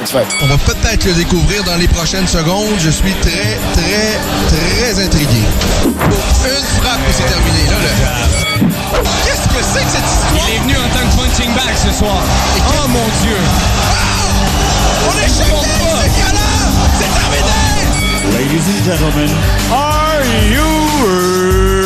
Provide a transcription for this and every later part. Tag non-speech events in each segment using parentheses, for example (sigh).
On va peut-être le découvrir dans les prochaines secondes. Je suis très, très, très intrigué. Une frappe et c'est terminé. Là, le... Qu'est-ce que c'est que cette histoire? Il est venu en tant que punching bag ce soir. Oh mon Dieu! On est choqué! C'est galant! C'est terminé! Ladies and gentlemen, are you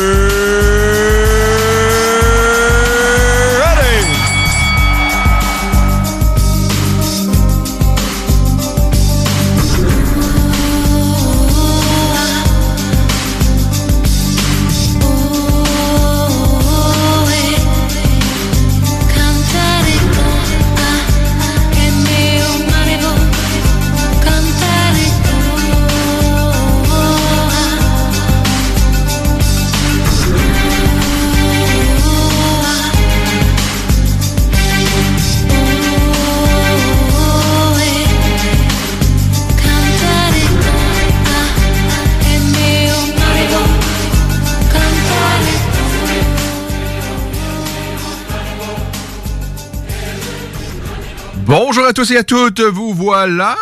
Bonjour à tous et à toutes, vous voilà,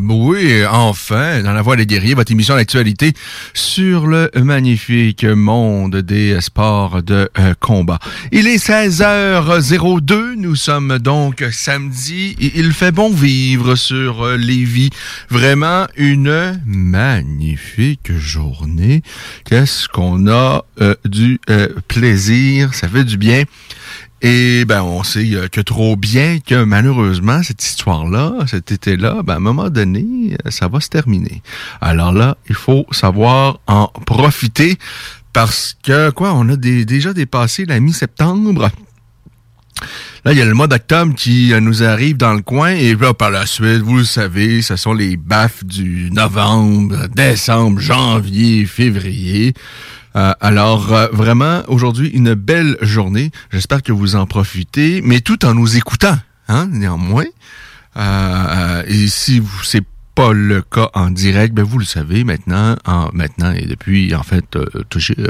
oui, enfin, dans la voie des guerriers, votre émission d'actualité sur le magnifique monde des sports de euh, combat. Il est 16h02, nous sommes donc samedi, et il fait bon vivre sur euh, Lévis. Vraiment une magnifique journée. Qu'est-ce qu'on a euh, du euh, plaisir, ça fait du bien. Et ben on sait que trop bien que malheureusement cette histoire-là, cet été-là, ben à un moment donné, euh, ça va se terminer. Alors là, il faut savoir en profiter parce que quoi, on a déjà dépassé la mi-septembre. Là, il y a le mois d'octobre qui euh, nous arrive dans le coin et là, par la suite, vous le savez, ce sont les baffes du novembre, décembre, janvier, février. Euh, alors, euh, vraiment, aujourd'hui, une belle journée. J'espère que vous en profitez, mais tout en nous écoutant, hein, néanmoins. Euh, euh, et si vous c'est pas le cas en direct, ben vous le savez maintenant, en, maintenant et depuis en fait euh,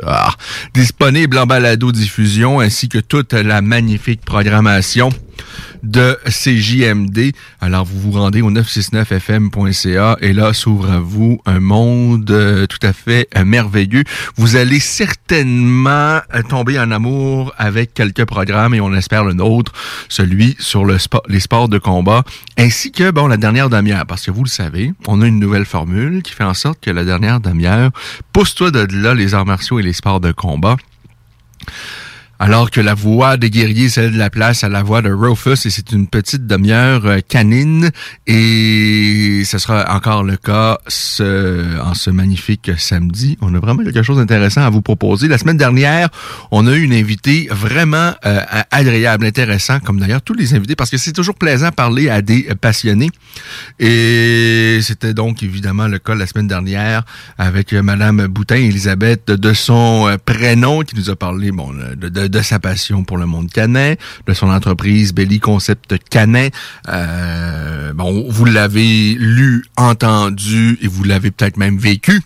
ah, disponible en balado diffusion ainsi que toute la magnifique programmation de CJMD. Alors, vous vous rendez au 969fm.ca et là s'ouvre à vous un monde euh, tout à fait euh, merveilleux. Vous allez certainement euh, tomber en amour avec quelques programmes et on espère le nôtre, celui sur les sports de combat, ainsi que, bon, la dernière demi-heure, parce que vous le savez, on a une nouvelle formule qui fait en sorte que la dernière demi-heure, pousse-toi de là les arts martiaux et les sports de combat alors que la voix des guerriers celle de la place à la voix de Rufus et c'est une petite demi-heure euh, canine et ce sera encore le cas ce, en ce magnifique samedi. On a vraiment quelque chose d'intéressant à vous proposer. La semaine dernière, on a eu une invitée vraiment euh, agréable, intéressant, comme d'ailleurs tous les invités, parce que c'est toujours plaisant de parler à des passionnés. Et c'était donc évidemment le cas la semaine dernière avec Madame Boutin, Elisabeth, de son euh, prénom, qui nous a parlé bon, de, de de sa passion pour le monde canin, de son entreprise Belly Concept Canin. Euh, bon, vous l'avez lu, entendu et vous l'avez peut-être même vécu.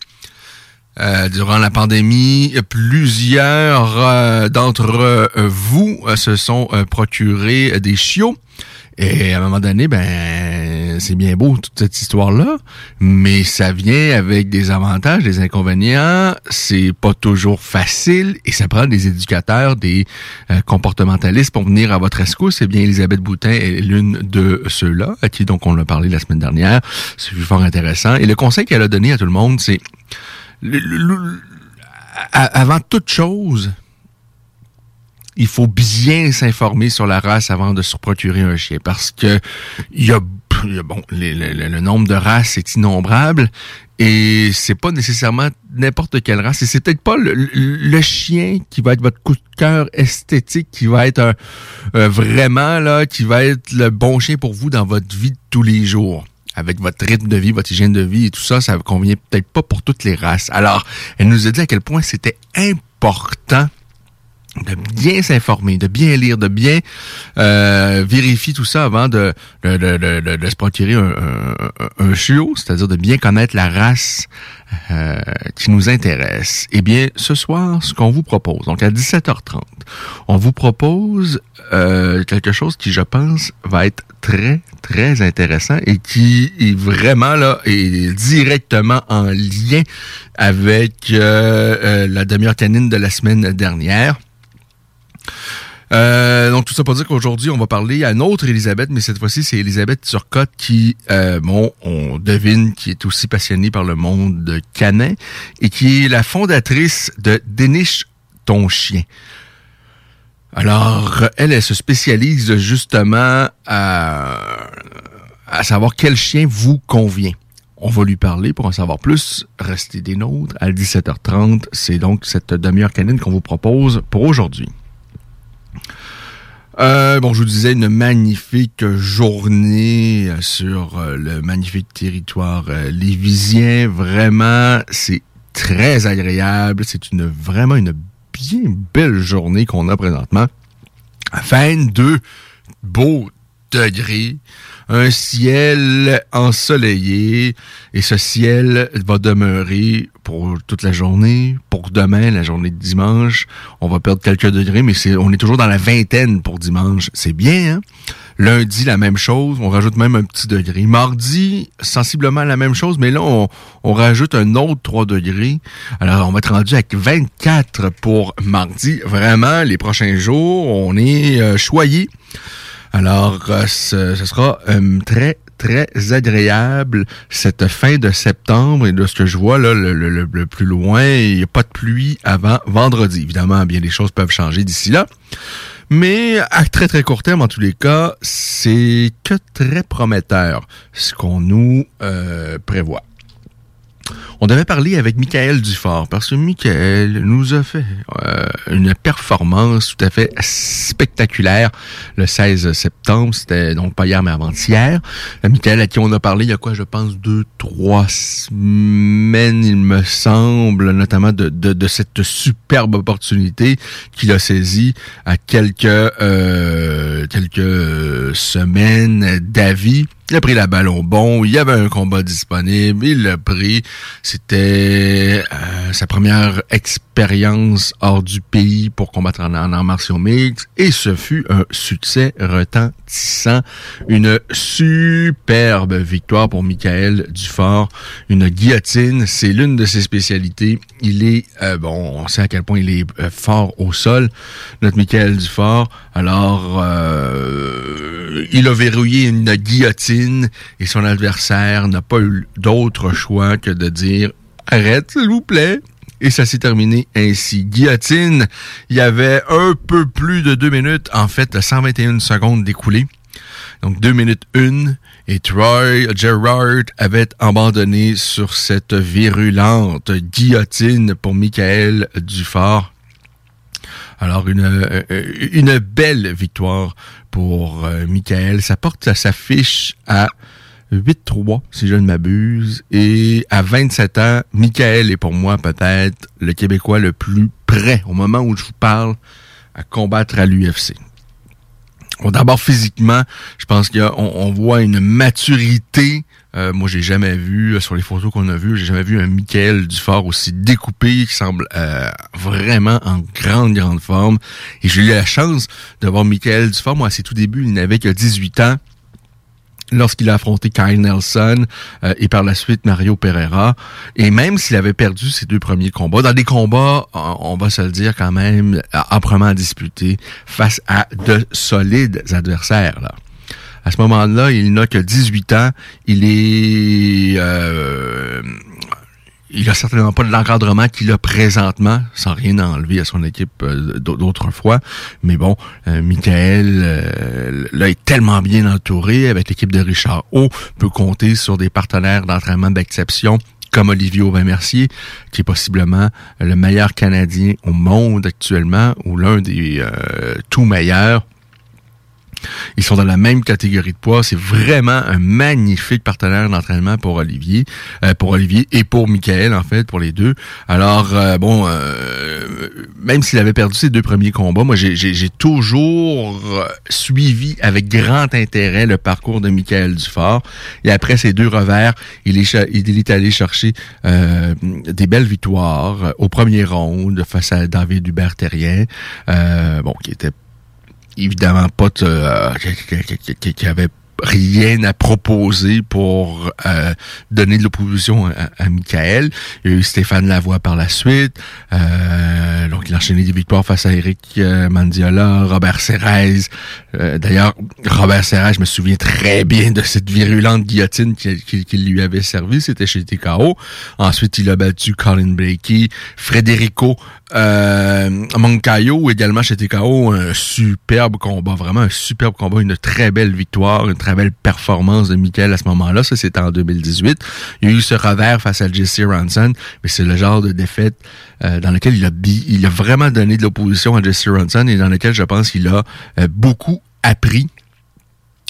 Euh, durant la pandémie, plusieurs euh, d'entre vous se sont procurés des chiots. Et à un moment donné, ben, c'est bien beau toute cette histoire-là, mais ça vient avec des avantages, des inconvénients. C'est pas toujours facile et ça prend des éducateurs, des euh, comportementalistes pour venir à votre escousse. C'est bien Elisabeth Boutin est l'une de ceux-là, à qui donc on l'a parlé la semaine dernière. C'est fort intéressant. Et le conseil qu'elle a donné à tout le monde, c'est avant toute chose, il faut bien s'informer sur la race avant de se procurer un chien parce que il y a, bon le, nombre de races est innombrable et c'est pas nécessairement n'importe quelle race et c'est peut-être pas le, chien qui va être votre coup de cœur esthétique qui va être un, vraiment là qui va être le bon chien pour vous dans votre vie de tous les jours avec votre rythme de vie, votre hygiène de vie et tout ça, ça convient peut-être pas pour toutes les races. Alors, elle nous a dit à quel point c'était important de bien s'informer, de bien lire, de bien euh, vérifier tout ça avant de, de, de, de, se procurer un, un, chiot, c'est-à-dire de bien connaître la race euh, qui nous intéresse. Eh bien, ce soir, ce qu'on vous propose, donc à 17h30, on vous propose euh, quelque chose qui, je pense, va être très, très intéressant et qui est vraiment là, est directement en lien avec la demi-heure canine de la semaine dernière. Euh, donc tout ça pour dire qu'aujourd'hui, on va parler à une autre Elisabeth, mais cette fois-ci, c'est Elisabeth Turcotte qui, euh, bon, on devine, qui est aussi passionnée par le monde de canin et qui est la fondatrice de Déniche ton chien. Alors, elle, elle se spécialise justement à savoir quel chien vous convient. On va lui parler pour en savoir plus. Restez des nôtres à 17h30. C'est donc cette demi-heure canine qu'on vous propose pour aujourd'hui. Euh, bon, je vous disais une magnifique journée sur euh, le magnifique territoire euh, lévisien. Vraiment, c'est très agréable. C'est une vraiment une bien belle journée qu'on a présentement. 22 beaux degrés un ciel ensoleillé et ce ciel va demeurer pour toute la journée. Pour demain, la journée de dimanche, on va perdre quelques degrés, mais c'est, on est toujours dans la vingtaine pour dimanche. C'est bien, hein? Lundi, la même chose. On rajoute même un petit degré. Mardi, sensiblement la même chose, mais là, on, on rajoute un autre 3 degrés. Alors, on va être rendu avec 24 pour mardi. Vraiment, les prochains jours, on est euh, choyé. Alors, euh, ce, sera euh, très, très agréable cette fin de septembre. Et de ce que je vois, là, le, plus loin, il n'y a pas de pluie avant vendredi. Évidemment, bien, les choses peuvent changer d'ici là. Mais à très très court terme, en tous les cas, c'est que très prometteur ce qu'on nous euh, prévoit. On devait parler avec Michael Dufort parce que Michael nous a fait euh, une performance tout à fait spectaculaire le 16 septembre. C'était donc pas hier mais avant-hier. Euh, Michael à qui on a parlé il y a quoi je pense deux, trois semaines il me semble, notamment de, cette superbe opportunité qu'il a saisie à quelques, euh, quelques semaines d'avis Il a pris la balle au bon, il y avait un combat disponible, il l'a pris. C'était euh, sa première expérience hors du pays pour combattre en, en arts martiaux et ce fut un succès Une superbe victoire pour Michael Dufort. Une guillotine, c'est l'une de ses spécialités. Il est, euh, bon, on sait à quel point il est euh, fort au sol, notre Michael Dufort. Alors, euh, il a verrouillé une guillotine et son adversaire n'a pas eu d'autre choix que de dire arrête, s'il vous plaît. Et ça s'est terminé ainsi. Guillotine, il y avait un peu plus de deux minutes, en fait, 121 secondes découlées. Donc, deux minutes une. Et Troy Gerard avait abandonné sur cette virulente guillotine pour Michael Dufort. Alors, une, euh, une belle victoire pour euh, Michael. Ça porte sa fiche à 8-3, si je ne m'abuse. Et à 27 ans, Michael est pour moi peut-être le Québécois le plus prêt au moment où je vous parle à combattre à l'UFC. Bon, D'abord, physiquement, je pense qu'on on voit une maturité. Euh, moi, j'ai jamais vu, euh, sur les photos qu'on a vues, j'ai jamais vu un Michael Dufort aussi découpé, qui semble euh, vraiment en grande, grande forme. Et j'ai eu la chance de voir Michael Dufort. Moi, à ses tout débuts, il n'avait que 18 ans lorsqu'il a affronté Kyle Nelson euh, et par la suite Mario Pereira. Et même s'il avait perdu ses deux premiers combats, dans des combats, on va se le dire quand même, âprement disputés face à de solides adversaires. Là. À ce moment-là, il n'a que 18 ans. Il est... Euh, il a certainement pas de l'encadrement qu'il a présentement, sans rien enlever à son équipe euh, d'autrefois. Mais bon, euh, Michael euh, là est tellement bien entouré avec l'équipe de Richard O, peut compter sur des partenaires d'entraînement d'exception comme Olivier Aubin-Mercier, qui est possiblement le meilleur Canadien au monde actuellement, ou l'un des tout meilleurs. Ils sont dans la même catégorie de poids. C'est vraiment un magnifique partenaire d'entraînement pour Olivier, euh, pour Olivier et pour Michael en fait, pour les deux. Alors euh, bon, euh, même s'il avait perdu ses deux premiers combats, moi j'ai toujours suivi avec grand intérêt le parcours de Michael Dufort. Et après ces deux revers, il est, il est allé chercher des belles victoires au premier round face à David Hubert-Terrien, bon qui était évidemment pas euh, qui, avait rien à proposer pour euh, donner de l'opposition à, à, Michael. Il y a eu Stéphane Lavoie par la suite. Euh, donc, il a enchaîné des victoires face à Eric euh, Mandiola, Robert Serrez. Euh, d'ailleurs, Robert Serrez, je me souviens très bien de cette virulente guillotine qu'il lui avait servi. C'était chez TKO. Ensuite, il a battu Colin Blakey, Federico euh, Moncayo également chez TKO. Un superbe combat, vraiment un superbe combat, une très belle victoire, belle performance de Michael à ce moment-là. Ça, c'était en 2018. Il y a eu ce revers face à Jesse Ronson, mais c'est le genre de défaite euh, dans lequel il a, il a vraiment donné de l'opposition à Jesse Ronson et dans lequel je pense qu'il a euh, beaucoup appris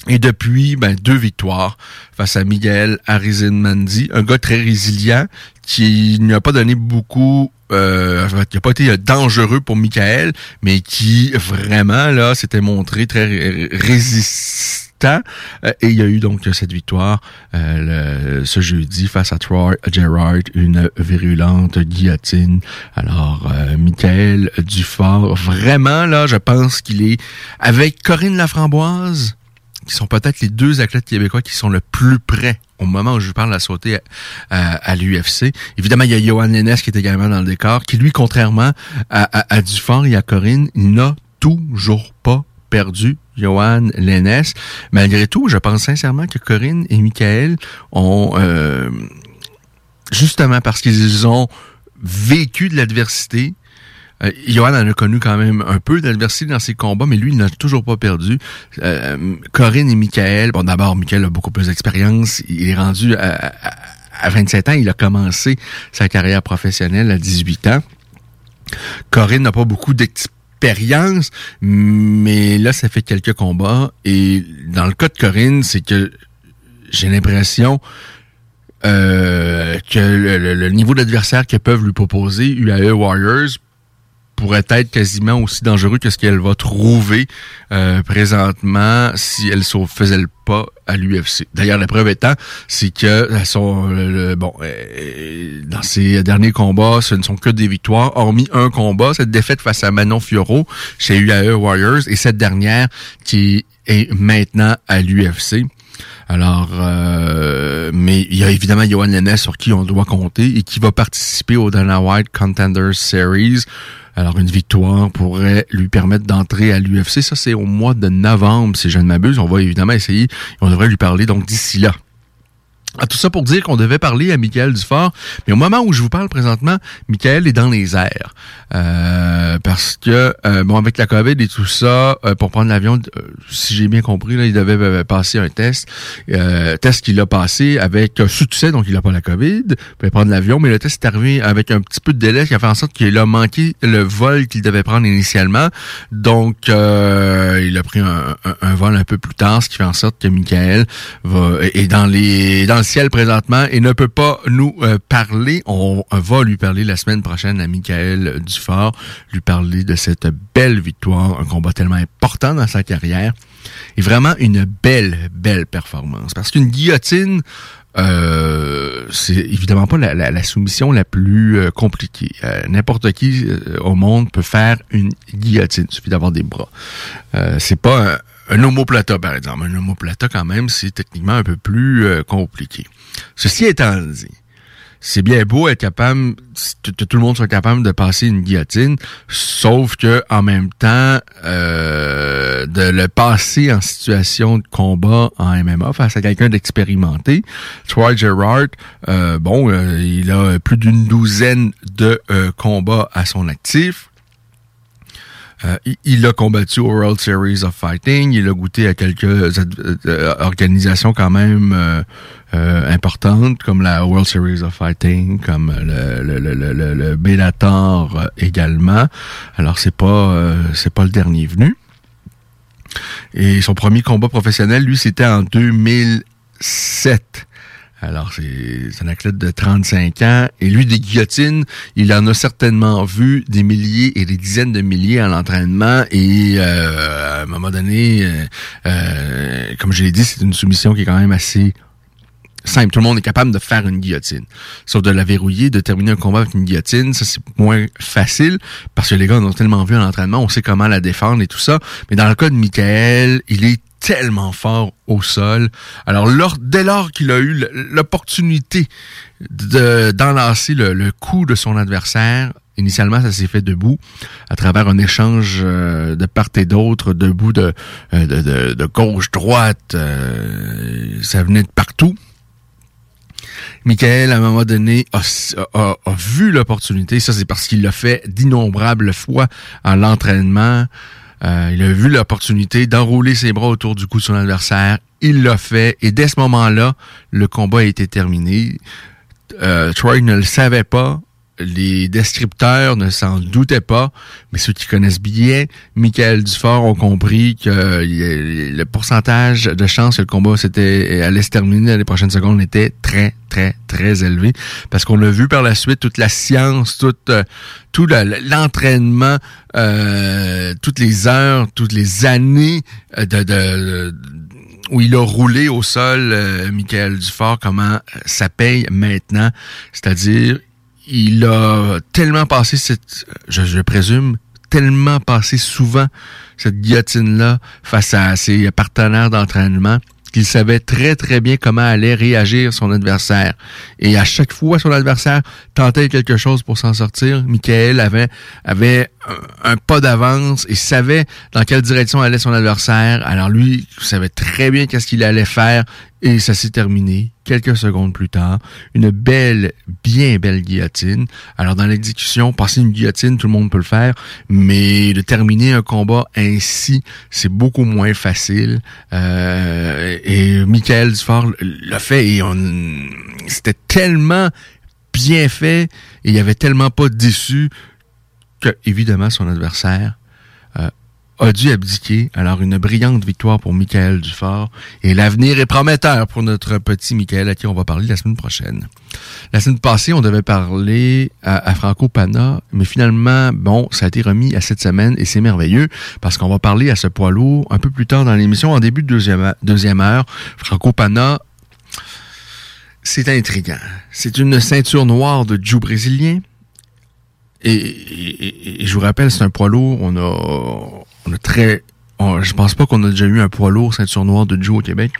et depuis, ben, deux victoires face à Miguel Mandi, un gars très résilient qui n'a pas donné beaucoup, euh, qui n'a pas été dangereux pour Michael, mais qui vraiment là s'était montré très résistant. Euh, et il y a eu donc cette victoire euh, ce jeudi face à Troy Gerard, une virulente guillotine. Alors, euh, Michael Dufort, vraiment là, je pense qu'il est avec Corinne Laframboise qui sont peut-être les deux athlètes québécois qui sont le plus près au moment où je parle à sauter à, l'UFC. Évidemment, il y a Johan Lennes qui est également dans le décor, qui lui, contrairement à, à, à Dufort et à Corinne, n'a toujours pas perdu Johan Lennes. Malgré tout, je pense sincèrement que Corinne et Michael ont, euh, justement parce qu'ils ont vécu de l'adversité, euh, Johan en a connu quand même un peu d'adversité dans ses combats, mais lui, il n'a toujours pas perdu. Euh, Corinne et Michael, bon d'abord, Michael a beaucoup plus d'expérience. Il est rendu à, 27 ans, il a commencé sa carrière professionnelle à 18 ans. Corinne n'a pas beaucoup d'expérience, mais là, ça fait quelques combats. Et dans le cas de Corinne, c'est que j'ai l'impression euh, que le, niveau d'adversaire qu'ils peuvent lui proposer, UAE Warriors, pourrait être quasiment aussi dangereux que ce qu'elle va trouver euh, présentement si elle se faisait le pas à l'UFC. D'ailleurs, la preuve étant, c'est que son, bon, dans ses derniers combats, ce ne sont que des victoires, hormis un combat, cette défaite face à Manon Fioro chez UAE Warriors, et cette dernière qui est maintenant à l'UFC. Alors, euh, mais il y a évidemment Johan Lennes sur qui on doit compter et qui va participer au Dana White Contenders Series. Alors, une victoire pourrait lui permettre d'entrer à l'UFC. Ça, c'est au mois de novembre, si je ne m'abuse. On va évidemment essayer. On devrait lui parler donc d'ici là. Ah, tout ça pour dire qu'on devait parler à Michael Dufort, mais au moment où je vous parle présentement, Michael est dans les airs. Euh, parce que, euh, bon, avec la COVID et tout ça, euh, pour prendre l'avion, si j'ai bien compris, là, il devait passer un test. test qu'il a passé avec succès, donc il n'a pas la COVID, il prendre l'avion, mais le test est arrivé avec un petit peu de délai qui a fait en sorte qu'il a manqué le vol qu'il devait prendre initialement. Donc, il a pris un, vol un peu plus tard, ce qui fait en sorte que Michael va, est dans les présentement et ne peut pas nous euh, parler. On, va lui parler la semaine prochaine à Michael Dufort, lui parler de cette belle victoire, un combat tellement important dans sa carrière et vraiment une belle, belle performance. Parce qu'une guillotine, euh, c'est évidemment pas la, soumission la plus euh, compliquée. N'importe qui au monde peut faire une guillotine. Il suffit d'avoir des bras. c'est pas un, homoplata, par exemple. Un homoplata, quand même, c'est techniquement un peu plus euh, compliqué. Ceci étant dit, c'est bien beau être capable, tout le monde soit capable de passer une guillotine, sauf que en même temps, euh, de le passer en situation de combat en MMA face à quelqu'un d'expérimenté. Troy Gerard, euh, bon, il a plus d'une douzaine de combats à son actif. Euh, il, a combattu au World Series of Fighting. Il a goûté à quelques euh, organisations quand même euh, importantes, comme la World Series of Fighting, comme le, le, le, le, Bellator également. Alors c'est pas c'est pas le dernier venu. Et son premier combat professionnel, lui, c'était en 2007. Alors, c'est un athlète de 35 ans. Et lui, des guillotines, il en a certainement vu des milliers et des dizaines de milliers à l'entraînement. Et euh, à un moment donné, euh, euh, comme je l'ai dit, c'est une soumission qui est quand même assez simple. Tout le monde est capable de faire une guillotine. Sauf de la verrouiller, de terminer un combat avec une guillotine, ça c'est moins facile parce que les gars en ont tellement vu à l'entraînement, on sait comment la défendre et tout ça. Mais dans le cas de Michael, il est tellement fort au sol. Alors, dès lors qu'il a eu l'opportunité d'enlacer le, coup de son adversaire, Initialement, ça s'est fait debout, à travers un échange euh, de part et d'autre, debout de, euh, de, de, gauche-droite. Euh, ça venait de partout. Michael, à un moment donné, a, a vu l'opportunité. Ça, c'est parce qu'il l'a fait d'innombrables fois en l'entraînement. Euh, il a vu l'opportunité d'enrouler ses bras autour du cou de son adversaire. Il l'a fait. Et dès ce moment-là, le combat a été terminé. Euh, Troy ne le savait pas. Les descripteurs ne s'en doutaient pas, mais ceux qui connaissent bien Michael Dufort ont compris que le pourcentage de chance que le combat allait se terminer dans les prochaines secondes était très, très, très élevé. Parce qu'on a vu par la suite toute la science, toute, euh, tout l'entraînement, euh, toutes les heures, toutes les années euh, de, où il a roulé au sol, euh, Michael Dufort, comment ça paye maintenant. C'est-à-dire, il a tellement passé cette, je, présume, tellement passé souvent cette guillotine-là face à ses partenaires d'entraînement qu'il savait très très bien comment allait réagir son adversaire. Et à chaque fois son adversaire tentait quelque chose pour s'en sortir, Michael avait avait un, pas d'avance et savait dans quelle direction allait son adversaire. Alors lui, il savait très bien qu'est-ce qu'il allait faire et ça s'est terminé quelques secondes plus tard. Une belle, bien belle guillotine. Alors dans l'exécution, passer une guillotine, tout le monde peut le faire, mais de terminer un combat ainsi, c'est beaucoup moins facile. Euh, et Michael Dufort l'a fait et on, c'était tellement bien fait et il avait tellement pas déçu évidemment son adversaire euh, a dû abdiquer. Alors, une brillante victoire pour Michael Dufort. Et l'avenir est prometteur pour notre petit Michael à qui on va parler la semaine prochaine. La semaine passée, on devait parler à, Franco Pana, mais finalement, bon, ça a été remis à cette semaine et c'est merveilleux parce qu'on va parler à ce poids lourd un peu plus tard dans l'émission, en début de deuxième, deuxième heure. Franco Pana, c'est intriguant. C'est une ceinture noire de Jiu brésilien. Et, je vous rappelle, c'est un poids lourd. On a, on a très, je pense pas qu'on a déjà eu un poids lourd ceinture noire de Jiu au Québec.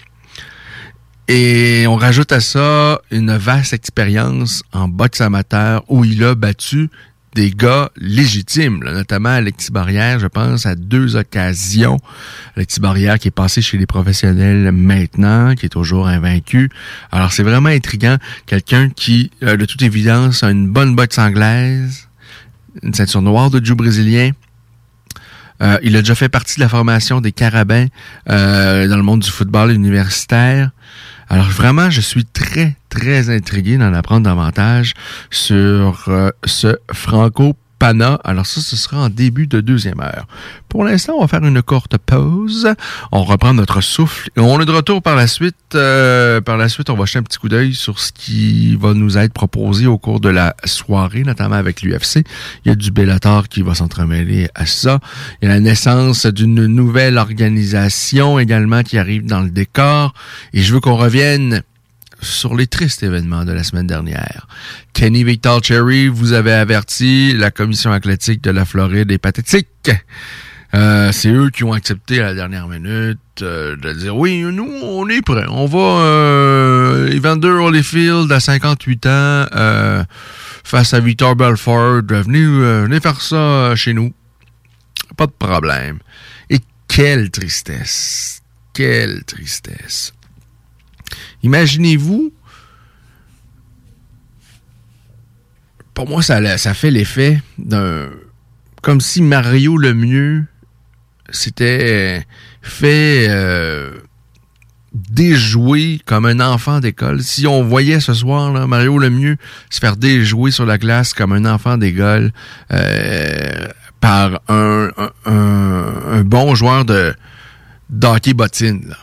Et on rajoute à ça une vaste expérience en boxe amateur où il a battu des gars légitimes, notamment Alexis Barrière, je pense, à deux occasions. Alexis Barrière qui est passé chez les professionnels maintenant, qui est toujours invaincu. Alors c'est vraiment intriguant. Quelqu'un qui, euh, de toute évidence, a une bonne boxe anglaise, une ceinture noire de Jiu brésilien. Euh, il a déjà fait partie de la formation des Carabins euh, dans le monde du football universitaire. Alors vraiment, je suis très, très intrigué d'en apprendre davantage sur euh, ce Franco Alors ça, ce sera en début de deuxième heure. Pour l'instant, on va faire une courte pause. On reprend notre souffle. On est de retour par la suite. Euh, par la suite, on va jeter un petit coup d'œil sur ce qui va nous être proposé au cours de la soirée, notamment avec l'UFC. Il y a du Bellator qui va s'entremêler à ça. Il y a la naissance d'une nouvelle organisation également qui arrive dans le décor. Et je veux qu'on revienne sur les tristes événements de la semaine dernière. Kenny Victor Cherry vous avait averti, la commission athlétique de la Floride est pathétique. Euh, c'est eux qui ont accepté à la dernière minute euh, de dire oui, nous, on est prêts. On va euh, Evander Holyfield à 58 ans euh, face à Victor Belfort. Venez, venez faire ça chez nous. Pas de problème. Et quelle tristesse. Quelle tristesse. Imaginez-vous, pour moi, ça, fait l'effet d'un. Comme si Mario le mieux s'était fait euh, déjouer comme un enfant d'école. Si on voyait ce soir Mario Lemieux se faire déjouer sur la glace comme un enfant d'école euh, par un, bon joueur de d'hockey bottine.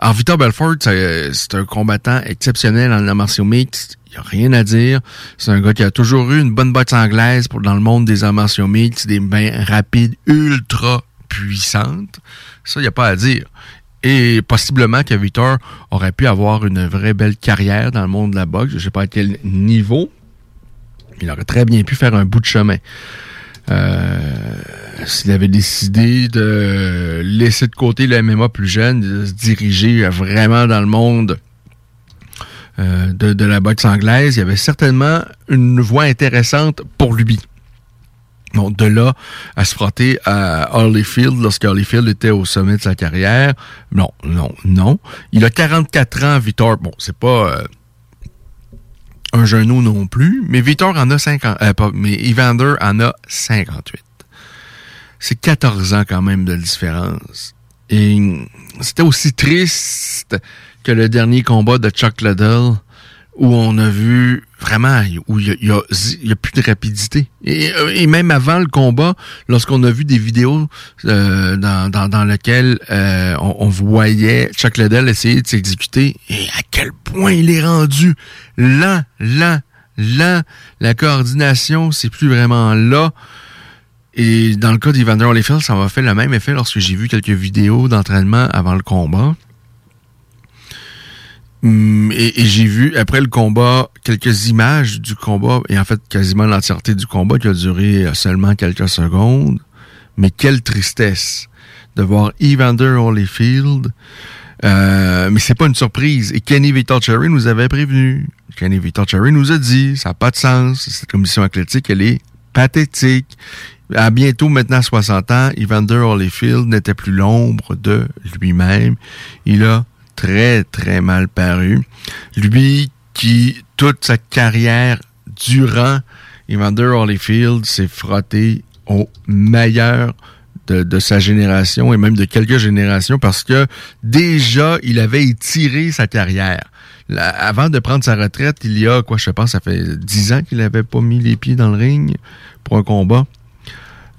Alors, Victor Belfort, c'est un combattant exceptionnel en martiaux mixte. Il n'y a rien à dire. C'est un gars qui a toujours eu une bonne botte anglaise pour dans le monde des arts martiaux mixtes, des mains rapides, ultra puissantes. Ça, il n'y a pas à dire. Et possiblement que Victor aurait pu avoir une vraie belle carrière dans le monde de la boxe. Je ne sais pas à quel niveau. Il aurait très bien pu faire un bout de chemin. Euh, s'il avait décidé de laisser de côté le MMA plus jeune, de se diriger vraiment dans le monde euh, de, la boxe anglaise, il y avait certainement une voie intéressante pour lui. Bon, de là à se frotter à Holyfield lorsque Holyfield était au sommet de sa carrière. Non, non, non. Il a 44 ans, Victor. Bon, c'est pas euh, un genou non plus, mais Victor en a 50, euh, pas, mais Evander en a 58. C'est 14 ans quand même de différence. Et c'était aussi triste que le dernier combat de Chuck Liddell où on a vu vraiment où il y a, plus de rapidité. Et, même avant le combat, lorsqu'on a vu des vidéos euh, dans, dans, dans lesquelles euh, on, voyait Chuck Liddell essayer de s'exécuter, et à quel point il est rendu lent, lent, lent. La coordination, c'est plus vraiment là. Et dans le cas d'Evander Holyfield, ça m'a fait le même effet lorsque j'ai vu quelques vidéos d'entraînement avant le combat. Hum, et, j'ai vu, après le combat, quelques images du combat, et en fait, quasiment l'entièreté du combat qui a duré euh, seulement quelques secondes. Mais quelle tristesse de voir Evander Holyfield. Euh, mais c'est pas une surprise. Et Kenny Cherry nous avait prévenu. Kenny Cherry nous a dit, ça n'a pas de sens. Cette commission athlétique, elle est pathétique. À bientôt maintenant 60 ans, Evander Holyfield n'était plus l'ombre de lui-même. Il a très, très mal paru. Lui qui, toute sa carrière durant Evander Holyfield, s'est frotté au meilleur de, sa génération et même de quelques générations parce que déjà, il avait étiré sa carrière. avant de prendre sa retraite, il y a, quoi, je pense, ça fait dix ans qu'il n'avait pas mis les pieds dans le ring pour un combat.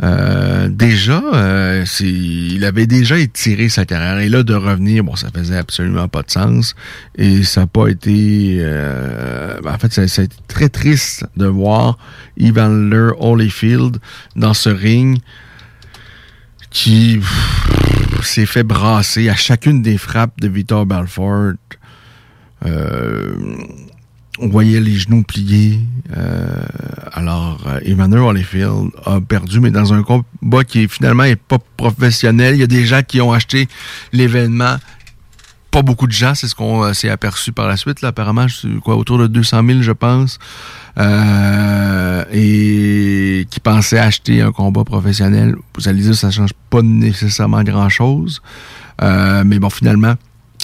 Euh, déjà, euh, il avait déjà étiré sa carrière. Et là, de revenir, bon, ça faisait absolument pas de sens. Et ça n'a pas été... Euh, en fait, ça, a été très triste de voir Evander Holyfield dans ce ring qui s'est fait brasser à chacune des frappes de Victor Belfort. On voyait les genoux pliés. Euh, alors, euh, Evander Holyfield a perdu, mais dans un combat qui finalement est pas professionnel. Il y a des gens qui ont acheté l'événement. Pas beaucoup de gens, c'est ce qu'on euh, s'est aperçu par la suite. Là, apparemment, quoi, autour de 200 000, je pense, et qui pensaient acheter un combat professionnel. Vous allez dire, ça change pas nécessairement grand-chose. Mais bon, finalement,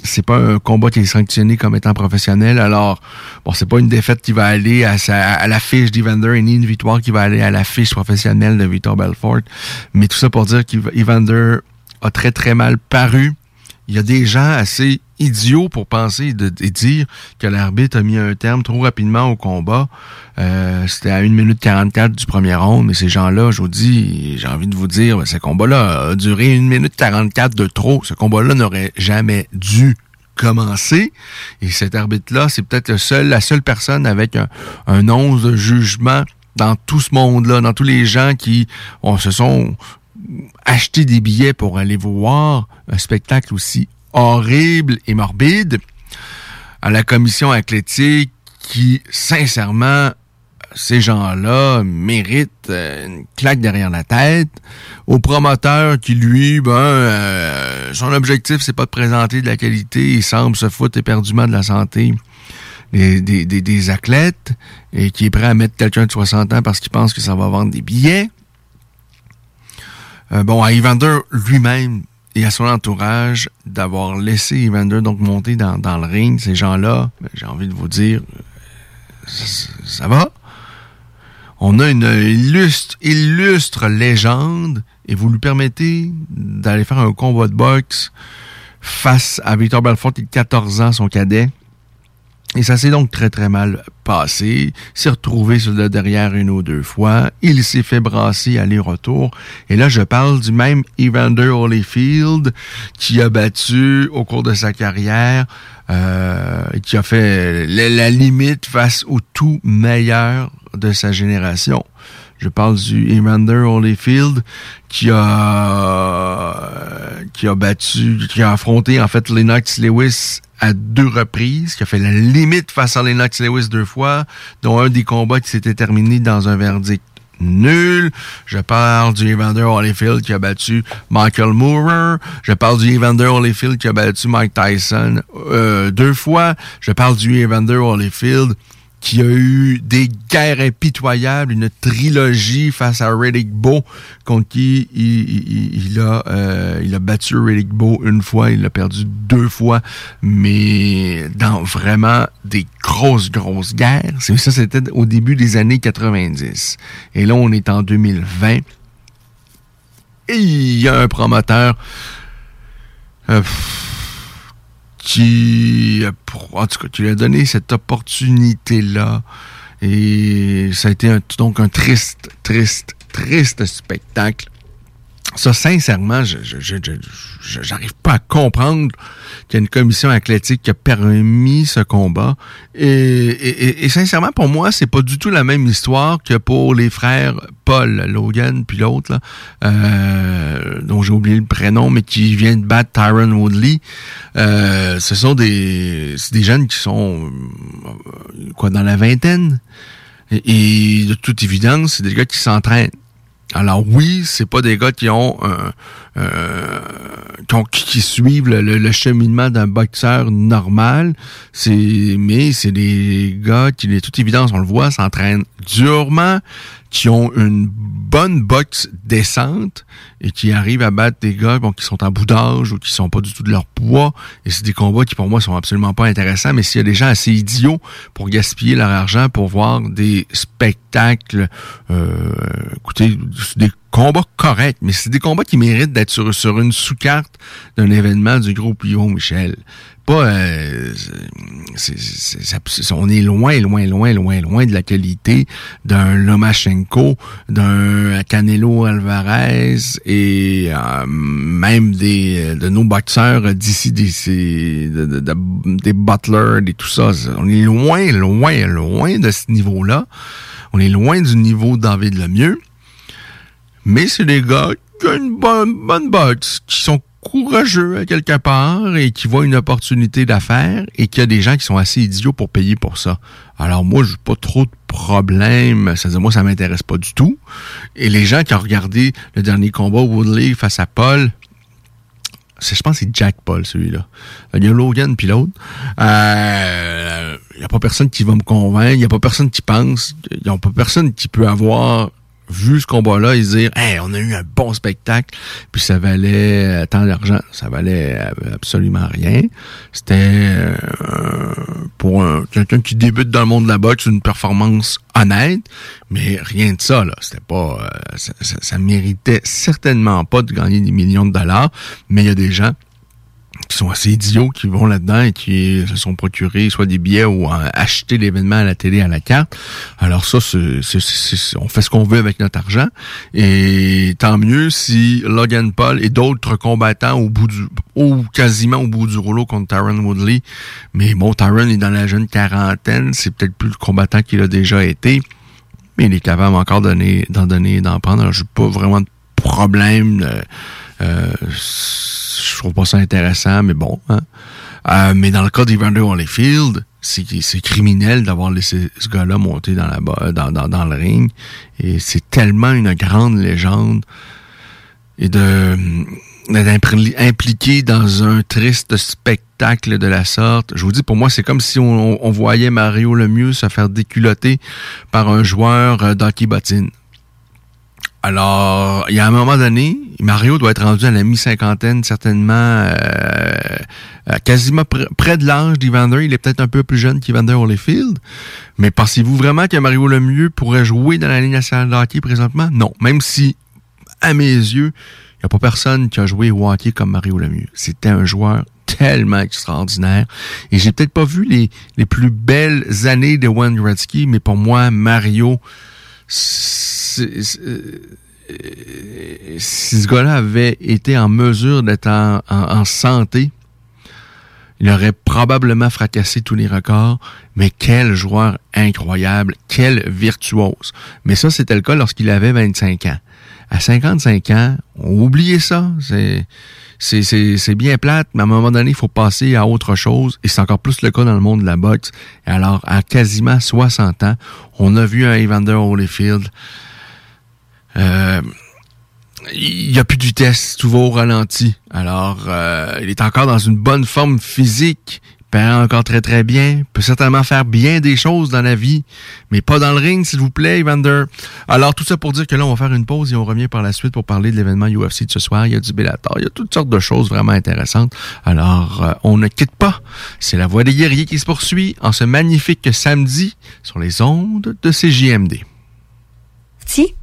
c'est pas un combat qui est sanctionné comme étant professionnel. Alors, bon, c'est pas une défaite qui va aller à, à la fiche d'Evander et ni une victoire qui va aller à la fiche professionnelle de Victor Belfort. Mais tout ça pour dire qu'Evander a très très mal paru. Il y a des gens assez idiots pour penser de, dire que l'arbitre a mis un terme trop rapidement au combat. Euh, C'était à 1 minute 44 du premier round, mais ces gens-là, je vous dis, j'ai envie de vous dire, ben, ce combat-là a duré 1 minute 44 de trop. Ce combat-là n'aurait jamais dû commencer. Et cet arbitre-là, c'est peut-être la seule personne avec un, un once de jugement dans tout ce monde-là, dans tous les gens qui se sont acheter des billets pour aller voir un spectacle aussi horrible et morbide, à la commission athlétique qui, sincèrement, ces gens-là méritent euh, une claque derrière la tête. Au promoteur qui, lui, ben, euh, son objectif, c'est pas de présenter de la qualité, il semble se foutre éperdument de la santé des, des, des athlètes et qui est prêt à mettre quelqu'un de 60 ans parce qu'il pense que ça va vendre des billets. Euh, bon, à Evander lui-même et à son entourage d'avoir laissé Evander donc monter dans, le ring, ces gens-là, ben, j'ai envie de vous dire, ça, ça, va. On a une illustre, illustre légende et vous lui permettez d'aller faire un combat de boxe face à Victor Belfort, il a 14 ans, son cadet. Et ça s'est donc très très mal passé. S'est retrouvé sur le derrière une ou deux fois. Il s'est fait brasser aller-retour. Et là, je parle du même Evander Holyfield qui a battu au cours de sa carrière, euh, qui a fait la, limite face au tout meilleur de sa génération. Je parle du Evander Holyfield qui a qui a battu, qui a affronté en fait Lennox Lewis à deux reprises, qui a fait la limite face à Lennox Lewis deux fois, dont un des combats qui s'était terminé dans un verdict nul. Je parle du Evander Holyfield qui a battu Michael Moorer. Je parle du Evander Holyfield qui a battu Mike Tyson euh, deux fois. Je parle du Evander Holyfield qui a eu des guerres impitoyables, une trilogie face à Riddick Bowe, contre qui il, a, euh, il a battu Riddick Bowe une fois, il l'a perdu deux fois, mais dans vraiment des grosses, grosses guerres. Ça, c'était au début des années 90. Et là, on est en 2020. Et il y a un promoteur... Euh, qui, en tout lui as donné cette opportunité-là. Et ça a été donc un triste, triste, triste spectacle. Ça, sincèrement, je, je, j'arrive pas à comprendre qu'il y a une commission athlétique qui a permis ce combat. Et, et, sincèrement, pour moi, c'est pas du tout la même histoire que pour les frères Paul Logan puis l'autre, euh, dont j'ai oublié le prénom, mais qui vient de battre Tyron Woodley. Euh, ce sont des, des jeunes qui sont euh, quoi dans la vingtaine. et de toute évidence, c'est des gars qui s'entraînent. Alors oui, c'est pas des gars qui ont, euh, euh qui, suivent le, cheminement d'un boxeur normal. C'est mais c'est des gars qui, de toute évidence, on le voit, s'entraînent durement, qui ont une bonne boxe décente et qui arrivent à battre des gars bon, qui sont en bout d'âge ou qui sont pas du tout de leur poids. Et c'est des combats qui pour moi sont absolument pas intéressants. Mais s'il y a des gens assez idiots pour gaspiller leur argent pour voir des spectacles, euh, écoutez, des combats corrects, mais c'est des combats qui méritent d'être sur, une sous-carte d'un événement du groupe Yvon Michel. Pas, euh, on est loin, loin, loin, loin, loin de la qualité d'un Lomachenko, d'un Canelo Alvarez et euh, même des de nos boxeurs d'ici, des, de- de- de- des Butler, et tout ça. On est loin, loin, loin de ce niveau-là. On est loin du niveau David Lemieux. Mais c'est des gars qui ont une bonne, bonne boxe, qui sont courageux à quelque part et qui voient une opportunité d'affaires et qu'il y a des gens qui sont assez idiots pour payer pour ça. Alors moi, j'ai pas trop de problèmes. Ça dire, moi, ça m'intéresse pas du tout. Et les gens qui ont regardé le dernier combat Woodley face à Paul, je pense que c'est Jack Paul, celui-là. Il y a Logan puis l'autre. Euh, Il n'y a pas personne qui va me convaincre. Il n'y a pas personne qui pense. Il n'y a pas personne qui peut avoir vu ce combat-là et se dire Hey, on a eu un bon spectacle, puis ça valait euh, tant d'argent. Ça valait euh, absolument rien. C'était euh, pour un- quelqu'un qui débute dans le monde de la boxe une performance honnête, mais rien de ça, là. C'était pas. ça, ça- ça méritait certainement pas de gagner des millions de dollars, mais il y a des gens qui sont assez idiots, qui vont là-dedans et qui se sont procurés soit des billets ou euh, acheté l'événement à la télé à la carte. Alors ça, c'est, on fait ce qu'on veut avec notre argent. Et tant mieux si Logan Paul et d'autres combattants au bout du ou quasiment au bout du rouleau contre Tyron Woodley. Mais bon, Tyron est dans la jeune quarantaine, c'est peut-être plus le combattant qu'il a déjà été. Mais il est capable encore d'en donner d'en prendre. Alors, j'ai pas vraiment de problème. euh, euh, je trouve pas ça intéressant, mais bon. hein. Euh, mais dans le cas d'Evander Holyfield, c'est c'est criminel d'avoir laissé ce gars-là monter dans, la, dans, dans, le ring. Et c'est tellement une grande légende. Et de d'être impli- impliqué dans un triste spectacle de la sorte. Je vous dis, pour moi, c'est comme si on, on voyait Mario Lemieux se faire déculoter par un joueur euh, d'hockey bottine. Alors, il y a un moment donné, Mario doit être rendu à la mi-cinquantaine, certainement euh, quasiment pr- près de l'âge d'Evander. Il est peut-être un peu plus jeune qu'Evander Holyfield. Mais pensez-vous vraiment que Mario Lemieux pourrait jouer dans la Ligue nationale de hockey présentement? Non. Même si, à mes yeux, il n'y a pas personne qui a joué au hockey comme Mario Lemieux. C'était un joueur tellement extraordinaire. Et j'ai peut-être pas vu les, les plus belles années de Wayne Gretzky, mais pour moi, Mario, euh, si ce gars-là avait été en mesure d'être en, en- en santé, il aurait probablement fracassé tous les records, mais quel joueur incroyable, quel virtuose. Mais ça, c'était le cas lorsqu'il avait 25 ans. À 55 ans, on oubliait ça. C'est, bien plate, mais à un moment donné, il faut passer à autre chose. Et c'est encore plus le cas dans le monde de la boxe. Alors, à quasiment 60 ans, on a vu un Evander Holyfield euh, il n'y a plus de vitesse, tout va au ralenti. Alors, euh, il est encore dans une bonne forme physique, paraît encore très très bien, peut certainement faire bien des choses dans la vie, mais pas dans le ring, s'il vous plaît, Evander. Alors, tout ça pour dire que là, on va faire une pause et on revient par la suite pour parler de l'événement UFC de ce soir. Il y a du Bellator, il y a toutes sortes de choses vraiment intéressantes. Alors, euh, on ne quitte pas. C'est la voix des guerriers qui se poursuit en ce magnifique samedi sur les ondes de CJMD. Si,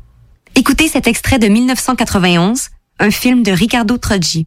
écoutez cet extrait de 1991, un film de Ricardo Troggi.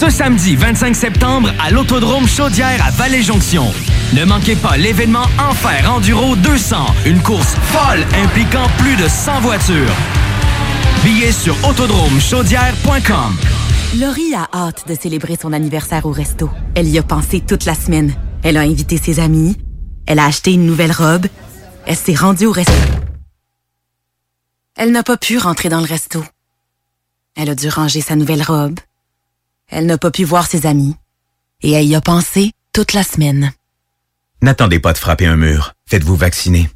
Ce samedi 25 septembre à l'Autodrome Chaudière à Vallée-Jonction. Ne manquez pas l'événement Enfer Enduro 200, une course folle impliquant plus de 100 voitures. Billets sur autodromechaudière.com. Laurie a hâte de célébrer son anniversaire au resto. Elle y a pensé toute la semaine. Elle a invité ses amis. Elle a acheté une nouvelle robe. Elle s'est rendue au resto. Elle n'a pas pu rentrer dans le resto. Elle a dû ranger sa nouvelle robe. Elle n'a pas pu voir ses amis. Et elle y a pensé toute la semaine. N'attendez pas de frapper un mur. Faites-vous vacciner.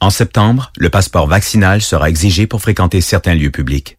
En septembre, le passeport vaccinal sera exigé pour fréquenter certains lieux publics.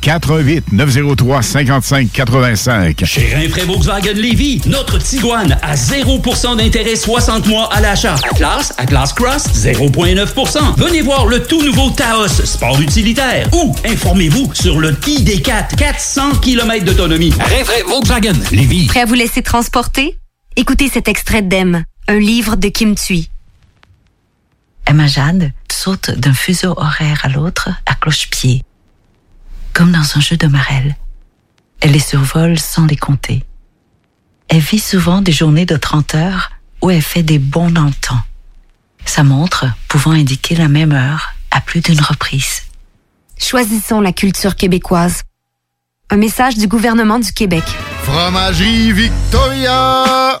88 903 55 85. Chez Rinfraie Volkswagen Lévy, notre Tiguan à 0% d'intérêt 60 mois à l'achat. Atlas, Atlas Cross, 0,9%. Venez voir le tout nouveau Taos, sport utilitaire. Ou informez-vous sur le ID4, 400 km d'autonomie. Rinfraie Volkswagen Lévy. Prêt à vous laisser transporter? Écoutez cet extrait d'Em, un livre de Kim Thuy. Emma Jade saute d'un fuseau horaire à l'autre à cloche-pied comme dans un jeu de marelle. Elle les survole sans les compter. Elle vit souvent des journées de 30 heures où elle fait des bons dans le temps. Sa montre pouvant indiquer la même heure à plus d'une reprise. Choisissons la culture québécoise. Un message du gouvernement du Québec. Fromagerie Victoria!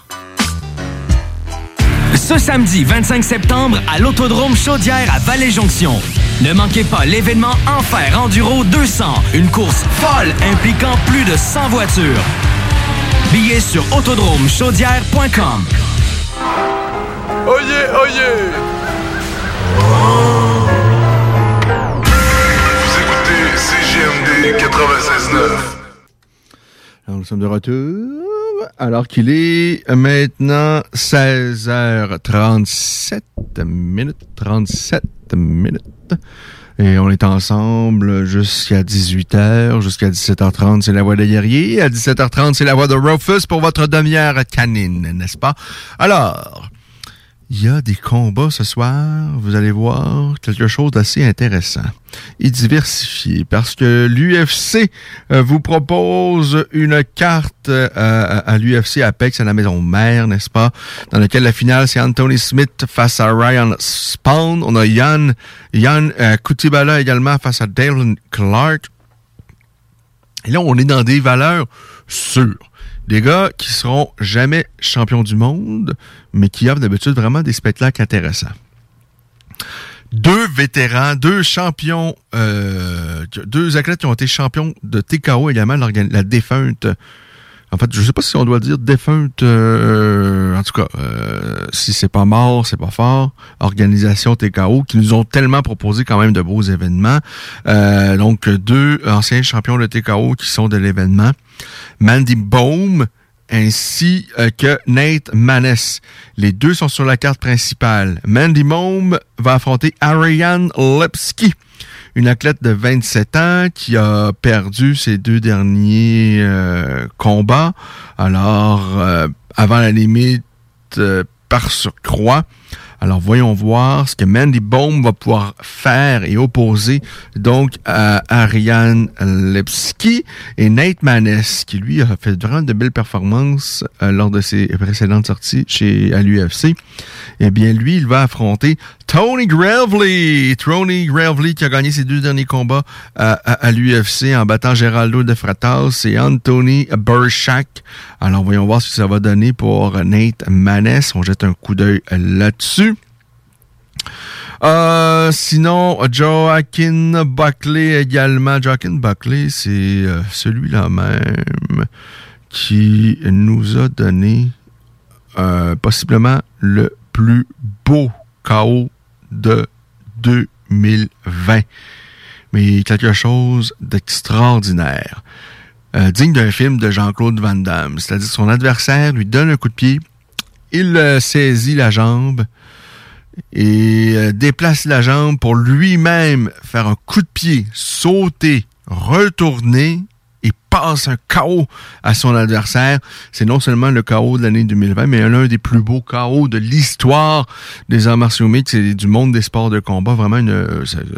Ce samedi 25 septembre à l'Autodrome Chaudière à Vallée-Jonction. Ne manquez pas l'événement Enfer Enduro 200, une course folle impliquant plus de 100 voitures. Billets sur autodromechaudière.com. Oh yeah, oh yeah! Vous écoutez CGMD 96.9. Alors, nous sommes de retour. Alors qu'il est maintenant 16h37 minutes. 37 minutes. Et on est ensemble jusqu'à 18h, jusqu'à 17h30, c'est la voix des guerriers. À 17h30, c'est la voix de Rufus pour votre demi-heure canine, n'est-ce pas? Alors, il y a des combats ce soir. Vous allez voir quelque chose d'assez intéressant et diversifié parce que l'UFC euh, vous propose une carte euh, à l'UFC Apex à la maison mère, n'est-ce pas? Dans laquelle la finale, c'est Anthony Smith face à Ryan Spawn. On a Yann, Yann euh, Kutibala également face à Dalen Clark. Et là, on est dans des valeurs sûres. Des gars qui seront jamais champions du monde, mais qui offrent d'habitude vraiment des spectacles intéressants. deux vétérans, deux champions, euh, deux athlètes qui ont été champions de TKO également, la défunte. En fait, je sais pas si on doit dire défunte, euh, en tout cas, euh, si c'est pas mort, c'est pas fort. Organisation TKO qui nous ont tellement proposé quand même de beaux événements. Donc deux anciens champions de TKO qui sont de l'événement. Mandy Bohm, ainsi euh, que Nate Maness. Les deux sont sur la carte principale. Mandy Mome va affronter Ariane Lepsky, une athlète de 27 ans qui a perdu ses deux derniers euh, combats. Alors, euh, avant la limite par surcroît, alors voyons voir ce que Mandy Baum va pouvoir faire et opposer donc à Ariane Lepsky et Nate Maness qui lui a fait vraiment de belles performances euh, lors de ses précédentes sorties chez à l'UFC. Eh bien lui, il va affronter Tony Gravely. Tony Gravely qui a gagné ses deux derniers combats à, l'UFC en battant Geraldo de Fratas et Anthony Burshak. Alors voyons voir ce que ça va donner pour Nate Maness. On jette un coup d'œil là-dessus. Euh, sinon, Joaquin Buckley également. Joaquin Buckley, c'est euh, celui-là même qui nous a donné euh, possiblement le plus beau chaos de 2020. Mais quelque chose d'extraordinaire. digne d'un film de Jean-Claude Van Damme. C'est-à-dire son adversaire lui donne un coup de pied, il saisit la jambe, et euh, déplace la jambe pour lui-même faire un coup de pied, sauter, retourner et passe un chaos à son adversaire. C'est non seulement le chaos de l'année 2020, mais l'un des plus beaux chaos de l'histoire des arts martiaux mixtes et du monde des sports de combat. Vraiment,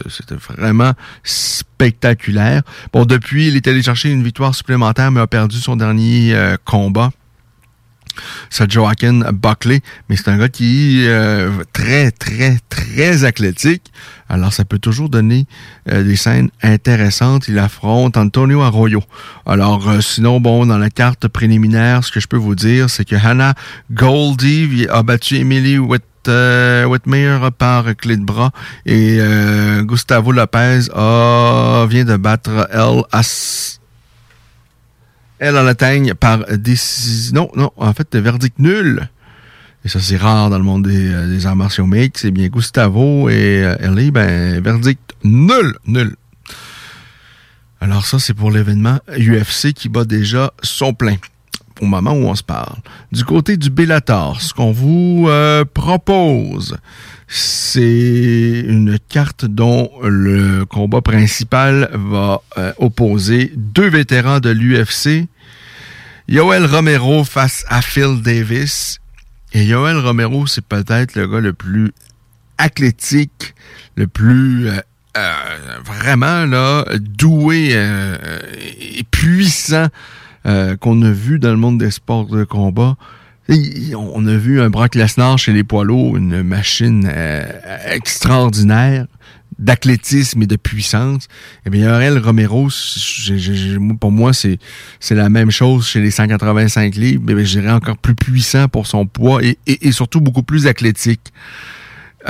c'était vraiment spectaculaire. Bon, depuis, il est allé chercher une victoire supplémentaire, mais a perdu son dernier euh, combat c'est Joaquin Buckley, mais c'est un gars qui est euh, très, très, très athlétique. Alors, ça peut toujours donner euh, des scènes intéressantes. Il affronte Antonio Arroyo. Alors, euh, sinon, bon, dans la carte préliminaire, ce que je peux vous dire, c'est que Hannah Goldie a battu Emily Witt Whitmire par clé de bras et Gustavo Lopez vient de battre El As elle en atteigne par décision. Non, non, en fait, verdict nul. Et ça, c'est rare dans le monde des, euh, arts martiaux mixtes. C'est bien Gustavo et euh, Ellie, ben, verdict nul, nul. Alors ça, c'est pour l'événement UFC qui bat déjà son plein au moment où on se parle. Du côté du Bellator, ce qu'on vous euh, propose, c'est une carte dont le combat principal va opposer deux vétérans de l'UFC Yoel Romero face à Phil Davis. Et Yoel Romero, c'est peut-être le gars le plus athlétique, le plus euh, euh, vraiment là doué euh, et puissant qu'on a vu dans le monde des sports de combat. On a vu un Brock Lesnar chez les poids une machine extraordinaire d'athlétisme et de puissance, eh bien, Aurel Romero, pour moi, c'est, c'est la même chose chez les 185 livres, mais je dirais encore plus puissant pour son poids et, surtout beaucoup plus athlétique.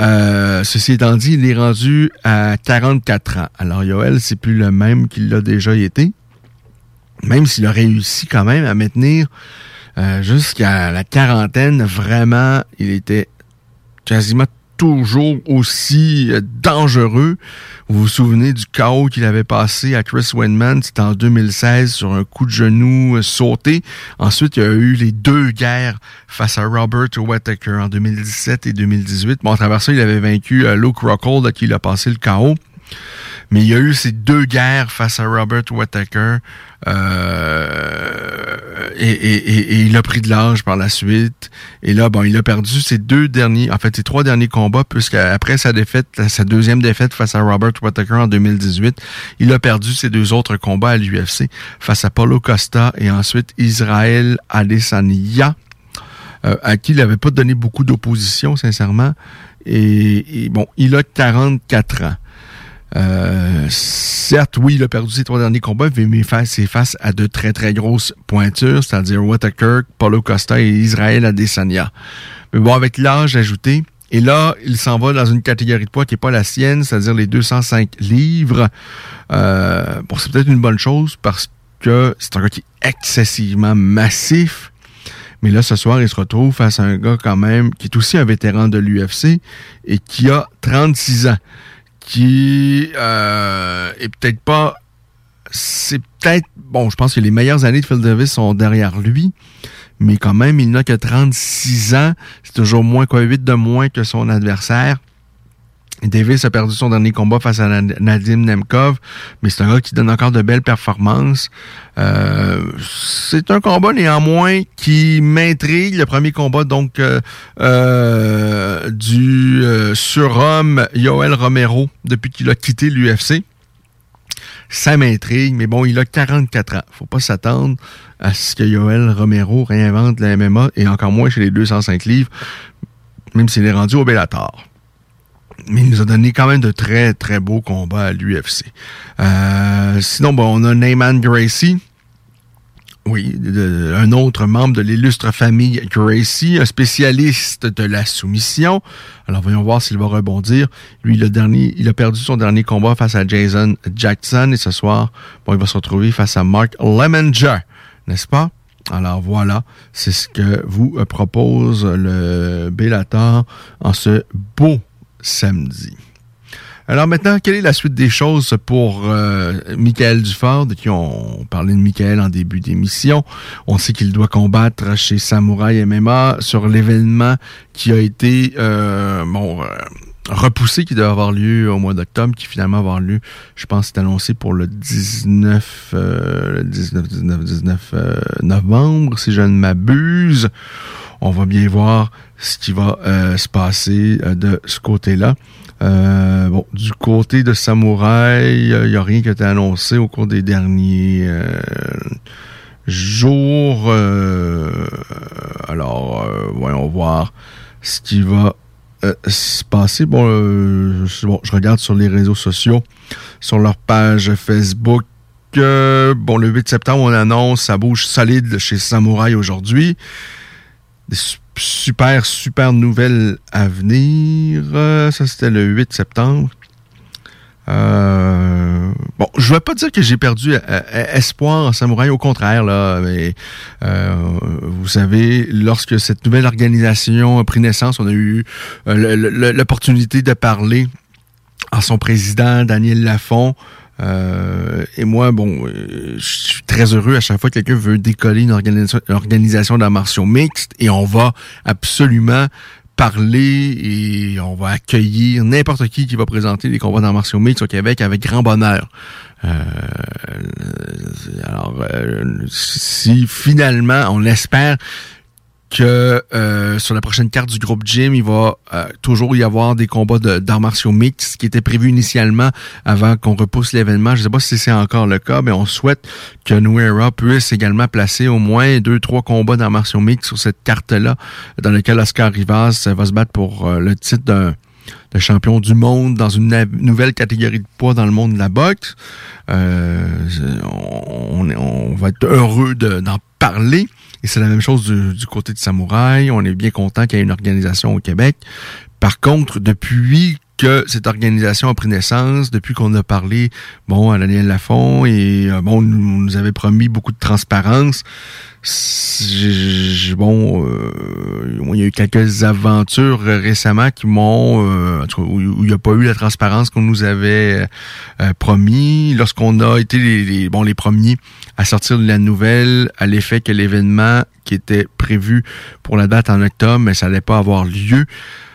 Euh, ceci étant dit, il est rendu à 44 ans. Alors, Yoel, c'est plus le même qu'il l'a déjà été. Même s'il a réussi quand même à maintenir euh, jusqu'à la quarantaine, vraiment, il était quasiment toujours aussi euh, dangereux. Vous vous souvenez du chaos qu'il avait passé à Chris Weinman, c'était en 2016 sur un coup de genou euh, sauté. Ensuite, il y a eu les deux guerres face à Robert Whittaker en 2017 et 2018. Bon, à travers ça, il avait vaincu Luke Rockhold, à qui il a passé le chaos. Mais il y a eu ces deux guerres face à Robert Whittaker. Euh, et, il a pris de l'âge par la suite. Et là, bon, il a perdu ses deux derniers, en fait, ses trois derniers combats, puisqu'après sa défaite, sa deuxième défaite face à Robert Whittaker en 2018, il a perdu ses deux autres combats à l'UFC face à Paulo Costa et ensuite Israël Adesanya, euh, à qui il n'avait pas donné beaucoup d'opposition, sincèrement. Et, et, bon, il a 44 ans. Euh, certes, oui, il a perdu ses trois derniers combats, mais c'est face à de très, très grosses pointures, c'est-à-dire Whittaker, Paulo Costa et Israël Adesanya. Mais bon, avec l'âge ajouté, Et là, il s'en va dans une catégorie de poids qui n'est pas la sienne, c'est-à-dire les 205 livres. Euh, bon, c'est peut-être une bonne chose parce que c'est un gars qui est excessivement massif. Mais là, ce soir, il se retrouve face à un gars quand même qui est aussi un vétéran de l'UFC et qui a 36 ans. Qui euh, est peut-être pas... C'est peut-être... Bon, je pense que les meilleures années de Phil Davis sont derrière lui mais quand même, il n'a que 36 ans. C'est toujours moins quoi, 8 de moins que son adversaire. Davis a perdu son dernier combat face à Nadim Nemkov, mais c'est un gars qui donne encore de belles performances. Euh, c'est un combat néanmoins qui m'intrigue. Le premier combat donc euh, euh, du surhomme Yoel Romero depuis qu'il a quitté l'UFC ça m'intrigue, mais bon, il a 44 ans. Faut pas s'attendre à ce que Yoel Romero réinvente la MMA, et encore moins chez les 205 livres, même s'il est rendu au Bellator. Mais il nous a donné quand même de très, très beaux combats à l'UFC. Euh, sinon, bon, on a Neyman Gracie, oui, un autre membre de l'illustre famille Gracie, un spécialiste de la soumission. Alors voyons voir s'il va rebondir. Lui, le dernier, il a perdu son dernier combat face à Jason Jackson et ce soir, bon, il va se retrouver face à Mark Lemonger, n'est-ce pas? Alors voilà, c'est ce que vous propose le Bellator en ce beau samedi. Alors maintenant, quelle est la suite des choses pour euh, Michael Dufort, qui ont parlé de Michael en début d'émission? On sait qu'il doit combattre chez Samouraï MMA sur l'événement qui a été euh, euh, repoussé, qui doit avoir lieu au mois d'octobre, qui finalement va avoir lieu, je pense, c'est annoncé pour le 19, euh, le 19, 19, 19 novembre, si je ne m'abuse. On va bien voir ce qui va se passer de ce côté-là. Euh, bon, du côté de Samouraï, il n'y a rien qui a été annoncé au cours des derniers euh, jours. Euh, alors, voyons voir ce qui va se passer. Bon, bon, je regarde sur les réseaux sociaux, sur leur page Facebook. bon, le 8 septembre, on annonce, ça bouge solide chez Samouraï aujourd'hui super, super nouvelle à venir. Euh, ça, c'était le 8 septembre. Euh, bon, je vais pas dire que j'ai perdu euh, espoir en Samouraï, au contraire, mais vous savez, lorsque cette nouvelle organisation a pris naissance, on a eu l'opportunité de parler à son président, Daniel Lafont, euh, et moi, bon, euh, je suis très heureux à chaque fois que quelqu'un veut décoller une organisation, d'arts martiaux mixte et on va absolument parler et on va accueillir n'importe qui qui va présenter des combats d'arts martiaux mixtes au Québec avec grand bonheur. Euh, alors, si finalement, on espère que euh, sur la prochaine carte du groupe Jim, il va euh, toujours y avoir des combats d'arts martiaux mixtes qui étaient prévus initialement avant qu'on repousse l'événement. Je ne sais pas si c'est encore le cas, mais on souhaite que Nuera puisse également placer au moins deux, trois combats d'arts martiaux mixtes sur cette carte-là, dans lequel Oscar Rivas va se battre pour euh, le titre de champion du monde dans une nouvelle catégorie de poids dans le monde de la boxe. on, on, va être heureux d'en parler. Et c'est la même chose du, côté de Samouraï. On est bien content qu'il y ait une organisation au Québec. Par contre, depuis que cette organisation a pris naissance, depuis qu'on a parlé, bon, à Daniel Lafont, et euh, bon, nous, nous avait promis beaucoup de transparence, bon, euh, il y a eu quelques aventures récemment qui m'ont, euh, où, il n'y a pas eu la transparence qu'on nous avait euh, promis. Lorsqu'on a été les, bon les premiers à sortir de la nouvelle à l'effet que l'événement qui était prévu pour la date en octobre, mais ça n'allait pas avoir lieu.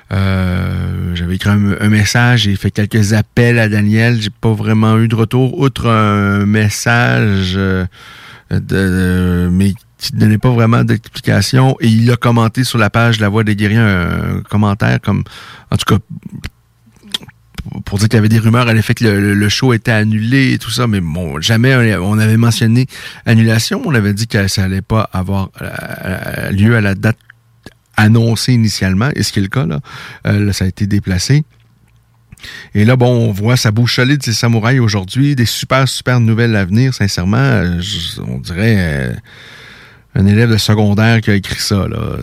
j'avais écrit un, message et fait quelques appels à Daniel. J'ai pas vraiment eu de retour, outre un message de, de mais qui ne donnait pas vraiment d'explication et il a commenté sur la page La Voix des guerriers un, commentaire comme en tout cas pour dire qu'il y avait des rumeurs à l'effet que le, show était annulé et tout ça, mais bon, jamais on avait mentionné annulation. On avait dit que ça allait pas avoir euh, lieu à la date annoncée initialement, et ce qui est le cas, là, euh, là ça a été déplacé. Et là, bon, on voit ça bouge solide, ces samouraïs aujourd'hui, des super, super nouvelles à venir, sincèrement, on dirait un élève de secondaire qui a écrit ça. Là.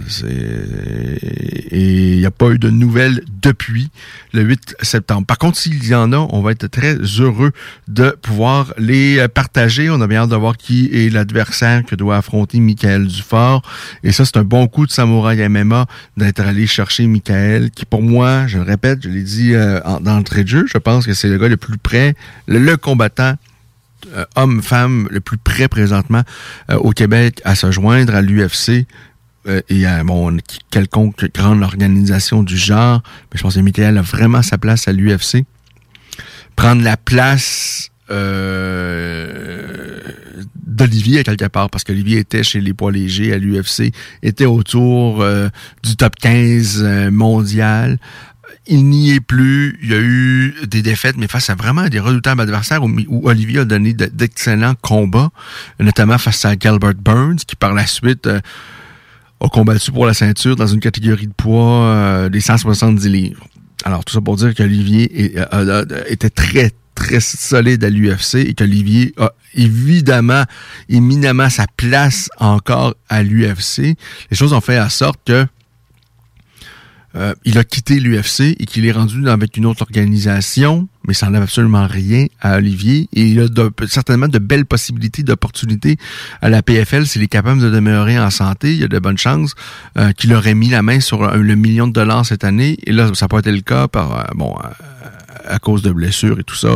Et il n'y a pas eu de nouvelles depuis le 8 septembre. Par contre, s'il y en a, on va être très heureux de pouvoir les partager. On a bien hâte de voir qui est l'adversaire que doit affronter Michael Dufort. Et ça, c'est un bon coup de Samouraï MMA d'être allé chercher Michael, qui pour moi, je le répète, je l'ai dit euh, dans le trait de jeu, je pense que c'est le gars le plus près, le combattant euh, homme-femme le plus près présentement euh, au Québec à se joindre à l'UFC euh, et à bon, quelconque grande organisation du genre. Mais je pense que Michael a vraiment sa place à l'UFC. Prendre la place d'Olivier quelque part, parce qu'Olivier était chez les poids légers à l'UFC, était autour du top 15 mondial il n'y est plus. Il y a eu des défaites, mais face à vraiment des redoutables adversaires où, Olivier a donné d'excellents combats, notamment face à Gilbert Burns, qui par la suite euh, a combattu pour la ceinture dans une catégorie de poids euh, des 170 livres. Alors, tout ça pour dire qu'Olivier euh, était très, très solide à l'UFC et qu'Olivier a évidemment, éminemment sa place encore à l'UFC. Les choses ont fait en sorte que euh, il a quitté l'UFC et qu'il est rendu avec une autre organisation, mais ça n'enlève absolument rien à Olivier. Et il a certainement de belles possibilités, d'opportunités à la PFL s'il est capable de demeurer en santé. Il y a de bonnes chances euh, qu'il aurait mis la main sur le million de dollars cette année. Et là, ça n'a pas été le cas par euh, bon à cause de blessures et tout ça.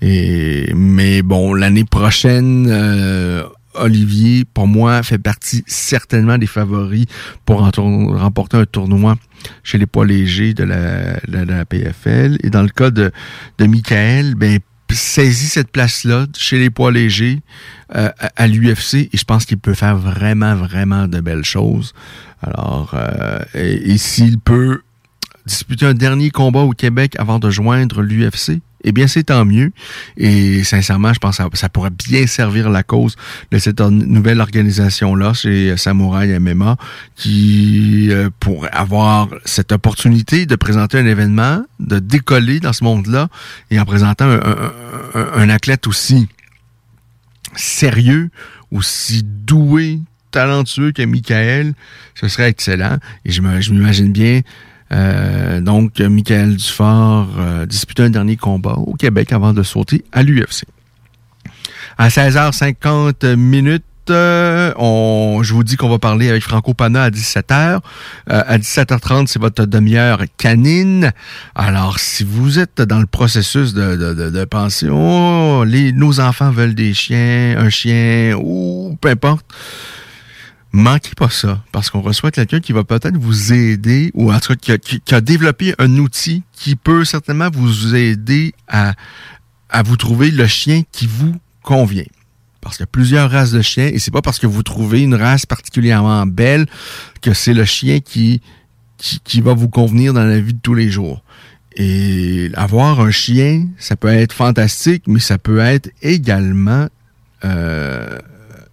Mais bon, l'année prochaine, Olivier, pour moi, fait partie certainement des favoris pour remporter un tournoi chez les poids légers de la, PFL. Et dans le cas de, Michael, ben, saisit cette place-là chez les poids légers euh, à, l'UFC et je pense qu'il peut faire vraiment, vraiment de belles choses. Alors, euh, et s'il peut disputer un dernier combat au Québec avant de joindre l'UFC, eh bien, c'est tant mieux. Et sincèrement, je pense que ça, pourrait bien servir la cause de cette nouvelle organisation-là chez Samouraï MMA qui euh, pourrait avoir cette opportunité de présenter un événement, de décoller dans ce monde-là et en présentant un, athlète aussi sérieux, aussi doué, talentueux que Michael, ce serait excellent. Et je m'imagine bien euh, donc, Michael Dufort euh, disputait un dernier combat au Québec avant de sauter à l'UFC. À 16h50 minutes, euh, je vous dis qu'on va parler avec Franco Pana à 17h. à 17h30, c'est votre demi-heure canine. Alors, si vous êtes dans le processus de, de, de, pension, les, nos enfants veulent des chiens, un chien ou peu importe, manquez pas ça, parce qu'on reçoit quelqu'un qui va peut-être vous aider, ou en tout cas qui a, développé un outil qui peut certainement vous aider à, à vous trouver le chien qui vous convient. Parce qu'il y a plusieurs races de chiens, et c'est pas parce que vous trouvez une race particulièrement belle que c'est le chien qui, qui, va vous convenir dans la vie de tous les jours. Et avoir un chien, ça peut être fantastique, mais ça peut être également... Euh,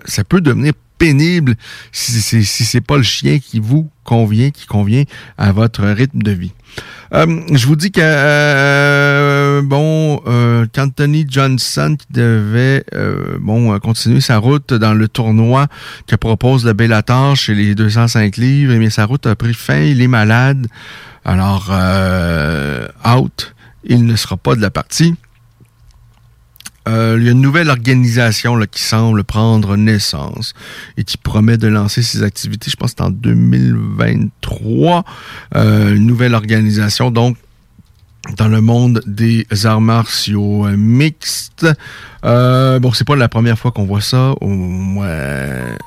ça peut devenir pénible si c'est si c'est pas le chien qui vous convient, qui convient à votre rythme de vie. Euh, je vous dis que euh, bon, euh, qu'Anthony Johnson qui devait euh, bon continuer sa route dans le tournoi que propose le Bellator chez les 205 livres, mais sa route a pris fin, il est malade. Alors out, il ne sera pas de la partie. Euh, il y a une nouvelle organisation là, qui semble prendre naissance et qui promet de lancer ses activités, je pense que en 2023. Euh, une nouvelle organisation, donc, dans le monde des arts martiaux euh, mixtes. Euh, bon, c'est pas la première fois qu'on voit ça. il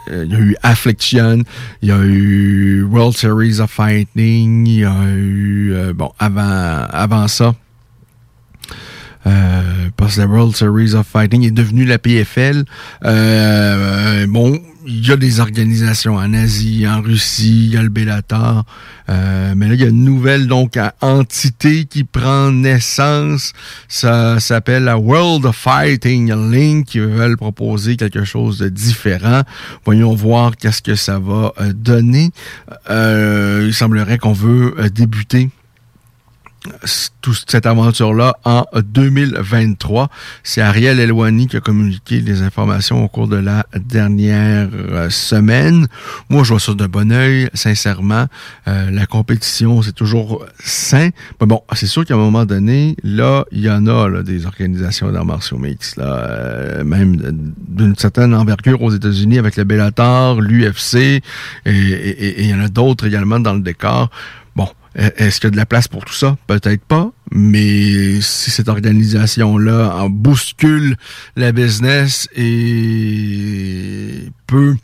y a eu Affliction, il y a eu World Series of Fighting, il y a eu... bon, avant, avant ça, euh, parce que la World Series of Fighting est devenue la PFL. Euh, bon, il y a des organisations en Asie, en Russie, il y a le Bellator. Euh, mais là, il y a une nouvelle donc entité qui prend naissance. Ça s'appelle la World Fighting Link qui veulent proposer quelque chose de différent. Voyons voir qu'est-ce que ça va donner. il semblerait qu'on veut débuter toute cette aventure-là en 2023. C'est Ariel Elwani qui a communiqué les informations au cours de la dernière euh, semaine. Moi, je vois ça d'un bon oeil, sincèrement. Euh, la compétition, c'est toujours sain. Mais bon, c'est sûr qu'à un moment donné, là, il y en a là, des organisations d'arts martiaux mix, là, euh, même d'une certaine envergure aux États-Unis avec le Bellator, l'UFC, et il y en a d'autres également dans le décor. Est-ce qu'il y a de la place pour tout ça? Peut-être pas. Mais si cette organisation-là en bouscule la business et peut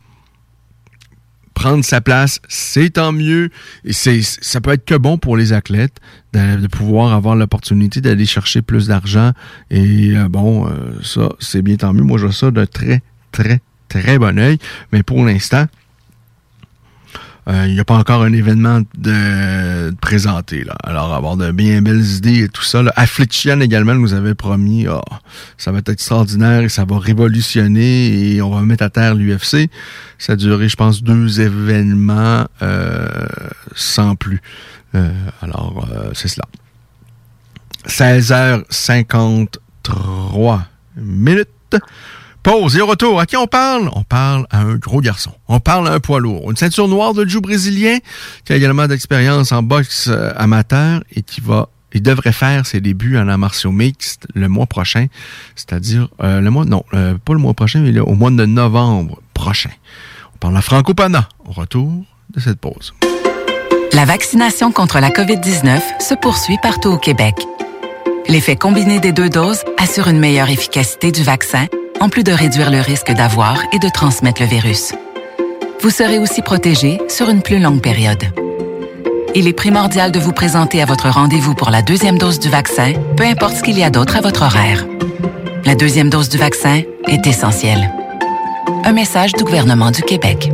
prendre sa place, c'est tant mieux. Et c'est, ça peut être que bon pour les athlètes de, pouvoir avoir l'opportunité d'aller chercher plus d'argent. Et euh, bon, euh, ça, c'est bien tant mieux. Moi, je vois ça de très, très, très bon oeil. Mais pour l'instant, il n'y a pas encore un événement de, de présenté. Là. Alors, avoir de bien belles idées et tout ça. Affliction également nous avait promis, oh, ça va être extraordinaire et ça va révolutionner et on va mettre à terre l'UFC. Ça a duré, je pense, deux événements euh, sans plus. Euh, alors, c'est cela. 16h53 minutes. Pause et retour. À qui on parle? On parle à un gros garçon. On parle à un poids lourd. Une ceinture noire de jiu brésilien qui a également d'expérience en boxe euh, amateur et qui va il devrait faire ses débuts en art martiaux mixte le mois prochain, c'est-à-dire euh, le mois non, euh, pas le mois prochain, mais au mois de novembre prochain. On parle à Franco Pana au retour de cette pause. La vaccination contre la COVID-19 se poursuit partout au Québec. L'effet combiné des deux doses assure une meilleure efficacité du vaccin en plus de réduire le risque d'avoir et de transmettre le virus. Vous serez aussi protégé sur une plus longue période. Il est primordial de vous présenter à votre rendez-vous pour la deuxième dose du vaccin, peu importe ce qu'il y a d'autre à votre horaire. La deuxième dose du vaccin est essentielle. Un message du gouvernement du Québec.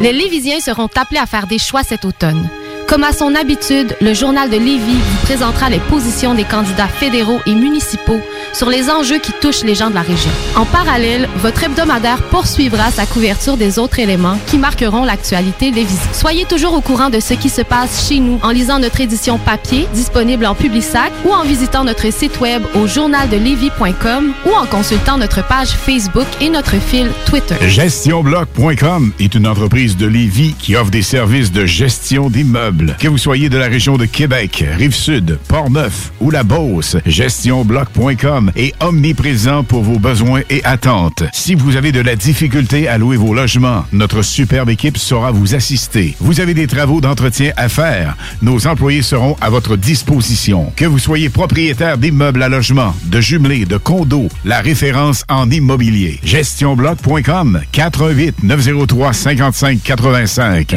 Les Lévisiens seront appelés à faire des choix cet automne. Comme à son habitude, le journal de Lévis vous présentera les positions des candidats fédéraux et municipaux sur les enjeux qui touchent les gens de la région. En parallèle, votre hebdomadaire poursuivra sa couverture des autres éléments qui marqueront l'actualité lévisienne. Soyez toujours au courant de ce qui se passe chez nous en lisant notre édition papier disponible en Publisac ou en visitant notre site web au journaldelévis.com ou en consultant notre page Facebook et notre fil Twitter. GestionBloc.com est une entreprise de Lévis qui offre des services de gestion d'immeubles que vous soyez de la région de Québec, Rive-Sud, Port-Neuf ou la Beauce, gestionbloc.com est omniprésent pour vos besoins et attentes. Si vous avez de la difficulté à louer vos logements, notre superbe équipe saura vous assister. Vous avez des travaux d'entretien à faire, nos employés seront à votre disposition. Que vous soyez propriétaire d'immeubles à logement, de jumelés, de condos, la référence en immobilier. Gestionbloc.com 418 903 55 85.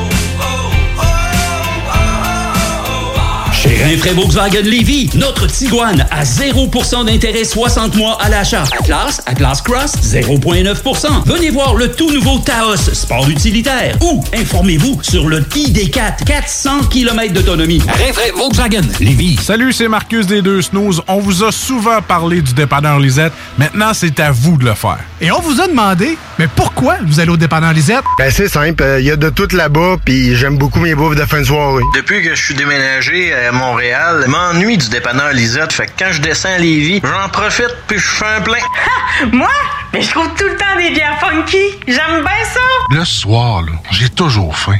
Rinfraie Volkswagen Levy, notre Tiguan à 0% d'intérêt 60 mois à l'achat. Atlas, Atlas Cross, 0,9%. Venez voir le tout nouveau Taos, sport utilitaire. Ou informez-vous sur le ID4, 400 km d'autonomie. Rinfraie Volkswagen Levy. Salut, c'est Marcus des Deux Snooze. On vous a souvent parlé du dépanneur Lisette. Maintenant, c'est à vous de le faire. Et on vous a demandé, mais pourquoi vous allez au dépanneur Lisette? Ben, c'est simple. Il y a de tout là-bas, puis j'aime beaucoup mes bouffes de fin de soirée. Depuis que je suis déménagé à Montréal, m'ennuie du dépanneur Lisette. Fait que quand je descends à Lévis, j'en profite puis je fais un plein. (laughs) Moi? Mais je trouve tout le temps des bières funky. J'aime bien ça. Le soir, là, j'ai toujours faim.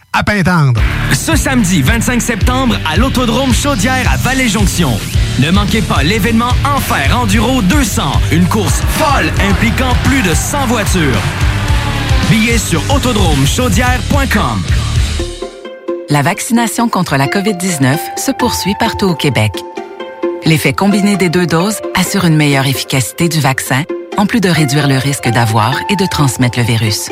à Pintendre. Ce samedi 25 septembre à l'Autodrome Chaudière à Vallée-Jonction. Ne manquez pas l'événement Enfer Enduro 200, une course folle impliquant plus de 100 voitures. Billets sur autodromechaudière.com. La vaccination contre la COVID-19 se poursuit partout au Québec. L'effet combiné des deux doses assure une meilleure efficacité du vaccin, en plus de réduire le risque d'avoir et de transmettre le virus.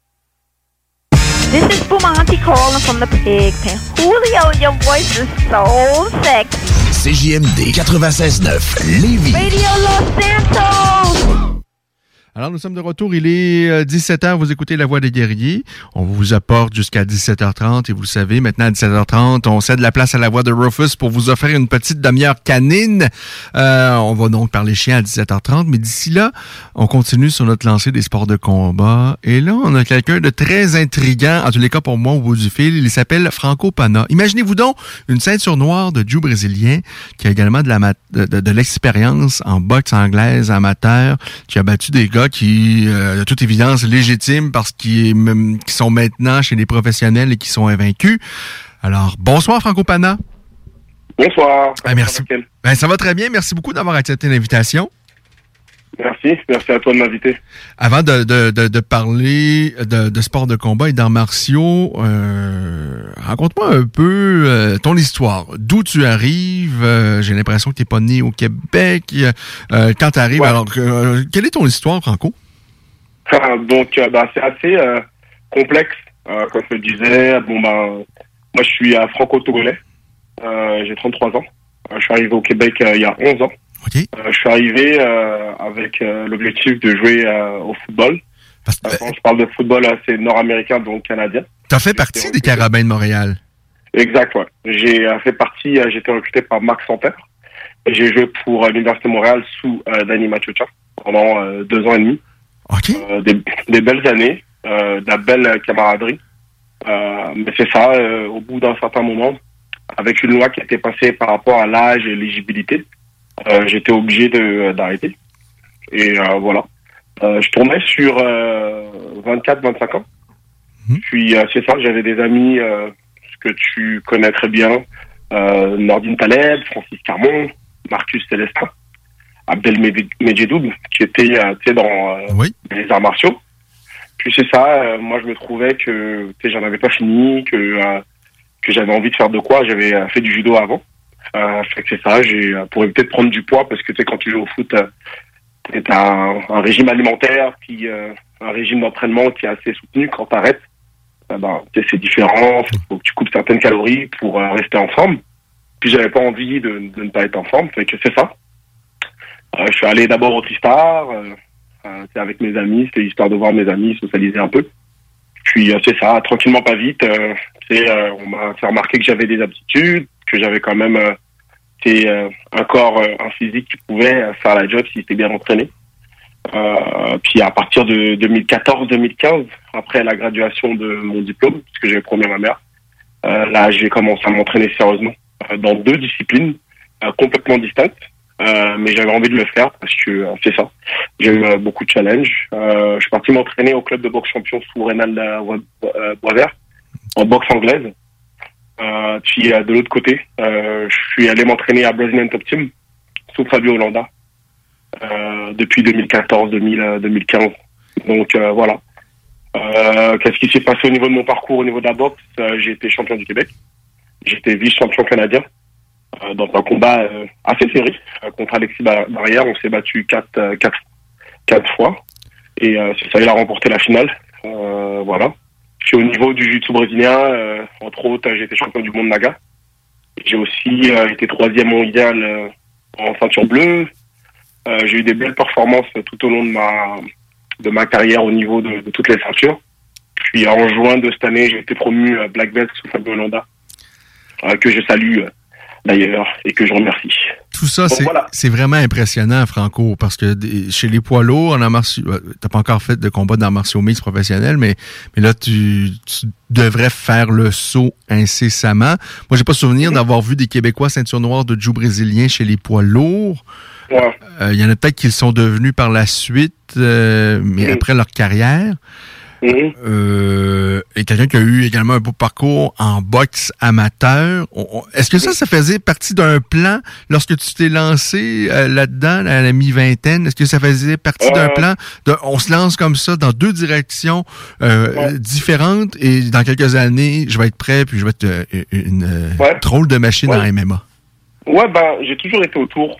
This is Bumanti calling from the pig pen. Julio, your voice is so sexy. CJMD 96.9, Lévis. Radio Los Santos! Alors, nous sommes de retour. Il est 17h. Vous écoutez La Voix des guerriers. On vous apporte jusqu'à 17h30. Et vous savez, maintenant à 17h30, on cède la place à La Voix de Rufus pour vous offrir une petite demi-heure canine. Euh, on va donc parler chien à 17h30. Mais d'ici là, on continue sur notre lancée des sports de combat. Et là, on a quelqu'un de très intriguant, en tous les cas pour moi, au bout du fil. Il s'appelle Franco Pana. Imaginez-vous donc une ceinture noire de Jiu brésilien qui a également de l'expérience en boxe anglaise amateur, qui a battu des gars qui, euh, de toute évidence, légitimes parce qu'ils qui sont maintenant chez les professionnels et qui sont invaincus. Alors, bonsoir Franco Pana. Bonsoir. Ah, merci. Ben, ça va très bien. Merci beaucoup d'avoir accepté l'invitation. Merci. Merci à toi de m'inviter. Avant de, de, de, de parler de, de, sport de combat et d'arts martiaux, euh, raconte-moi un peu euh, ton histoire. D'où tu arrives? Euh, J'ai l'impression que tu n'es pas né au Québec. Quand tu arrives, Ouais. alors, quelle est ton histoire, Franco? Ah, Donc, bah, c'est assez complexe, comme je le disais. Bon, bah, moi, je suis franco-togolais. J'ai 33 ans. Je suis arrivé au Québec il y a 11 ans. Euh, je suis arrivé euh, avec euh, l'objectif de jouer au football. Euh, quand je parle de football, c'est nord-américain, donc canadien. Tu as fait partie des Carabins de Montréal. Exact, ouais. J'ai fait partie, j'ai été recruté par Max Santerre. Et J'ai joué pour l'Université de Montréal sous euh, Danny Machocha pendant euh, deux ans et demi. Euh, des, des belles années, de la belle camaraderie. Mais c'est ça, au bout d'un certain moment, avec une loi qui a été passée par rapport à l'âge et l'éligibilité, euh, j'étais obligé de- d'arrêter. Et euh, voilà. Euh, je tournais sur 24-25 ans. Puis euh, c'est ça, j'avais des amis euh, que tu connais très bien, euh, Nordine Taleb, Francis Carmon, Marcus Célestin, Abdel Med- Medjedoub, qui était euh, dans euh, les arts martiaux. Puis c'est ça, euh, moi je me trouvais que j'en avais pas fini, que euh, que j'avais envie de faire de quoi. J'avais euh, fait du judo avant. Euh, c'est ça, j'ai euh, pour éviter de prendre du poids parce que tu sais quand tu joues au foot, euh, t'as un, un régime alimentaire puis euh, un régime d'entraînement qui est assez soutenu. Quand t'arrêtes, euh, ben, c'est différent. Faut que tu coupes certaines calories pour euh, rester en forme. Puis j'avais pas envie de, ne pas être en forme, fait que c'est ça. Euh, je suis allé d'abord au Tristar, euh, euh, c'est avec mes amis, c'était histoire de voir mes amis, socialiser un peu. Puis euh, c'est ça, tranquillement pas vite. euh, c'est, euh, on m'a fait remarquer que j'avais des aptitudes, que j'avais quand même euh, euh, un corps, euh, un physique qui pouvait euh, faire la job si j'étais bien entraîné. Puis à partir de 2014-2015, après la graduation de mon diplôme, puisque j'avais promis à ma mère, là j'ai commencé à m'entraîner sérieusement dans deux disciplines complètement distinctes. Mais j'avais envie de le faire parce que c'est ça. J'ai eu beaucoup de challenges. Je suis parti m'entraîner au club de boxe champion sous euh, Boisvert en boxe anglaise. Euh, puis euh, de l'autre côté, euh, je suis allé m'entraîner à Brazilian Top Team sous Fabio Hollanda euh, depuis 2014-2015. Donc voilà. Qu'est-ce qui s'est passé au niveau de mon parcours, au niveau de la boxe? J'ai été champion du Québec. J'étais vice-champion canadien dans un combat assez serré contre Alexis Bar- Barrière. On s'est battu quatre, euh, quatre, quatre fois. Et c'est ça, il a remporté la finale. Voilà. Puis au niveau du jiu-jitsu brésilien, euh, entre autres, j'ai été champion du monde Naga. J'ai aussi euh, été troisième mondial euh, en ceinture bleue. Euh, j'ai eu des belles performances tout au long de ma de ma carrière au niveau de, toutes les ceintures. Puis en juin de cette année, j'ai été promu euh, black belt sous Fabio Hollanda, euh, que je salue euh, d'ailleurs et que je remercie. Tout ça, c'est voilà. vraiment impressionnant, Franco, parce que chez les poids lourds, en martiaux, euh, t'as pas encore fait de combat d'arts martiaux mixtes professionnels, mais, mais là, tu, tu devrais faire le saut incessamment. Moi, j'ai pas souvenir d'avoir vu des Québécois ceinture noire de jiu brésilien chez les poids lourds. Ouais. Euh, Il y en a peut-être qui le sont devenus par la suite, euh, mais après leur carrière. Euh, et quelqu'un qui a eu également un beau parcours en boxe amateur. Est-ce que ça, ça faisait partie d'un plan lorsque tu t'es lancé euh, là-dedans, à la mi-vingtaine? Est-ce que ça faisait partie d'un Euh. plan? De, on se lance comme ça dans deux directions euh, différentes et dans quelques années, je vais être prêt puis je vais être une Ouais. drôle de machine Ouais. en MMA. Ouais, ben, j'ai toujours été autour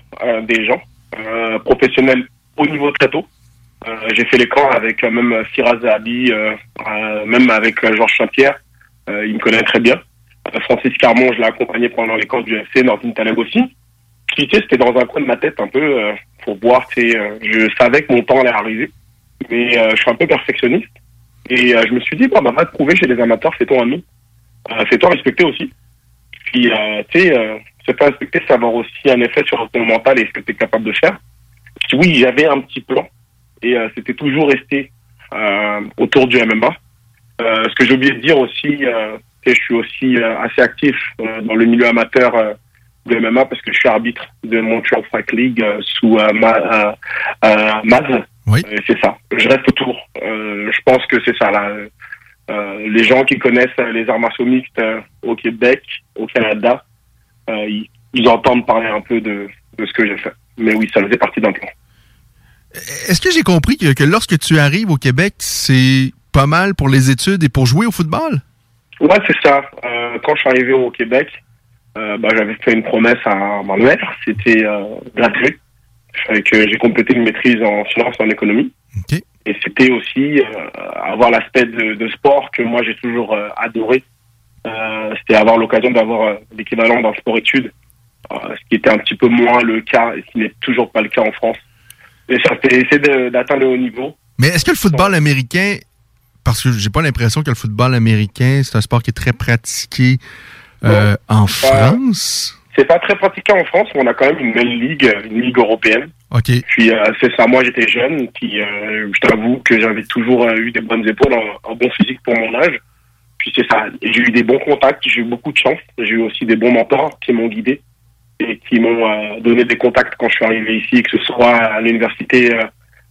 des gens, euh, professionnels au niveau très tôt. Euh, j'ai fait les camps avec euh, même Firaz Zahabi, euh, euh, même avec Georges Saint-Pierre. Il me connaît très bien. Francis Carmon, je l'ai accompagné pendant les camps du FC, Nordine Taleb aussi. Puis, tu sais, c'était dans un coin de ma tête un peu pour voir, tu sais, je savais que mon temps allait arriver. Mais je suis un peu perfectionniste. Et je me suis dit, bon, bah, va te prouver chez les amateurs, fais-toi ami. Fais-toi respecter aussi. Puis, tu sais, se faire respecter, ça va avoir aussi un effet sur ton mental et ce que tu es capable de faire. Puis oui, j'avais un petit plan et euh, c'était toujours resté euh, autour du MMA. Euh, ce que j'ai oublié de dire aussi, euh, tu sais, je suis aussi euh, assez actif euh, dans le milieu amateur euh, de MMA parce que je suis arbitre de Montreal Fight League euh, sous euh, ma, euh, euh, Maz. Oui. Euh, c'est ça. Je reste autour. Euh, je pense que c'est ça. Là. Euh, les gens qui connaissent euh, les arts martiaux mixtes euh, au Québec, au Canada, euh, ils, ils entendent parler un peu de, de ce que j'ai fait. Mais oui, ça faisait partie d'un plan. Est-ce que j'ai compris que, que lorsque tu arrives au Québec, c'est pas mal pour les études et pour jouer au football? Ouais, c'est ça. Euh, quand je suis arrivé au Québec, euh, bah, j'avais fait une promesse à ma mère. C'était euh, gratuit. Que j'ai complété une maîtrise en finance et en économie. Et c'était aussi euh, avoir l'aspect de, de sport que moi j'ai toujours euh, adoré. Euh, c'était avoir l'occasion d'avoir euh, l'équivalent d'un sport-études, euh, ce qui était un petit peu moins le cas et ce qui n'est toujours pas le cas en France. Et ça fait essayer de- d'atteindre le haut niveau. Mais est-ce que le football américain, parce que j'ai pas l'impression que le football américain, c'est un sport qui est très pratiqué euh, en France? C'est pas très pratiqué en France, mais on a quand même une belle ligue, une ligue européenne. OK. Puis euh, c'est ça, moi j'étais jeune, puis euh, je t'avoue que j'avais toujours eu des bonnes épaules, un, un bon physique pour mon âge. Puis c'est ça, j'ai eu des bons contacts, j'ai eu beaucoup de chance, j'ai eu aussi des bons mentors qui m'ont guidé et qui m'ont euh, donné des contacts quand je suis arrivé ici, que ce soit à l'université euh,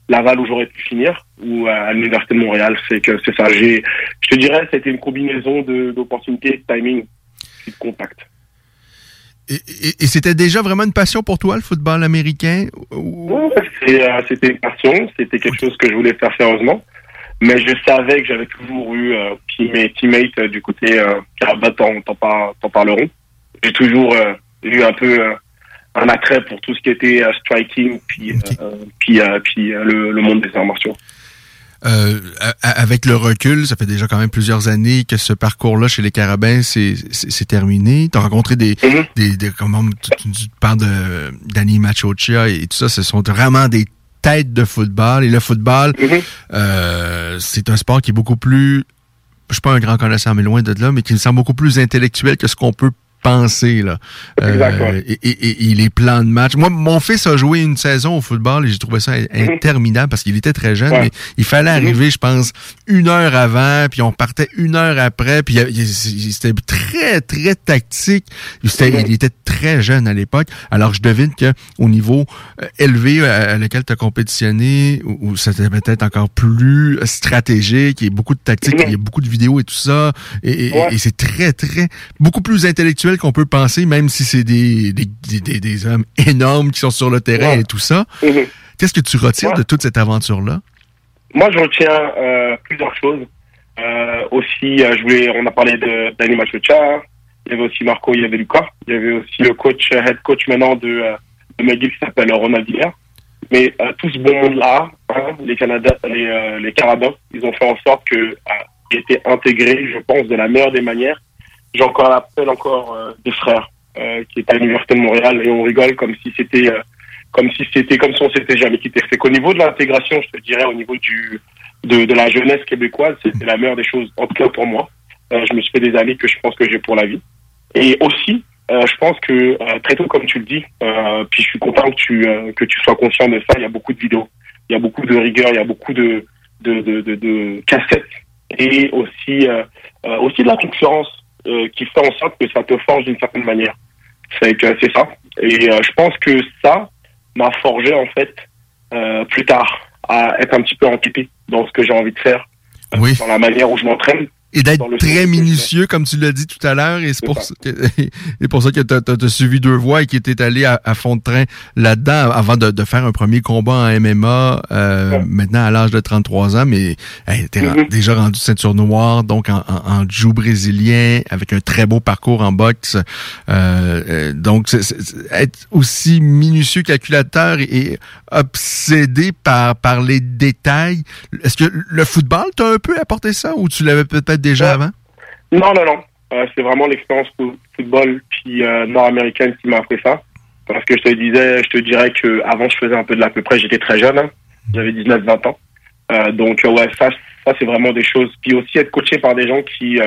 Laval où j'aurais pu finir ou euh, à l'université de Montréal. C'est que c'est ça, j'ai, je te dirais, c'était une combinaison de d'opportunités, de timing, et de contacts. Et, et- et c'était déjà vraiment une passion pour toi, le football américain? Ouais, c'était une passion, c'était quelque chose que je voulais faire sérieusement. Mais je savais que j'avais toujours eu euh, mes teammates euh, du côté euh, t'en parleront. J'ai toujours euh, eu un peu euh, un attrait pour tout ce qui était euh, striking puis euh, puis, puis le, le monde des arts martiaux. Avec le recul, ça fait déjà quand même plusieurs années que ce parcours-là chez les Carabins, c'est terminé. Tu as rencontré des, des, des- comment tu, parles de Danny Machocha et tout ça, ce sont vraiment des têtes de football. Et le football, euh, c'est un sport qui est beaucoup plus, je suis pas un grand connaisseur, mais loin de là, mais qui me semble beaucoup plus intellectuel que ce qu'on peut pensée. Là. Euh, et, et, et, les plans de match. Moi, mon fils a joué une saison au football et j'ai trouvé ça Mhm. interminable parce qu'il était très jeune, mais il fallait arriver, je pense, une heure avant, puis on partait une heure après, puis c'était très, très tactique. Mhm. Il était très jeune à l'époque. Alors, je devine que au niveau euh, élevé à, à lequel tu as compétitionné, où, où c'était peut-être encore plus stratégique, il y a beaucoup de tactique, il y a beaucoup de vidéos et tout ça, et, et- Mhm. Ouais. et c'est très, très, beaucoup plus intellectuel qu'on peut penser, même si c'est des, des, des, hommes énormes qui sont sur le terrain et tout ça. Mhm. Qu'est-ce que tu retires Ouais. de toute cette aventure-là? Moi, je retiens euh, plusieurs choses. Euh, aussi, euh, je voulais, on a parlé d'Annie Machocha, il y avait aussi Marco, il y avait Lucas, il y avait aussi le coach, head coach maintenant de, de McGill qui s'appelle Ronald Hiller. Mais tout ce bon monde-là, hein, les Canadiens, les, les Canadiens, ils ont fait en sorte que était intégré, je pense, de la meilleure des manières. J'ai encore l'appel encore euh, des frères euh, qui étaient à l'université de Montréal et on rigole comme si c'était euh, comme si c'était comme si on s'était jamais quitté. C'est qu'au niveau de l'intégration, je te dirais, au niveau du de, de la jeunesse québécoise, c'était la meilleure des choses, en tout cas pour moi. Euh, je me suis fait des amis que je pense que j'ai pour la vie. Et aussi, euh, je pense que euh, très tôt, comme tu le dis, puis je suis content que tu que tu sois conscient de ça. Il y a beaucoup de vidéos, il y a beaucoup de rigueur, il y a beaucoup de de de, de, de cassettes et aussi aussi de la concurrence euh, qui fait en sorte que ça te forge d'une certaine manière. C'est que c'est ça. Et euh, je pense que ça m'a forgé en fait euh, plus tard à être un petit peu antiqué dans ce que j'ai envie de faire, Oui. dans la manière où je m'entraîne. Et d'être très minutieux, comme tu l'as dit tout à l'heure, et c'est pour, ça que, (laughs) et pour ça que tu as, suivi deux voies et qui était allé à, à fond de train là-dedans avant de, de faire un premier combat en MMA, euh, maintenant à l'âge de 33 ans, mais hey, t'es ren- déjà rendu ceinture noire, donc en, en, en jiu brésilien, avec un très beau parcours en boxe. Euh, euh, donc, être aussi minutieux calculateur et obsédé par, par les détails. Est-ce que le football t'a un peu apporté ça ou tu l'avais peut-être déjà avant? Non, non, non. Euh, c'est vraiment l'expérience fo- football puis euh, nord-américaine qui m'a appris ça. Parce que je te disais, je te dirais que avant je faisais un peu de l'à peu près, j'étais très jeune, hein. j'avais 19-20 ans. Euh, donc ouais, ça, ça c'est vraiment des choses. Puis aussi être coaché par des gens qui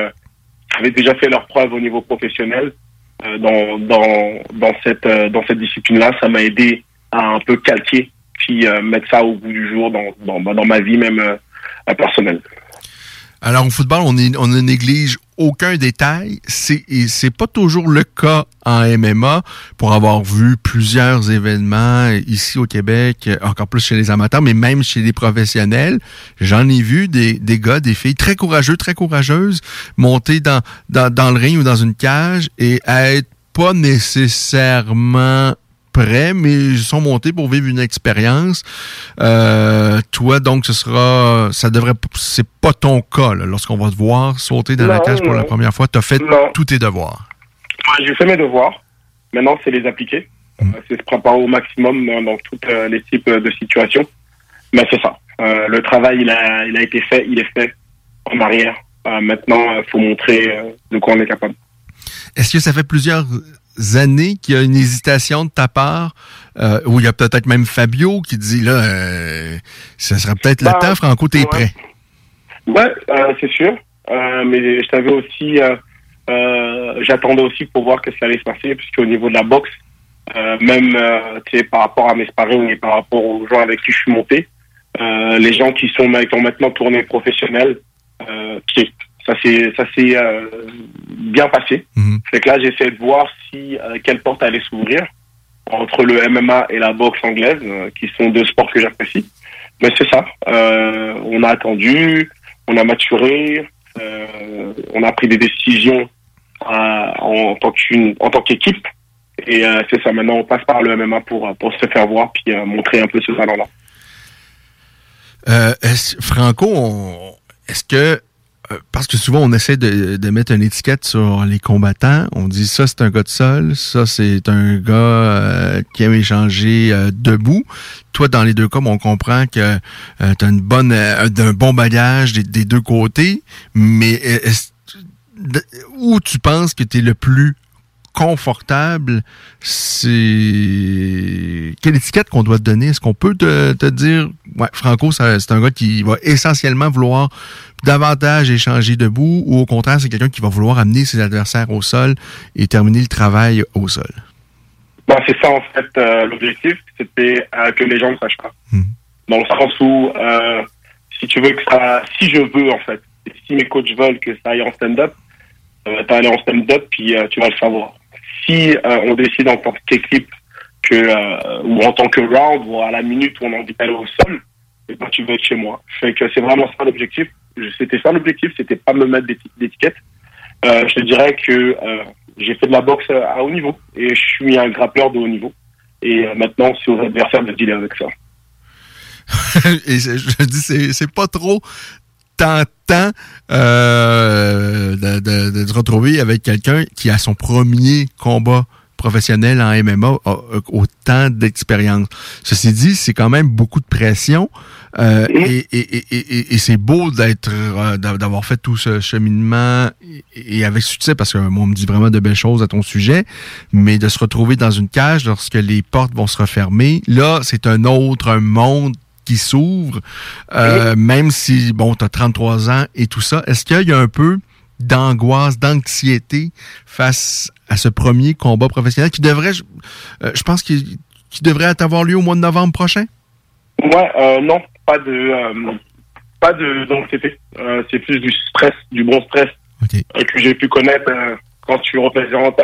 avaient déjà fait leurs preuves au niveau professionnel dans dans dans cette dans cette discipline-là, ça m'a aidé à un peu calquer puis mettre ça au bout du jour dans dans, dans ma vie même personnelle. Alors, au football, on, ne néglige aucun détail. C'est c'est pas toujours le cas en MMA pour avoir vu plusieurs événements ici au Québec, encore plus chez les amateurs, mais même chez les professionnels. J'en ai vu des, gars, des filles très courageux, très courageuses, monter dans, dans, dans le ring ou dans une cage et être pas nécessairement prêts, mais ils sont montés pour vivre une expérience. Euh, toi, donc, ce sera, ça devrait, c'est pas ton cas, lorsqu'on va te voir sauter dans la cage pour la première fois. Tu as fait Non. tous tes devoirs. J'ai fait mes devoirs. Maintenant, c'est les appliquer. Euh, c'est se préparer au maximum dans, dans toutes euh, les types de situations. Mais c'est ça. Euh, le travail, il a, il a été fait, il est fait en arrière. Euh, maintenant, il faut montrer euh, de quoi on est capable. Est-ce que ça fait plusieurs années qu'il y a une hésitation de ta part, euh, ou il y a peut-être même Fabio qui dit là, euh, ça sera peut-être le Bah, temps, Franco, t'es ouais. prêt. Ouais, euh, c'est sûr. Euh, mais je savais aussi, euh, euh, j'attendais aussi pour voir qu'est-ce qui allait se passer, puisqu'au niveau de la boxe, euh, même euh, par rapport à mes sparring et par rapport aux gens avec qui je suis monté, euh, les gens qui sont qui ont maintenant tourné professionnel, euh, qui- ça s'est ça s'est euh, bien passé. Fait que là, j'essaie de voir si euh, quelle porte allait s'ouvrir entre le MMA et la boxe anglaise, euh, qui sont deux sports que j'apprécie. Mais c'est ça. Euh, on a attendu, on a maturé, on a pris des décisions en tant qu'une en tant qu'équipe. Et c'est ça. Maintenant, on passe par le MMA pour pour se faire voir puis montrer un peu ce talent-là. Franco, on- est-ce que parce que souvent on essaie de, de mettre une étiquette sur les combattants, on dit ça c'est un gars de sol, ça c'est un gars euh, qui aime échanger euh, debout. Toi dans les deux cas, on comprend que tu as une bonne euh, un bon bagage des, deux côtés, mais de- où tu penses que tu es le plus confortable, c'est quelle étiquette qu'on doit te donner? Est-ce qu'on peut te, te dire, ouais, Franco, c'est un gars qui va essentiellement vouloir davantage échanger debout ou au contraire, c'est quelqu'un qui va vouloir amener ses adversaires au sol et terminer le travail au sol? Bon, c'est ça, en fait, euh, l'objectif, c'était euh, que les gens ne sachent pas. Dans le sens où, euh, si tu veux que ça, si je veux, en fait, et si mes coachs veulent que ça aille en stand-up, ça va aller en stand-up, puis tu vas le savoir. Si on décide en tant qu'équipe que, ou en tant que round, ou à la minute où on a envie d'aller au sol, et ben, tu vas être chez moi. Fait que c'est vraiment ça l'objectif. Je- C'était ça l'objectif, c'était pas me mettre d'éti- d'étiquette. Euh, je te dirais que euh, j'ai fait de la boxe à haut niveau et je suis un grappeur de haut niveau. Et euh, maintenant, c'est aux adversaires de dealer avec ça. (laughs) et je dis, c'est, pas trop tentant de, de- de se retrouver avec quelqu'un qui a son premier combat professionnel en MMA a, autant d'expérience. Ceci dit, c'est quand même beaucoup de pression euh, et, et, et, et- et c'est beau d'être euh, d'a- d'avoir fait tout ce cheminement et, et avec succès parce que moi on me dit vraiment de belles choses à ton sujet, mais de se retrouver dans une cage lorsque les portes vont se refermer, là c'est un autre monde qui s'ouvre, euh, même si, bon, tu as 33 ans et tout ça. Est-ce qu'il y a un peu d'angoisse, d'anxiété face à ce premier combat professionnel qui devrait, je, euh, je pense, qu'il qui devrait avoir lieu au mois de novembre prochain? Ouais, euh, non, pas de, euh, pas de d'anxiété. C'est plus du stress, du bon stress euh, que j'ai pu connaître quand tu représentes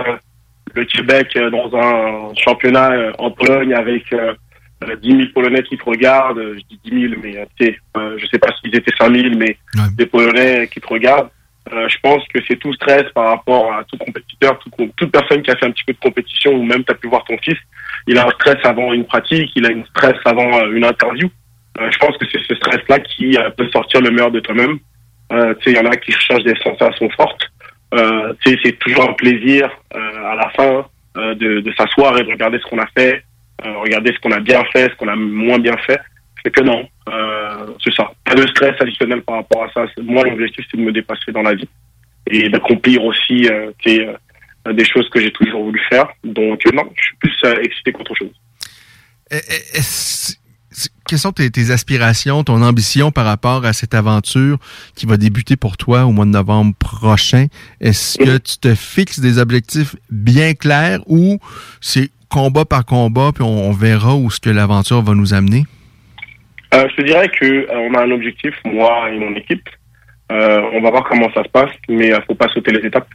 le Québec dans un championnat en Pologne avec euh, euh, 10 000 Polonais qui te regardent. Je dis 10 000, mais euh, je sais pas s'ils étaient 5 000, mais des Polonais qui te regardent. Euh, je pense que c'est tout stress par rapport à tout compétiteur, tout toute personne qui a fait un petit peu de compétition ou même tu as pu voir ton fils. Il a un stress avant une pratique, il a un stress avant euh, une interview. Euh, je pense que c'est ce stress-là qui euh, peut sortir le meilleur de toi-même. Euh, il y en a qui cherchent des sensations fortes. Euh, c'est toujours un plaisir à la fin de, de s'asseoir et de regarder ce qu'on a fait, regarder ce qu'on a bien fait, ce qu'on a moins bien fait. C'est que non, euh, c'est ça. Pas de stress additionnel par rapport à ça. Moi, l'objectif, c'est de me dépasser dans la vie et d'accomplir aussi euh, euh, des choses que j'ai toujours voulu faire. Donc, non, je suis plus excité qu'autre chose. Quelles sont tes, tes aspirations, ton ambition par rapport à cette aventure qui va débuter pour toi au mois de novembre prochain? Est-ce que tu te fixes des objectifs bien clairs ou c'est combat par combat puis on, on verra où ce que l'aventure va nous amener? Euh, je te dirais que euh, on a un objectif, moi et mon équipe. Euh, on va voir comment ça se passe, mais faut pas sauter les étapes.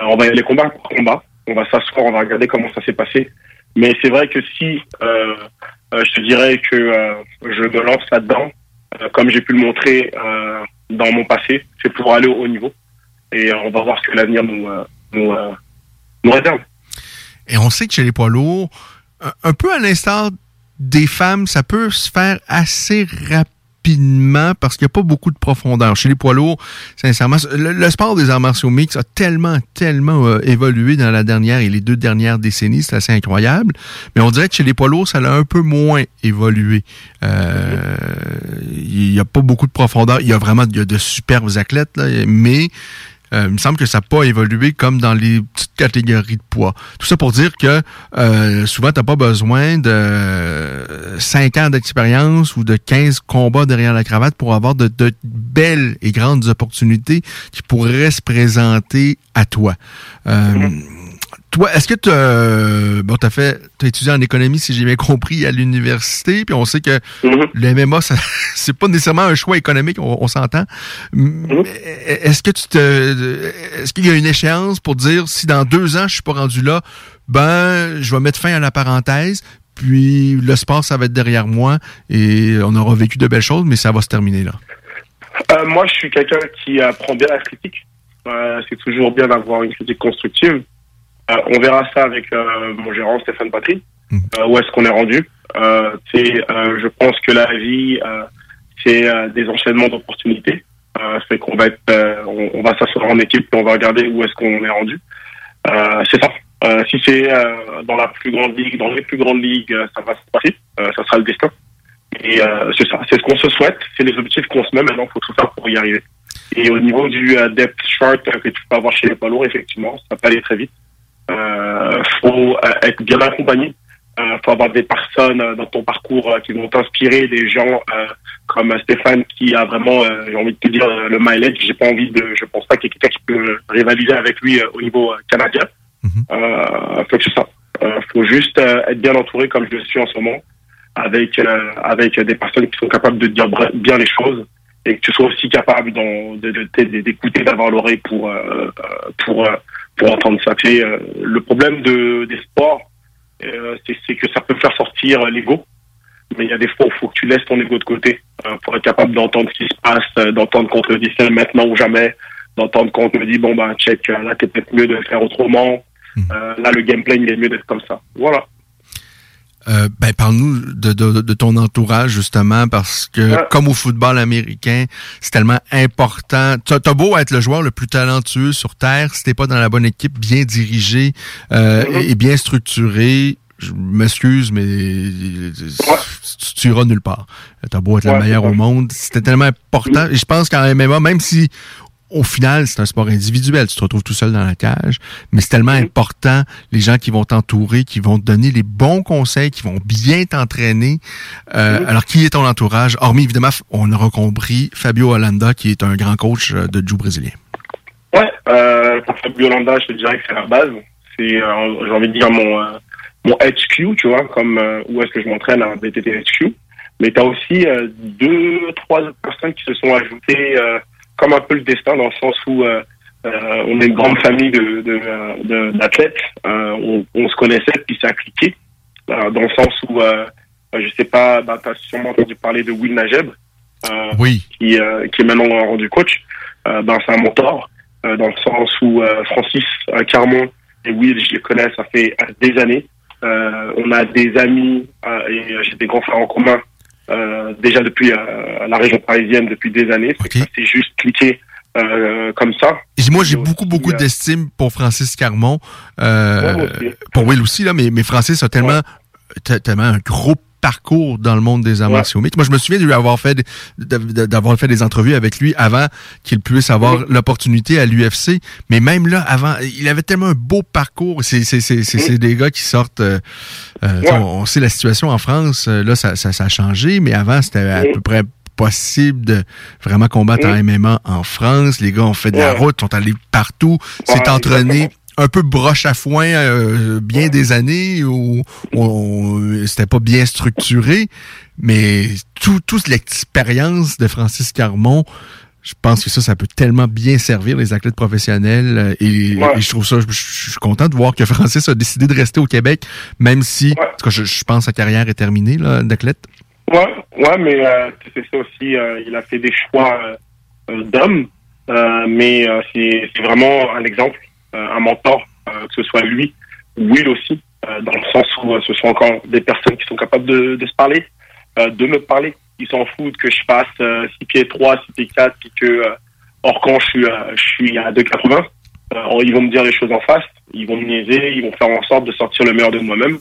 On va y aller combat par combat. On va s'asseoir, on va regarder comment ça s'est passé. Mais c'est vrai que si je te dirais que je me lance là-dedans, comme j'ai pu le montrer dans mon passé, c'est pour aller au haut niveau. Et on va voir ce que l'avenir nous, nous, réserve. Et on sait que chez les poids lourds, un peu à l'instar des femmes, ça peut se faire assez rapidement parce qu'il n'y a pas beaucoup de profondeur. Chez les poids lourds, sincèrement, le, sport des arts martiaux mix a tellement, tellement euh, évolué dans la dernière et les deux dernières décennies, c'est assez incroyable. Mais on dirait que chez les poids lourds, ça a un peu moins évolué. Euh, Il n'y a pas beaucoup de profondeur. Il y a vraiment y a de superbes athlètes, là, mais euh, il me semble que ça n'a pas évolué comme dans les petites catégories de poids. Tout ça pour dire que euh, souvent, tu n'as pas besoin de 5 ans d'expérience ou de 15 combats derrière la cravate pour avoir de, de belles et grandes opportunités qui pourraient se présenter à toi. Euh, Toi, est-ce que tu as, bon, as fait, as étudié en économie, si j'ai bien compris, à l'université, puis on sait que le MMA, (laughs) c'est pas nécessairement un choix économique, on, on s'entend. Mais Est-ce que tu te, est-ce qu'il y a une échéance pour dire si dans deux ans je suis pas rendu là, ben, je vais mettre fin à la parenthèse, puis le sport, ça va être derrière moi et on aura vécu de belles choses, mais ça va se terminer là? Euh, moi, je suis quelqu'un qui apprend bien la critique. Euh, c'est toujours bien d'avoir une critique constructive. Euh, on verra ça avec euh, mon gérant Stéphane Patry. Euh, où est-ce qu'on est rendu Je pense que la vie, c'est des enchaînements d'opportunités. C'est qu'on va être, on, on va s'asseoir en équipe et on va regarder où est-ce qu'on est rendu. C'est ça. Euh, si c'est euh, dans la plus grande ligue, dans les plus grandes ligues, euh, ça va se passer. Ça sera le destin. Et c'est ça. C'est ce qu'on se souhaite. C'est les objectifs qu'on se met. Maintenant, il faut tout faire pour y arriver. Et au niveau du depth chart que tu peux avoir chez les poids lourds, effectivement, ça peut aller très vite. Euh, faut euh, être bien accompagné. Il faut avoir des personnes euh, dans ton parcours euh, qui vont t'inspirer, des gens euh, comme Stéphane qui a vraiment, euh, j'ai envie de te dire, euh, le mileage. J'ai pas envie de, je pense pas qu'il y ait quelqu'un qui peut rivaliser avec lui euh, au niveau euh, canadien. Euh, faut que c'est ça. Euh, faut juste euh, être bien entouré comme je le suis en ce moment, avec euh, avec des personnes qui sont capables de dire bien les choses et que tu sois aussi capable d'en- de- de- de- d'écouter, d'avoir l'oreille pour euh, euh, pour euh, pour entendre ça. C'est euh, le problème de des sports, euh, c'est c'est que ça peut faire sortir l'ego, mais il y a des fois où il faut que tu laisses ton ego de côté euh, pour être capable d'entendre ce qui se passe, euh, d'entendre qu'on te dit c'est maintenant ou jamais, d'entendre qu'on te dit bon ben check, euh, là t'es peut-être mieux de le faire autrement, Euh, là le gameplay il est mieux d'être comme ça. Voilà. Euh, ben, parle-nous de, de, de ton entourage, justement, parce que, comme au football américain, c'est tellement important. T'as as beau être le joueur le plus talentueux sur Terre, si t'es pas dans la bonne équipe, bien dirigé euh, et, et bien structuré, je m'excuse, mais tu, tu iras nulle part. T'as beau être le meilleur au monde, c'était tellement important. Et je pense qu'en MMA, même si au final, c'est un sport individuel. Tu te retrouves tout seul dans la cage, mais c'est tellement important les gens qui vont t'entourer, qui vont te donner les bons conseils, qui vont bien t'entraîner. Euh, Alors, qui est ton entourage? Hormis, évidemment, on aura compris Fabio Hollanda, qui est un grand coach euh, de jiu brésilien. Ouais, euh, pour Fabio Landa, je te dirais que c'est la base. C'est, euh, j'ai envie de dire, mon, euh, mon HQ, tu vois, comme euh, où est-ce que je m'entraîne à BTT HQ. Mais tu as aussi euh, deux, trois autres personnes qui se sont ajoutées euh, comme un peu le destin, dans le sens où euh, euh, on est une grande famille de, de, de- d'athlètes. Euh, on, on se connaissait, puis ça a cliqué. Euh, dans le sens où, euh, je sais pas, bah, tu as sûrement entendu parler de Will Najeb, euh, oui. qui, euh, qui est maintenant rendu coach. Euh, ben, c'est un mentor, euh, dans le sens où euh, Francis Carmon et Will, je les connais, ça fait des années. Euh, on a des amis euh, et j'ai des grands frères en commun euh, déjà depuis euh, la région parisienne depuis des années. S'est juste cliqué euh, comme ça. Et moi, j'ai beaucoup, beaucoup d'estime pour Francis Carmon. Ouais, pour Will aussi, là, mais, mais Francis a tellement, te- tellement un gros parcours dans le monde des arts martiaux mixtes. Moi, je me souviens de lui avoir fait, d'avoir fait des entrevues avec lui avant qu'il puisse avoir l'opportunité à l'UFC. Mais même là, avant, il avait tellement un beau parcours. C'est, c'est, c'est, c'est, c'est des gars qui sortent. euh, euh, on, on sait la situation en France. euh, Là, ça, ça, ça a changé, mais avant, c'était à peu près possible de vraiment combattre en MMA en France. Les gars ont fait de la route, sont allés partout, s'est entraîné un peu broche à foin euh, bien des années où on- c'était pas bien structuré, mais tout, toute l'expérience de Francis Carmon, je pense que ça, ça peut tellement bien servir les athlètes professionnels euh, et, Ouais. et je trouve ça, je, je suis content de voir que Francis a décidé de rester au Québec, même si, en tout cas, je, je pense que sa carrière est terminée là, d'athlète. Ouais, ouais, mais euh, c'est ça aussi. euh, il a fait des choix euh, d'homme, mais c'est c'est vraiment un exemple, un mentor, euh, que ce soit lui ou Will aussi, euh, dans le sens où euh, ce sont encore des personnes qui sont capables de, de se parler, euh, de me parler. Ils s'en foutent que je fasse 6 pieds 3, 6 pieds 4, puis que euh, hors quand je suis, euh, je suis à 2,80. Euh, ils vont me dire les choses en face, ils vont me niaiser, ils vont faire en sorte de sortir le meilleur de moi-même.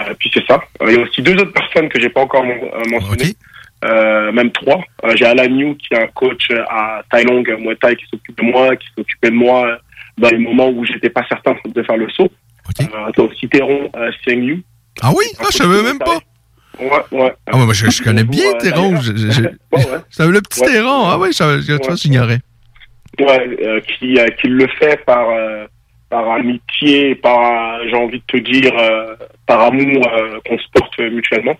Euh, puis c'est ça. Euh, il y a aussi deux autres personnes que j'ai pas encore men- euh, mentionnées. Euh, même trois. Euh, j'ai Alan Yu qui est un coach euh, à Thaïlong euh, Muay Thai qui s'occupe de moi, qui s'occupait de moi euh, dans les moments où j'étais pas certain de faire le saut. Euh, t'as aussi Teron euh, Seng Yu. Ah oui? Ah, je savais même pas. Ouais, ouais. Ah, ouais, moi, je, je connais bien Euh, Théron. (laughs) (laughs) le petit. Théron. Ah oui, je, je, tu vois, Ouais. j'ignorais. Ouais, euh, qui, euh, qui le fait par, euh, par amitié, par, euh, j'ai envie de te dire, euh, par amour euh, qu'on se porte mutuellement.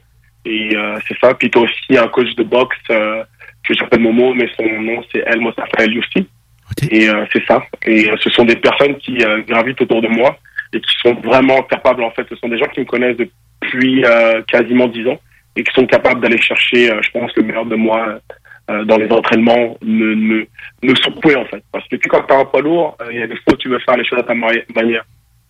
Et euh, c'est ça. Puis t'as aussi un coach de boxe euh, que j'appelle Momo, mais son nom c'est El Mostafa El Youssi. Et euh, c'est ça. Et euh, ce sont des personnes qui euh, gravitent autour de moi et qui sont vraiment capables, en fait, ce sont des gens qui me connaissent depuis quasiment dix ans et qui sont capables d'aller chercher, je pense, le meilleur de moi dans les entraînements, me, me, me secouer, en fait. Parce que puis, quand t'as un poids lourd, il y a des fois où tu veux faire les choses à ta manière.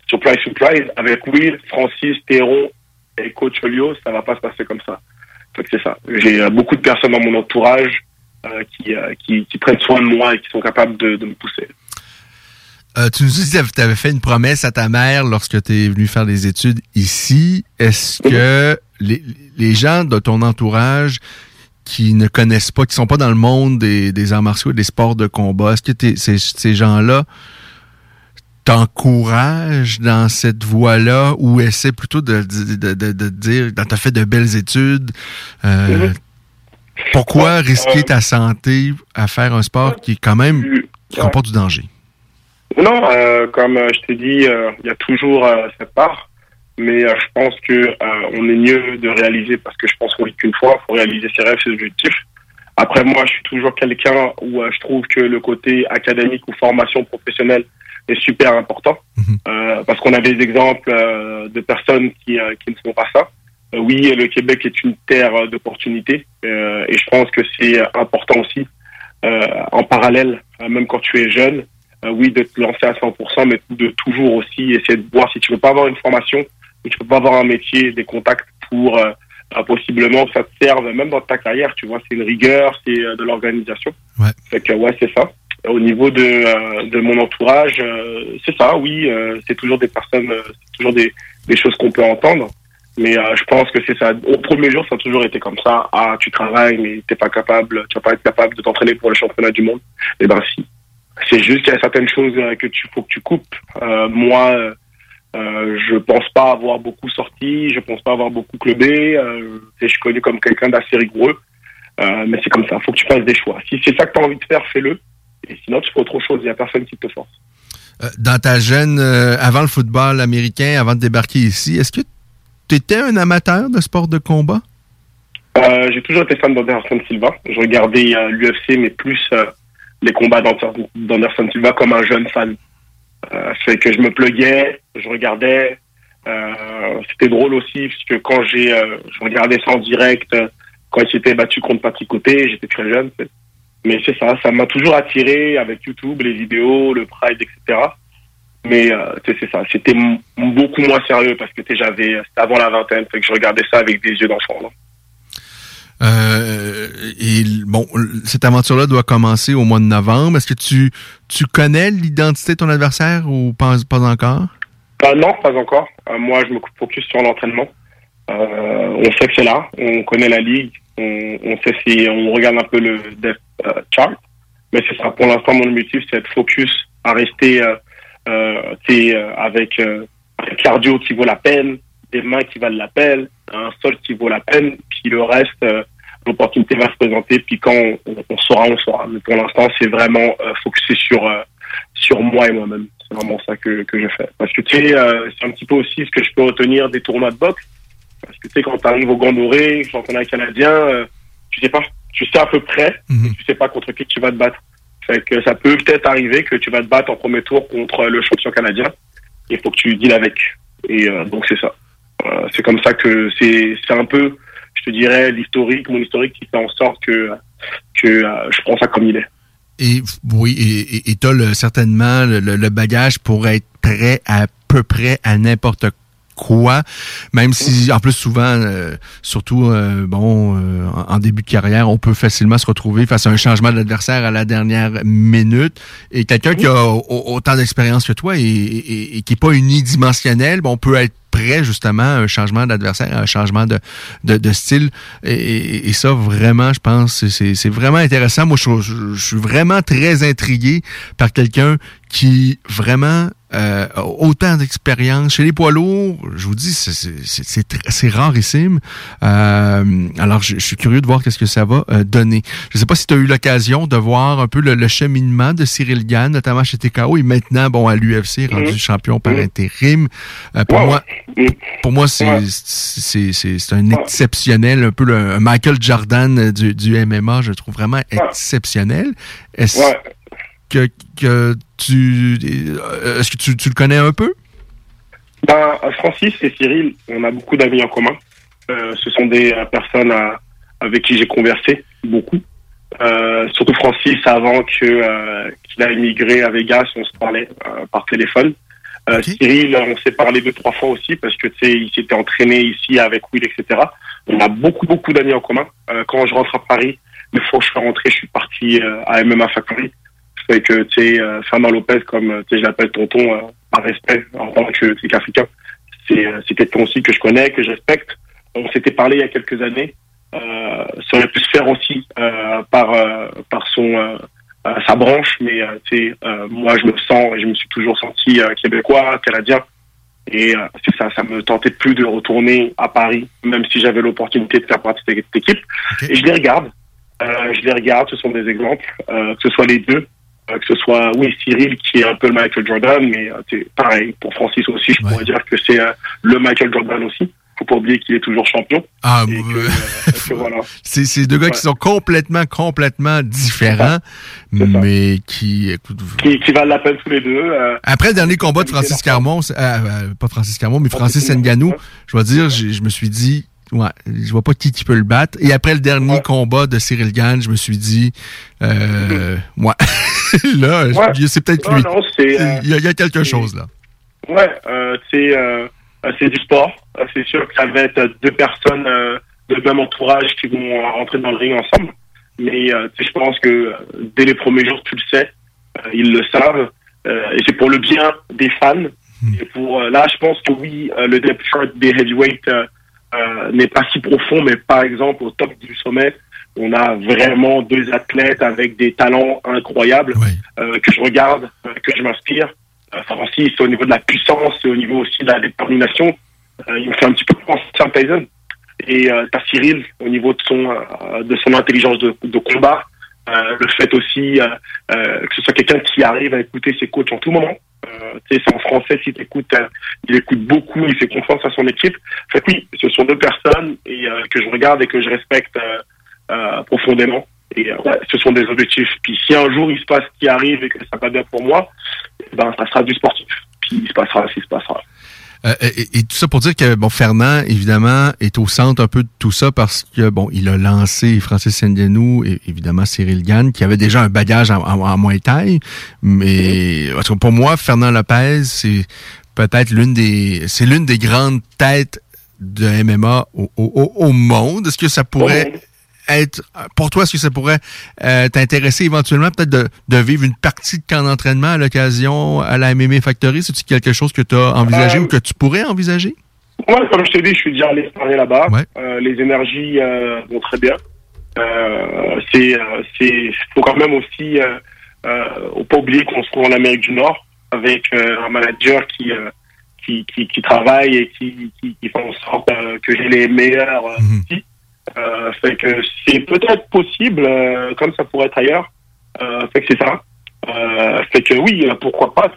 Surprise, surprise, avec Will, Francis, Théron et Coach Olio, ça va pas se passer comme ça. Que c'est ça. J'ai beaucoup de personnes dans mon entourage qui, euh, qui, qui prennent soin de moi et qui sont capables de, de me pousser. Euh, tu nous dis que tu avais fait une promesse à ta mère lorsque tu es venu faire des études ici. Est-ce que les, les gens de ton entourage qui ne connaissent pas, qui sont pas dans le monde des, des arts martiaux et des sports de combat, est-ce que ces, ces gens-là t'encourage dans cette voie-là ou essaie plutôt de, de, de, de dire, t'as fait de belles études, euh, Mhm. Pourquoi risquer euh, ta santé à faire un sport qui est quand même, qui comporte du danger? Non, euh, comme euh, je t'ai dit, euh, il y a toujours cette part, mais je pense que on est mieux de réaliser parce que je pense qu'on vit qu'une fois, il faut réaliser ses rêves, ses objectifs. Après, moi, je suis toujours quelqu'un où je trouve que le côté académique ou formation professionnelle est super important Euh, parce qu'on a des exemples de personnes qui, qui ne font pas ça. Euh, oui, le Québec est une terre d'opportunités euh, et je pense que c'est important aussi euh, en parallèle, euh, même quand tu es jeune, euh, oui, de te lancer à 100%, mais de toujours aussi essayer de voir si tu veux pas avoir une formation, ou tu peux pas avoir un métier, des contacts pour euh, possiblement que ça te serve même dans ta carrière, tu vois, c'est une rigueur, c'est de l'organisation. Ouais. Fait que ouais, c'est ça. Au niveau de, euh, de mon entourage, euh, c'est ça, oui, euh, c'est toujours des personnes, euh, c'est toujours des, des choses qu'on peut entendre. Mais euh, je pense que c'est ça. Au premier jour, ça a toujours été comme ça. Ah, tu travailles, mais t'es pas capable, tu vas pas être capable de t'entraîner pour le championnat du monde. Eh ben si. C'est juste qu'il y a certaines choses euh, que tu faut que tu coupes. Euh, moi, euh, je pense pas avoir beaucoup sorti, je pense pas avoir beaucoup clubé. Euh, et je suis connu comme quelqu'un d'assez rigoureux. Euh, mais c'est comme ça, faut que tu fasses des choix. Si c'est ça que tu as envie de faire, fais-le. Et sinon, tu fais autre chose. Il y a personne qui te force. Dans ta jeune, avant le football américain, avant de débarquer ici, est-ce que tu étais un amateur de sport de combat? Euh, j'ai toujours été fan d'Anderson Silva. Je regardais euh, l'UFC, mais plus euh, les combats d'Ander- d'Anderson Silva comme un jeune fan. Fait que je me pluguais, je regardais. C'était drôle aussi, parce que quand j'ai, je regardais ça en direct, quand il s'était battu contre Patrick Côté, j'étais très jeune. c'est- Mais c'est ça, ça m'a toujours attiré avec YouTube, les vidéos, le Pride, etc. Mais euh, c'est ça, c'était beaucoup moins sérieux parce que j'avais, c'était avant la vingtaine, fait que je regardais ça avec des yeux d'enfant. Euh, et bon, cette aventure-là doit commencer au mois de novembre. Est-ce que tu, tu connais l'identité de ton adversaire ou pas, pas encore? Euh, non, pas encore. Euh, moi, je me focus sur l'entraînement. Euh, on sait que c'est là, on connaît la ligue, on, on sait si on regarde un peu le depth chart, mais c'est ça. Pour l'instant, mon objectif, c'est être focus à rester euh, sais, euh, avec euh, un cardio qui vaut la peine, des mains qui valent la peine, un sol qui vaut la peine, puis le reste, euh, l'opportunité va se présenter, puis quand on, on, on saura, on saura. Mais pour l'instant, c'est vraiment euh, focusé sur euh, sur moi et moi-même. C'est vraiment ça que, que je fais. Parce que tu sais, euh, c'est un petit peu aussi ce que je peux retenir des tournois de boxe. Parce que tu sais, quand tu arrives au Gant Doré, championnat canadien, euh, tu sais pas. Tu sais à peu près, mais tu sais pas contre qui tu vas te battre. Fait que ça peut peut-être arriver que tu vas te battre en premier tour contre le champion canadien. Il faut que tu deals avec. Et euh, donc c'est ça. Euh, c'est comme ça que c'est c'est un peu, je te dirais, l'historique, mon historique qui fait en sorte que que euh, je prends ça comme il est. Et oui, et- tu certainement le- le bagage pour être prêt à peu près à n'importe quoi, même si en plus souvent, euh, surtout euh, bon, euh, en début de carrière, on peut facilement se retrouver face à un changement d'adversaire à la dernière minute. Et quelqu'un qui a au- autant d'expérience que toi et, et- et qui est pas unidimensionnel, bon, on peut être prêt justement à un changement d'adversaire, à un changement de, de, de style. Et, et- et ça, vraiment, je pense, c'est- c'est c'est vraiment intéressant. Moi, je, je- je suis vraiment très intrigué par quelqu'un qui vraiment euh, autant d'expérience chez les poids lourds. Je vous dis, c'est- rarissime. Euh, alors, je, je suis curieux de voir qu'est-ce que ça va euh, donner. Je sais pas si tu as eu l'occasion de voir un peu le, le cheminement de Cyril Gann, notamment chez TKO, et maintenant, bon, à l'UFC, rendu Mhm. champion par intérim. Euh, pour moi, pour moi, c'est c'est- c'est c'est un exceptionnel, un peu le Michael Jordan euh, du, du MMA, je trouve vraiment exceptionnel. Est-ce que, que tu euh, est-ce que tu, tu le connais un peu? Ben, Francis et Cyril, on a beaucoup d'amis en commun. Euh, ce sont des euh, personnes à- avec qui j'ai conversé beaucoup. Euh, surtout Francis, avant que euh, qu'il a immigré à Vegas, on se parlait par téléphone. Cyril, on s'est parlé deux trois fois aussi parce que tu sais, il s'était entraîné ici avec Will, etc. On a beaucoup beaucoup d'amis en commun. Quand je rentre à Paris, les fois où je suis rentré, je suis parti à MMA Factory. Fait que tu sais, euh, Fernand Lopez, comme euh, tu sais, je l'appelle tonton euh, par respect en tant que qu'Africain, c'est c'est quelqu'un aussi que je connais, que je respecte. On s'était parlé il y a quelques années. Euh, ça aurait pu se faire aussi euh, par euh, par son sa branche, mais tu sais, moi je me sens, et je me suis toujours senti québécois, canadien, et c'est ça, ça me tentait plus de retourner à Paris, même si j'avais l'opportunité de faire partie de cette équipe. Et je les regarde, je les regarde, ce sont des exemples, que ce soit les deux, que ce soit oui Cyril qui est un peu le Michael Jordan, mais euh, c'est pareil pour Francis aussi, je pourrais dire que c'est euh, le Michael Jordan aussi. Faut pas oublier qu'il est toujours champion. Ah, Et que, euh, (laughs) que voilà. C'est c'est deux gars qui sont complètement, complètement différents, mais qui, écoute, Qui, qui valent la peine tous les deux. euh, Après le dernier combat de Francis Carmon, euh, euh, pas Francis Carmon, mais Francis Nganou, je dois dire, je me suis dit, ouais, je vois pas qui qui peut le battre. Et après le dernier combat de Cyril Gann, je me suis dit, euh, ouais, (laughs) là, Ouais. c'est peut-être lui. Il y, a- il y a quelque chose là. Ouais, euh, c'est euh, c'est du sport. C'est sûr que ça va être deux personnes de même entourage qui vont rentrer dans le ring ensemble. Mais je pense que dès les premiers jours, tu le sais, ils le savent. Et c'est pour le bien des fans. Et pour là, je pense que oui, le depth chart des heavyweights n'est pas si profond, mais par exemple au top du sommet, on a vraiment deux athlètes avec des talents incroyables euh, que je regarde, euh, que je m'inspire. Euh, Francis, au niveau de la puissance au niveau aussi de la détermination, euh, il me fait un petit peu penser à Tyson. Et euh, t'as Cyril au niveau de son euh, de son intelligence de, de combat, euh, le fait aussi euh, euh, que ce soit quelqu'un qui arrive à écouter ses coachs en tout moment. Euh, c'est en français, si t'écoutes, euh, il écoute beaucoup, il fait confiance à son équipe. Fait que oui, ce sont deux personnes et que je regarde et que je respecte profondément. Et ouais, ce sont des objectifs. Puis si un jour il se passe ce qui arrive et que ça va bien pour moi, ben ça sera du sportif. Puis il se passera ce se passera. Euh, et, et tout ça pour dire que bon Fernand évidemment est au centre un peu de tout ça parce que bon il a lancé Francis Ngannou et évidemment Cyril Gann qui avait déjà un bagage en, en, en Muay Thai mais pour moi Fernand Lopez c'est peut-être l'une des c'est l'une des grandes têtes de MMA au, au, au monde. Est-ce que ça pourrait être pour toi est-ce que ça pourrait euh, t'intéresser éventuellement peut-être de, de vivre une partie de camp d'entraînement à l'occasion à la MMA Factory? C'est-tu quelque chose que tu as envisagé Euh, ou que tu pourrais envisager? Moi, comme je t'ai dit, je suis déjà allé parler là-bas. Euh, les énergies vont très bien. C'est, c'est, faut quand même aussi, euh, pas oublier qu'on se trouve en Amérique du Nord avec un manager qui, qui, qui, qui travaille et qui, qui, qui fait en sorte que j'ai les meilleurs outils. Euh, que c'est peut-être possible, euh, comme ça pourrait être ailleurs. Euh, que c'est ça. Euh, fait que oui, euh, pourquoi pas.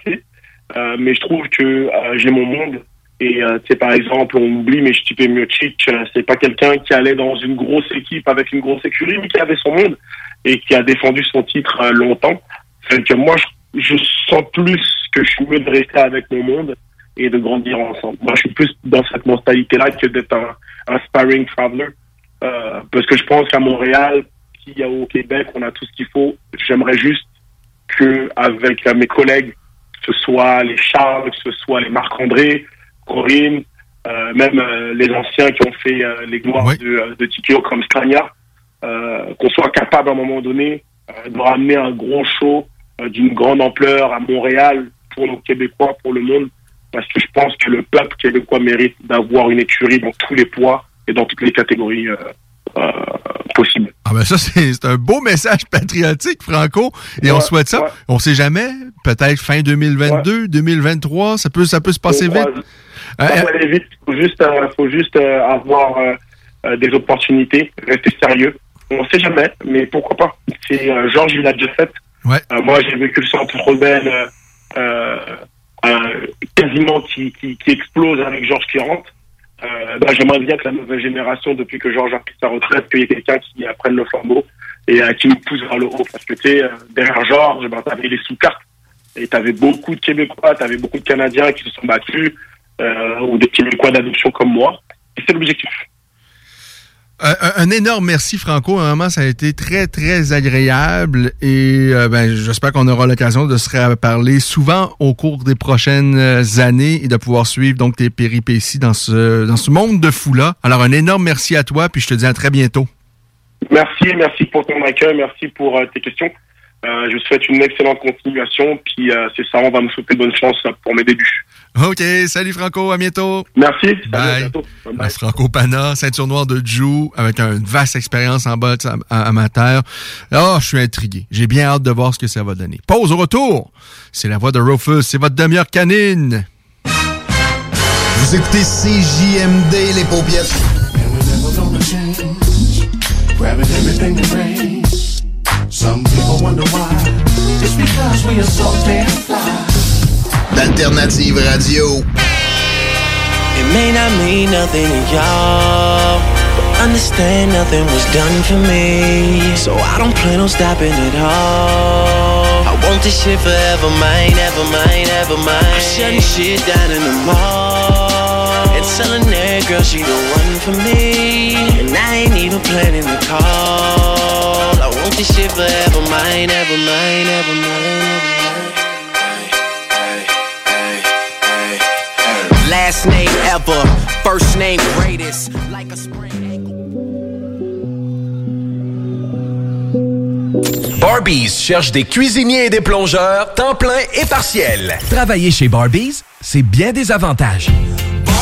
Euh, mais je trouve que j'ai mon monde. Et sais, par exemple, on oublie, mais Stipe Miocic, c'est pas quelqu'un qui allait dans une grosse équipe avec une grosse écurie, mais qui avait son monde et qui a défendu son titre longtemps. Fait que moi, je, je sens plus que je suis mieux de rester avec mon monde et de grandir ensemble. Moi, je suis plus dans cette mentalité-là que d'être un, un sparring traveler. Euh, parce que je pense qu'à Montréal, puis au Québec, on a tout ce qu'il faut. J'aimerais juste que avec euh, mes collègues, que ce soit les Charles, que ce soit les Marc-André, Corinne, euh, même euh, les anciens qui ont fait les gloires de, de Tikio comme Scania, qu'on soit capable à un moment donné de ramener un gros show d'une grande ampleur à Montréal pour nos Québécois, pour le monde, parce que je pense que le peuple québécois mérite d'avoir une écurie dans tous les poids et dans toutes les catégories euh, euh, possibles. Ah ben ça, c'est un beau message patriotique, Franco. Et on souhaite ça. ouais. On sait jamais. Peut-être fin 2022, 2023, ça peut, ça peut se passer vite. va aller vite. Faut juste, euh, faut juste euh, avoir euh, euh, des opportunités, rester sérieux. On ne sait jamais, mais pourquoi pas. C'est euh, Georges, il l'a déjà fait. Euh, moi, j'ai vécu le centre rebelle euh, euh, euh, quasiment qui, qui, qui explose avec Georges qui rentre. Euh, bah, J'aimerais bien que la nouvelle génération, depuis que Georges a pris sa retraite, qu'il y ait quelqu'un qui apprenne le flambeau et euh, qui nous pousse vers le haut. Parce que tu sais, euh, derrière Georges, ben, t'avais les sous-cartes. Et t'avais beaucoup de Québécois, t'avais beaucoup de Canadiens qui se sont battus, euh, ou des Québécois d'adoption comme moi. Et c'est l'objectif. Un, énorme merci, Franco. Vraiment, ça a été très, très agréable. Et euh, ben, j'espère qu'on aura l'occasion de se reparler souvent au cours des prochaines euh, années et de pouvoir suivre donc tes péripéties dans ce, dans ce monde de fou-là. Alors, un énorme merci à toi, puis je te dis à très bientôt. Merci, merci pour ton accueil, merci pour euh, tes questions. Euh, je vous souhaite une excellente continuation. Puis euh, c'est ça, on va me souhaiter bonne chance pour mes débuts. OK, salut Franco, à bientôt. Merci. Bye. La Franco Pana, ceinture noire de Jou, avec une vaste expérience en boxe am- amateur. Oh, je suis intrigué. J'ai bien hâte de voir ce que ça va donner. Pause au retour. C'est la voix de Rufus, c'est votre demi-heure canine. Vous écoutez CJMD, les paupiètes. Some people wonder why. It's because we are so damn fly. D'Alternative Radio. It may not mean nothing to y'all, but understand nothing was done for me. So I don't plan on stopping at all. I want this shit forever, mine, ever mine, ever mine. I'm shutting shit down in the mall and telling that girl she the one for me. And I ain't even planning the call. I want this shit forever, mine, ever mine, ever mine, ever mine. Last name ever, first name greatest. Like a spring. Barbies cherche des cuisiniers et des plongeurs, temps plein et partiel. Travailler chez Barbies, c'est bien des avantages.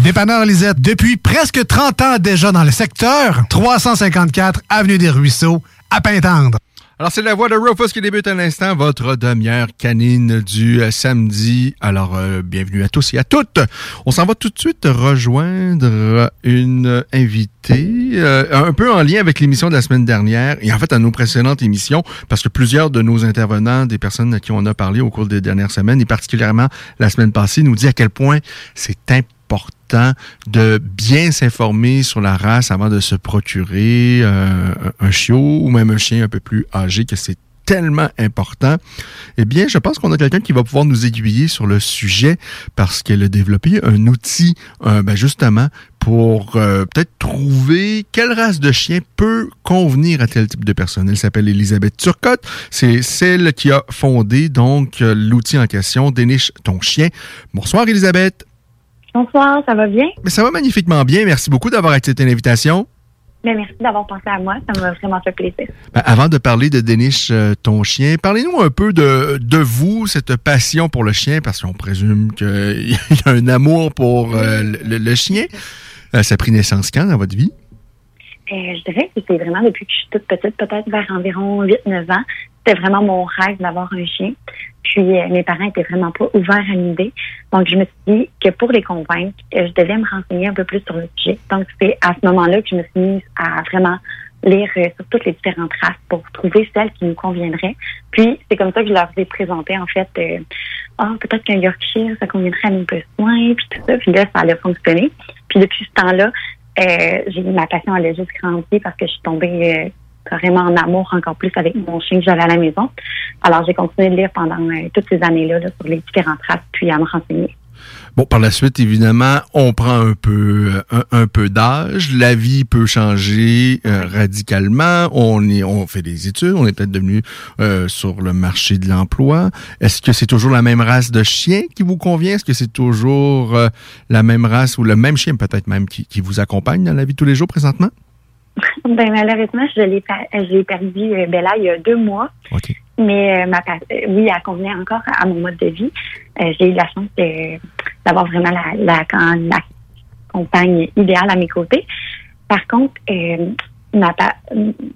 Dépanneur Lisette, depuis presque 30 ans déjà dans le secteur, 354 Avenue des Ruisseaux, à Pintendre. Alors, c'est la voix de Rufus qui débute à l'instant, votre demi-heure canine du euh, samedi. Alors, euh, bienvenue à tous et à toutes. On s'en va tout de suite rejoindre une invitée, euh, un peu en lien avec l'émission de la semaine dernière, et en fait à nos précédentes émissions, parce que plusieurs de nos intervenants, des personnes à qui on a parlé au cours des dernières semaines, et particulièrement la semaine passée, nous dit à quel point c'est important de bien s'informer sur la race avant de se procurer euh, un chiot ou même un chien un peu plus âgé, que c'est tellement important. Eh bien, je pense qu'on a quelqu'un qui va pouvoir nous aiguiller sur le sujet parce qu'elle a développé un outil, euh, ben justement, pour euh, peut-être trouver quelle race de chien peut convenir à tel type de personne. Elle s'appelle Elisabeth Turcotte. C'est celle qui a fondé donc l'outil en question, Déniche ton chien. Bonsoir Elisabeth. Bonsoir, ça va bien? Mais ça va magnifiquement bien. Merci beaucoup d'avoir accepté l'invitation. Mais merci d'avoir pensé à moi, ça m'a vraiment fait plaisir. Ben, avant de parler de Déniche, euh, ton chien, parlez-nous un peu de, de vous, cette passion pour le chien, parce qu'on présume qu'il (laughs) y a un amour pour euh, le, le chien. Euh, ça a pris naissance quand dans votre vie? Euh, je dirais que c'est vraiment depuis que je suis toute petite, peut-être vers environ 8-9 ans. C'était vraiment mon rêve d'avoir un chien. Puis euh, mes parents étaient vraiment pas ouverts à l'idée. Donc je me suis dit que pour les convaincre, euh, je devais me renseigner un peu plus sur le sujet. Donc c'est à ce moment-là que je me suis mise à vraiment lire sur toutes les différentes races pour trouver celle qui nous conviendrait. Puis c'est comme ça que je leur ai présenté en fait ah peut-être qu'un Yorkshire ça conviendrait à mes besoins puis tout ça. Puis là ça allait fonctionner. Puis depuis ce temps-là, euh, j'ai ma passion allait juste grandir parce que je suis tombée euh, carrément en amour encore plus avec mon chien que j'avais à la maison. Alors j'ai continué de lire pendant euh, toutes ces années-là là, sur les différentes races puis à me renseigner. Bon, par la suite, évidemment, on prend un peu un, un peu d'âge, la vie peut changer euh, radicalement. On est, on fait des études, on est peut-être devenu euh, sur le marché de l'emploi. Est-ce que c'est toujours la même race de chien qui vous convient? Est-ce que c'est toujours euh, la même race ou le même chien peut-être même qui, vous accompagne dans la vie tous les jours présentement? (laughs) Ben malheureusement, je l'ai j'ai perdu euh, Bella il y a deux mois. Mais euh, ma euh, oui, elle convenait encore à mon mode de vie. J'ai eu la chance de- d'avoir vraiment la, la, quand- la compagne idéale à mes côtés. Par contre, ma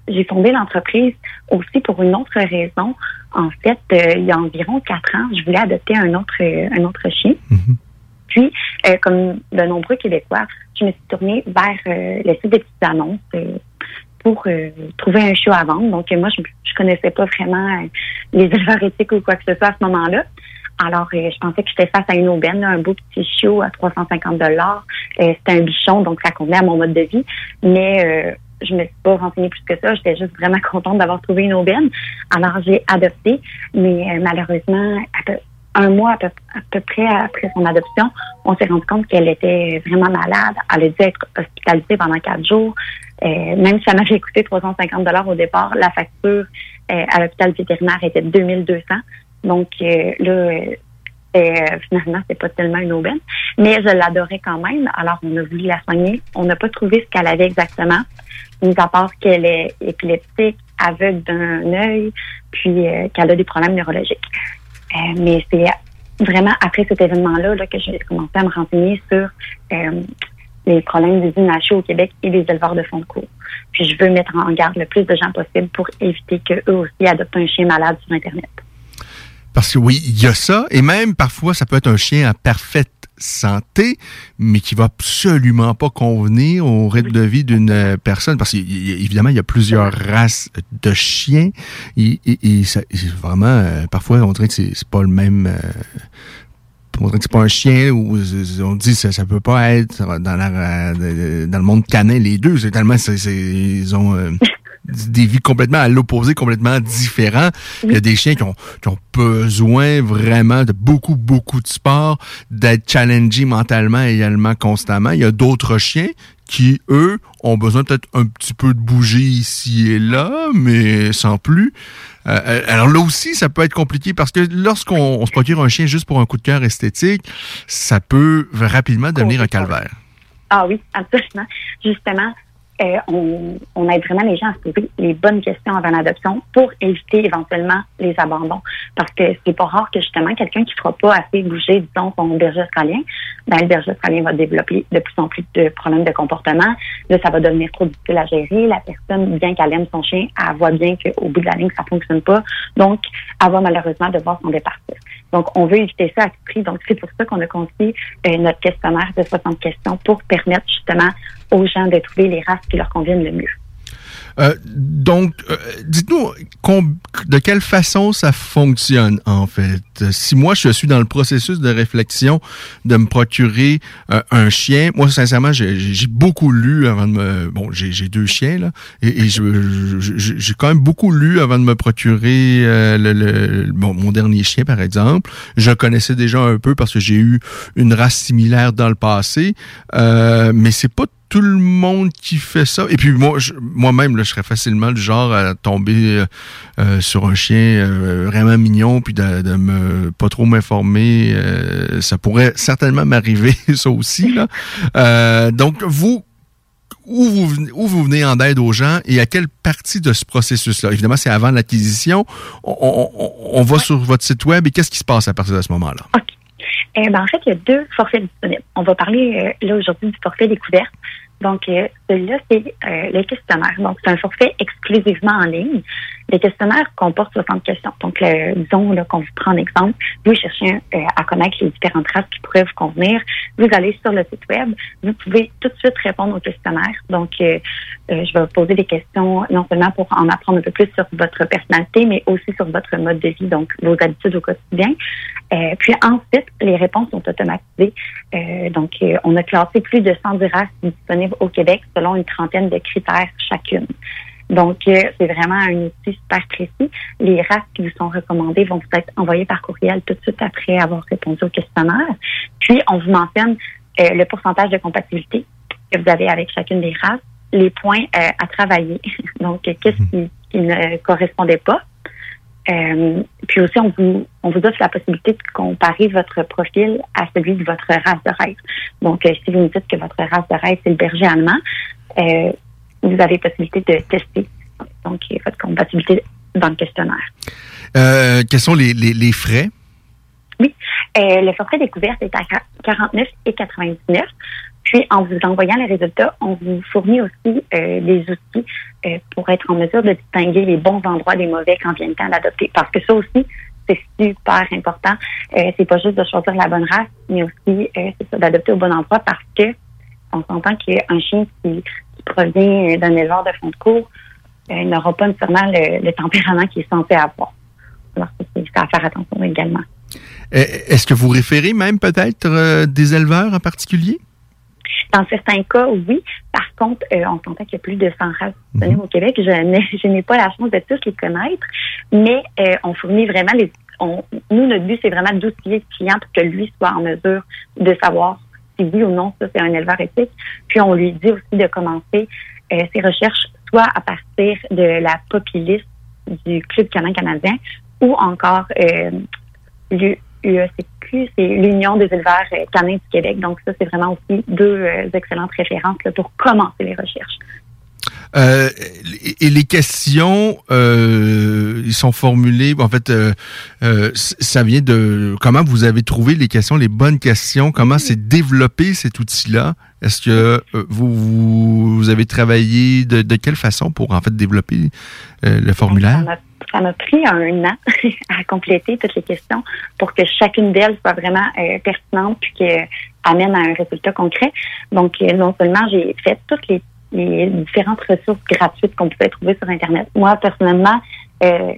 j'ai fondé l'entreprise aussi pour une autre raison. En fait, il y a environ quatre ans, je voulais adopter un autre un autre chien. Euh, comme de nombreux Québécois, je me suis tournée vers euh, le site des petites annonces euh, pour trouver un chiot à vendre. Donc, moi, je je connaissais pas vraiment les éleveurs éthiques ou quoi que ce soit à ce moment-là. Alors, je pensais que j'étais face à une aubaine, un beau petit chiot à 350 dollars. C'était un bichon, donc ça convenait à mon mode de vie. Mais je me suis pas renseignée plus que ça. J'étais juste vraiment (laughs) contente d'avoir trouvé une aubaine. Alors, j'ai adopté, mais euh, malheureusement, un mois à peu, près après son adoption, on s'est rendu compte qu'elle était vraiment malade. Elle a dû être hospitalisée pendant quatre jours. Euh, même si ça m'avait coûté 350 dollars au départ, la facture euh, à l'hôpital vétérinaire était de 2200. Donc euh, là, euh, euh, finalement, c'est pas tellement une aubaine. Mais je l'adorais quand même. Alors, on a voulu la soigner. On n'a pas trouvé ce qu'elle avait exactement, mis à part qu'elle est épileptique, aveugle d'un œil, puis euh, qu'elle a des problèmes neurologiques. Euh, mais c'est vraiment après cet événement-là là, que j'ai commencé à me renseigner sur euh, les problèmes des inachés au Québec et des éleveurs de fonds de cours. Puis je veux mettre en garde le plus de gens possible pour éviter qu'eux aussi adoptent un chien malade sur Internet. Parce que oui, il y a ça, et même parfois, ça peut être un chien en parfaite santé, mais qui va absolument pas convenir au rythme de vie d'une euh, personne, parce qu'évidemment, il y a plusieurs races de chiens, et, et- et vraiment, euh, parfois, on dirait que c'est pas le même... euh, on dirait que c'est pas un chien ou on dit ça ça peut pas être dans la dans le monde canin. Les deux c'est tellement c'est c'est- ils ont euh, des vies complètement à l'opposé complètement différents il y a des chiens qui ont qui ont besoin vraiment de beaucoup beaucoup de sport d'être challengés mentalement également constamment il y a d'autres chiens qui, eux, ont besoin peut-être un petit peu de bouger ici et là, mais sans plus. Euh, euh, alors là aussi, ça peut être compliqué parce que lorsqu'on on se procure un chien juste pour un coup de cœur esthétique, ça peut rapidement devenir un calvaire. Ah oui, absolument. Justement, euh, on, on aide vraiment les gens à se poser les bonnes questions avant l'adoption pour éviter éventuellement les abandons. Parce que c'est pas rare que justement quelqu'un qui fera pas assez bouger, disons, son berger australien, ben, le berger australien va développer de plus en plus de problèmes de comportement. Là, ça va devenir trop difficile à gérer. La personne, bien qu'elle aime son chien, elle voit bien qu'au bout de la ligne, ça fonctionne pas. Donc, elle va malheureusement devoir s'en départir. Donc, on veut éviter ça à tout prix. Donc, c'est pour ça qu'on a conçu euh, notre questionnaire de 60 questions pour permettre justement aux gens de trouver les races qui leur conviennent le mieux. Euh, donc, euh, dites-nous de quelle façon ça fonctionne en fait? Si moi je suis dans le processus de réflexion de me procurer euh, un chien, moi sincèrement j'ai beaucoup lu avant de me, bon j'ai deux chiens là et, et j'ai quand même beaucoup lu avant de me procurer euh, le, le- bon, mon dernier chien par exemple. Je connaissais déjà un peu parce que j'ai eu une race similaire dans le passé, euh, mais c'est pas tout le monde qui fait ça. Et puis moi, je- moi-même, là, je serais facilement du genre à tomber euh, euh, sur un chien euh, vraiment mignon, puis de, de me pas trop m'informer. euh, ça pourrait certainement m'arriver, (laughs) ça aussi. Là. Euh, donc vous. Où vous, venez- où vous venez en aide aux gens et à quelle partie de ce processus-là? Évidemment, c'est avant l'acquisition. On, on- on- on va sur votre site web et qu'est-ce qui se passe à partir de ce moment-là? Eh ben, en fait, il y a deux forfaits disponibles. On va parler euh, là aujourd'hui du forfait découverte. Donc, euh, celui-là, c'est euh, le questionnaire. Donc, c'est un forfait exclusivement en ligne. Le questionnaire comporte 60 questions. Donc, disons qu'on vous prend un exemple. Vous cherchez euh, à connaître les différentes races qui pourraient vous convenir. Vous allez sur le site web. Vous pouvez tout de suite répondre au questionnaire. Donc, euh, euh, je vais vous poser des questions non seulement pour en apprendre un peu plus sur votre personnalité, mais aussi sur votre mode de vie, donc vos habitudes au quotidien. Euh, puis ensuite, les réponses sont automatisées. Euh, donc, euh, on a classé plus de 110 races disponibles au Québec selon une trentaine de critères chacune. Donc, euh, c'est vraiment un outil super précis. Les races qui vous sont recommandées vont vous être envoyées par courriel tout de suite après avoir répondu au questionnaire. Puis, on vous mentionne euh, le pourcentage de compatibilité que vous avez avec chacune des races, les points euh, à travailler. (laughs) Donc, qu'est-ce qui, qui ne correspondait pas? Euh, puis aussi, on vous, on vous offre la possibilité de comparer votre profil à celui de votre race de rêve. Donc, euh, si vous me dites que votre race de rêve, c'est le berger allemand, euh, vous avez la possibilité de tester donc votre compatibilité dans le questionnaire. Euh, quels sont les, les, les frais? Oui, euh, le forfait découverte est à 49 et 99. Puis, en vous envoyant les résultats, on vous fournit aussi euh, des outils euh, pour être en mesure de distinguer les bons endroits des mauvais quand vient le temps d'adopter. Parce que ça aussi, c'est super important. Euh, c'est pas juste de choisir la bonne race, mais aussi euh, d'adopter au bon endroit parce que on s'entend qu'un chien qui provient d'un éleveur de fond de cours euh, n'aura pas nécessairement le, le tempérament qu'il est censé avoir. Alors, c'est à faire attention également. Euh, Est-ce que vous référez même peut-être euh, des éleveurs en particulier? Dans certains cas, oui. Par contre, euh, on s'entend qu'il y a plus de 100 races disponibles au Québec. Je n'ai, (laughs) je n'ai pas la chance de tous les connaître, mais euh, on fournit vraiment les. On, nous, notre but, c'est vraiment d'outiller le client pour que lui soit en mesure de savoir si oui ou non ça c'est un éleveur éthique. Puis on lui dit aussi de commencer euh, ses recherches soit à partir de la populiste du Club canin canadien ou encore euh, l'UECQ, c'est l'Union des éleveurs euh, canins du Québec. Donc ça, c'est vraiment aussi deux euh, excellentes références pour commencer les recherches. Euh, et les questions, euh, ils sont formulées. En fait, euh, euh, ça vient de comment vous avez trouvé les questions, les bonnes questions. Comment s'est développé cet outil-là? Est-ce que euh, vous, vous avez travaillé de, de quelle façon pour en fait développer euh, le formulaire? Ça m'a- Ça m'a pris un an (laughs) à compléter toutes les questions pour que chacune d'elles soit vraiment euh, pertinente puis que amène à un résultat concret. Donc, euh, non seulement j'ai fait toutes les, les différentes ressources gratuites qu'on pouvait trouver sur Internet. Moi, personnellement, euh,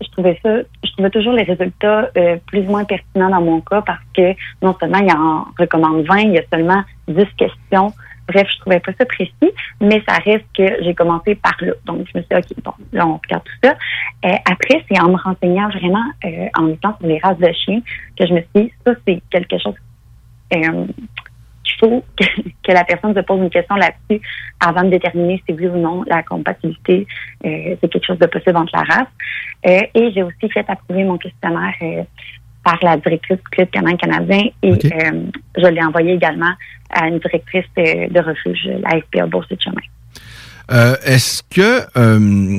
je trouvais ça, je trouvais toujours les résultats euh, plus ou moins pertinents dans mon cas parce que non seulement il en recommande 20, il y a seulement 10 questions. Bref, je trouvais pas ça précis, mais ça reste que j'ai commencé par là. Donc, je me suis dit, OK, bon, là, on regarde tout ça. Euh, après, c'est en me renseignant vraiment, euh, en étant sur les races de chiens, que je me suis dit, ça, c'est quelque chose euh, qu'il faut que, (laughs) que la personne se pose une question là-dessus avant de déterminer si oui ou non la compatibilité, euh, c'est quelque chose de possible entre la race. Euh, et j'ai aussi fait approuver mon questionnaire euh, par la directrice du Club canin canadien et euh, je l'ai envoyé également à une directrice euh, de refuge, la FPA Bourse de Chemin. Euh, Est-ce que euh,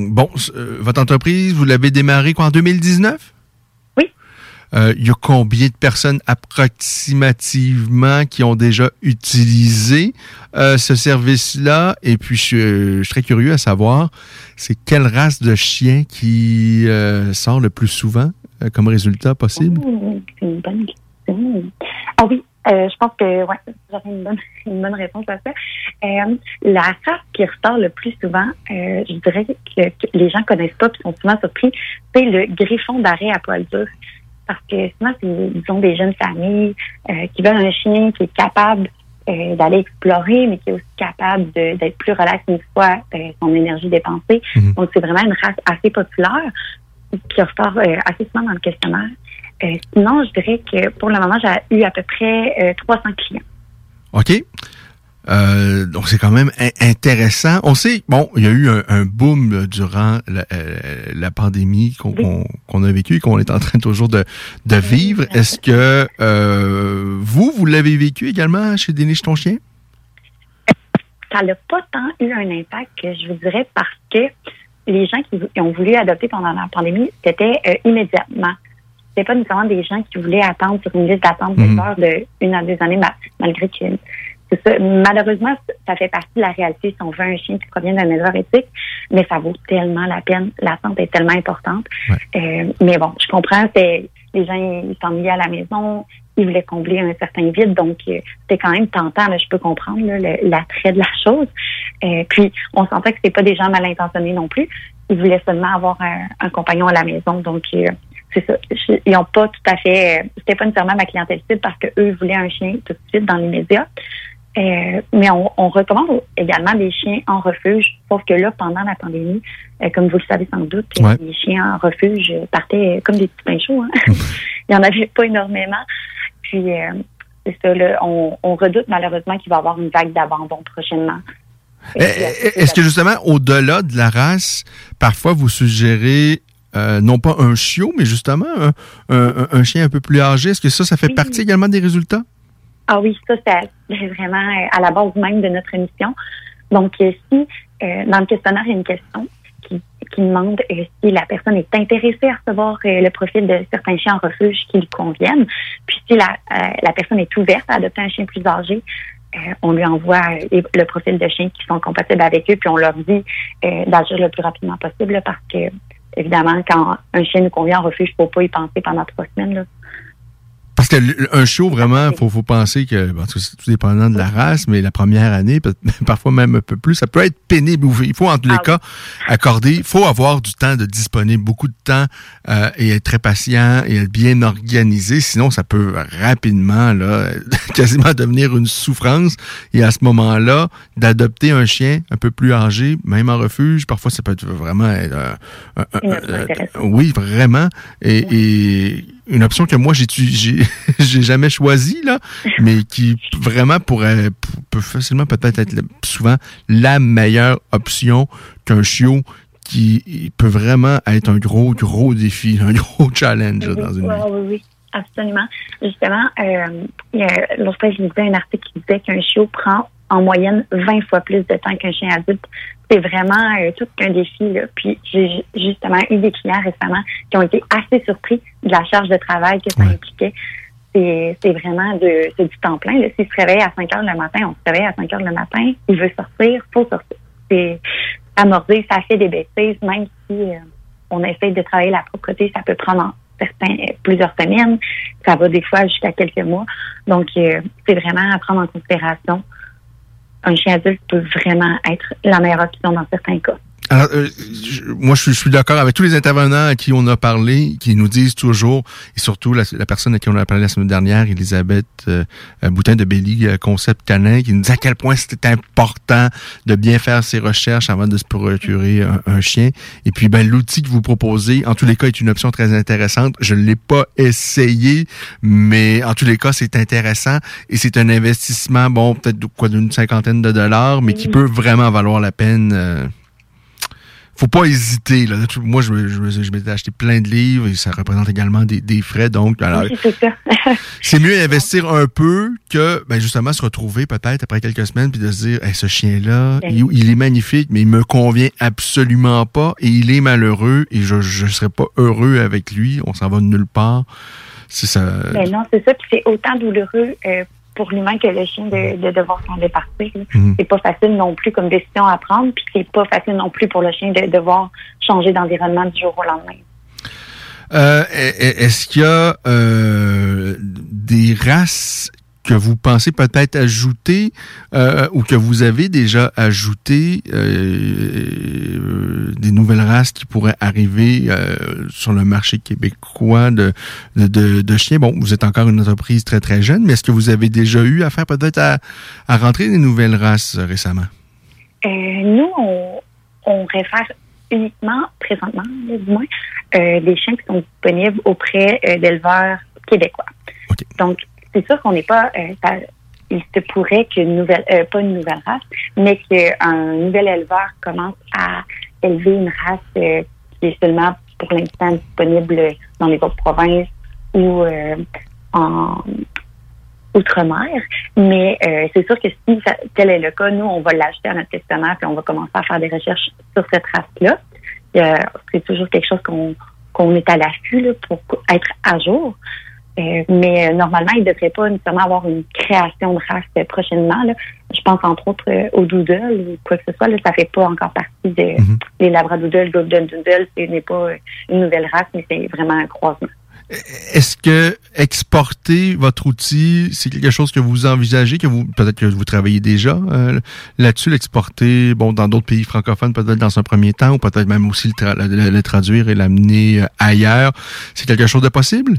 bon, euh, votre entreprise, vous l'avez démarrée quoi en 2019 Oui. Euh, Il y a combien de personnes approximativement qui ont déjà utilisé euh, ce service-là? Et puis, je, je serais curieux à savoir, c'est quelle race de chien qui euh, sort le plus souvent euh, comme résultat possible? C'est une bonne question. Ah oui, euh, je pense que ouais, j'aurais (laughs) une bonne, réponse à ça. Euh, la race qui ressort le plus souvent, euh, je dirais que, que les gens connaissent pas et sont souvent surpris, c'est le griffon d'arrêt à poil dur. Parce que souvent, c'est, disons, des jeunes familles euh, qui veulent un chien qui est capable euh, d'aller explorer, mais qui est aussi capable de- d'être plus relax une fois euh, son énergie dépensée. Donc, c'est vraiment une race assez populaire qui ressort assez souvent dans le questionnaire. Sinon, je dirais que pour le moment, j'ai eu à peu près euh, 300 clients. OK. Euh, donc c'est quand même in- intéressant. On sait, bon, il y a eu un, un boom durant la, euh, la pandémie qu'on a vécu et qu'on est en train toujours de, de vivre. Est-ce que euh, vous, vous l'avez vécu également chez Déniche ton chien? Ça n'a pas tant eu un impact que je vous dirais parce que les gens qui, ont voulu adopter pendant la pandémie, c'était euh, immédiatement. C'était pas nécessairement des gens qui voulaient attendre sur une liste d'attente de une à deux années, ma- malgré que c'est ça. Malheureusement, ça fait partie de la réalité si on veut un chien qui provient d'un éleveur éthique, mais ça vaut tellement la peine. L'attente est tellement importante. Euh, mais bon, je comprends, c'est les gens ils s'ennuyaient à la maison, ils voulaient combler un certain vide, donc euh, c'était quand même tentant. Là, je peux comprendre l'attrait de la chose. Euh, puis on sentait que c'était pas des gens mal intentionnés non plus. Ils voulaient seulement avoir un, un compagnon à la maison, donc c'est ça. Ils ont pas tout à fait. C'était pas nécessairement ma clientèle cible parce que eux voulaient un chien tout de suite dans l'immédiat. Euh, mais on, on recommande également des chiens en refuge, sauf que là, pendant la pandémie, euh, comme vous le savez sans doute, Ouais. les chiens en refuge partaient comme des petits pains chauds. hein. (laughs) Il n'y en avait pas énormément. Puis, euh, c'est ça, là, on, on redoute malheureusement qu'il va y avoir une vague d'abandon prochainement. Eh, eh, Est-ce que justement, au-delà de la race, parfois vous suggérez euh, non pas un chiot, mais justement un, un- un chien un peu plus âgé? Est-ce que ça, ça fait partie également des résultats? Ah oui, ça, c'est c'est (laughs) vraiment euh, à la base même de notre émission. Donc, euh, si euh, dans le questionnaire, il y a une question qui, qui demande euh, si la personne est intéressée à recevoir le profil de certains chiens en refuge qui lui conviennent, puis si la, la personne est ouverte à adopter un chien plus âgé, on lui envoie le profil de chiens qui sont compatibles avec eux, puis on leur dit d'agir le plus rapidement possible, parce que, évidemment, quand un chien nous convient en refuge, il ne faut pas y penser pendant trois semaines. Là. Parce que un chiot, vraiment, faut, faut penser que, bon, c'est tout dépendant de la race, mais la première année, (laughs) parfois même un peu plus, ça peut être pénible. Il faut, en tous les cas, accorder, il faut avoir du temps de disponible, beaucoup de temps, euh, et être très patient et être bien organisé. Sinon, ça peut rapidement, là, (laughs) quasiment devenir une souffrance. Et à ce moment-là, d'adopter un chien un peu plus âgé, même en refuge, parfois, ça peut être vraiment, euh, un- option intéressante. oui, vraiment. Et, et une option que moi, j'ai (laughs) j'ai jamais choisie, là, mais qui vraiment pourrait peut facilement peut-être être souvent la meilleure option qu'un chiot qui peut vraiment être un gros, gros défi, un (laughs) gros challenge dans une oui, vie. oui, oui, absolument. Justement, euh, l'autre fois, je lisais un article qui disait qu'un chiot prend en moyenne 20 fois plus de temps qu'un chien adulte. C'est vraiment euh, tout un défi. Là. Puis j'ai justement eu des clients récemment qui ont été assez surpris de la charge de travail que ça impliquait. C'est c'est vraiment de, c'est du temps plein. S'il se réveille à 5 heures le matin, on se réveille à 5 heures le matin, il veut sortir, faut sortir. C'est amorder, ça fait des bêtises, même si euh, on essaie de travailler la propreté, ça peut prendre en certains, euh, plusieurs semaines, ça va des fois jusqu'à quelques mois. Donc, euh, c'est vraiment à prendre en considération. Un chien adulte peut vraiment être la meilleure option dans certains cas. Alors, euh, je- moi, je suis, je suis d'accord avec tous les intervenants à qui on a parlé, qui nous disent toujours, et surtout la, la personne à qui on a parlé la semaine dernière, Elisabeth euh, Boutin de Belly, euh, Concept Canin, qui nous dit à quel point c'était important de bien faire ses recherches avant de se procurer un, un chien. Et puis, ben, l'outil que vous proposez, en tous les cas, est une option très intéressante. Je ne l'ai pas essayé, mais en tous les cas, c'est intéressant et c'est un investissement, bon, peut-être quoi d'une cinquantaine de dollars, mais qui peut vraiment valoir la peine. euh, faut pas hésiter. Là. Moi, je, m'étais acheté plein de livres et ça représente également des, des frais. Donc, alors, Oui, c'est ça. (laughs) c'est mieux investir un peu que ben, justement se retrouver peut-être après quelques semaines puis de se dire Hey, ce chien-là, il, il est magnifique, mais il me convient absolument pas et il est malheureux et je ne serais pas heureux avec lui. On s'en va de nulle part. C'est ça. Ben non, c'est ça. Puis c'est autant douloureux euh, pour l'humain que le chien de, de devoir s'en départir. Mhm. C'est pas facile non plus comme décision à prendre, puis c'est pas facile non plus pour le chien de devoir changer d'environnement du jour au lendemain. Euh, est- est-ce qu'il y a euh, des races que vous pensez peut-être ajouter euh, ou que vous avez déjà ajouté euh, des nouvelles races qui pourraient arriver euh, sur le marché québécois de, de, chiens? Bon, vous êtes encore une entreprise très très jeune, mais est-ce que vous avez déjà eu affaire peut-être à, à rentrer des nouvelles races récemment? Nous, on, on réfère uniquement, présentement, du moins, des chiens qui sont disponibles auprès d'éleveurs québécois. Donc, c'est sûr qu'on n'est pas... euh, ça- il se pourrait qu'une nouvelle, euh, pas une nouvelle race, mais qu'un nouvel éleveur commence à élever une race euh, qui est seulement pour l'instant disponible dans les autres provinces ou en outre-mer. Mais c'est sûr que si tel est le cas, nous, on va l'ajouter à notre questionnaire puis on va commencer à faire des recherches sur cette race-là. C'est toujours quelque chose qu'on qu'on est à l'affût pour être à jour. Euh, mais euh, normalement, il ne devrait pas nécessairement avoir une création de race euh, prochainement. Là. Je pense entre autres au doodle ou quoi que ce soit. Là, ça fait pas encore partie de les labradoodles, golden doodle. Ce n'est pas une nouvelle race, mais c'est vraiment un croisement. Est-ce que exporter votre outil, c'est quelque chose que vous envisagez, que vous peut-être que vous travaillez déjà euh, là-dessus, l'exporter, bon, dans d'autres pays francophones, peut-être dans un premier temps, ou peut-être même aussi le, tra- le- le traduire et l'amener ailleurs? C'est quelque chose de possible?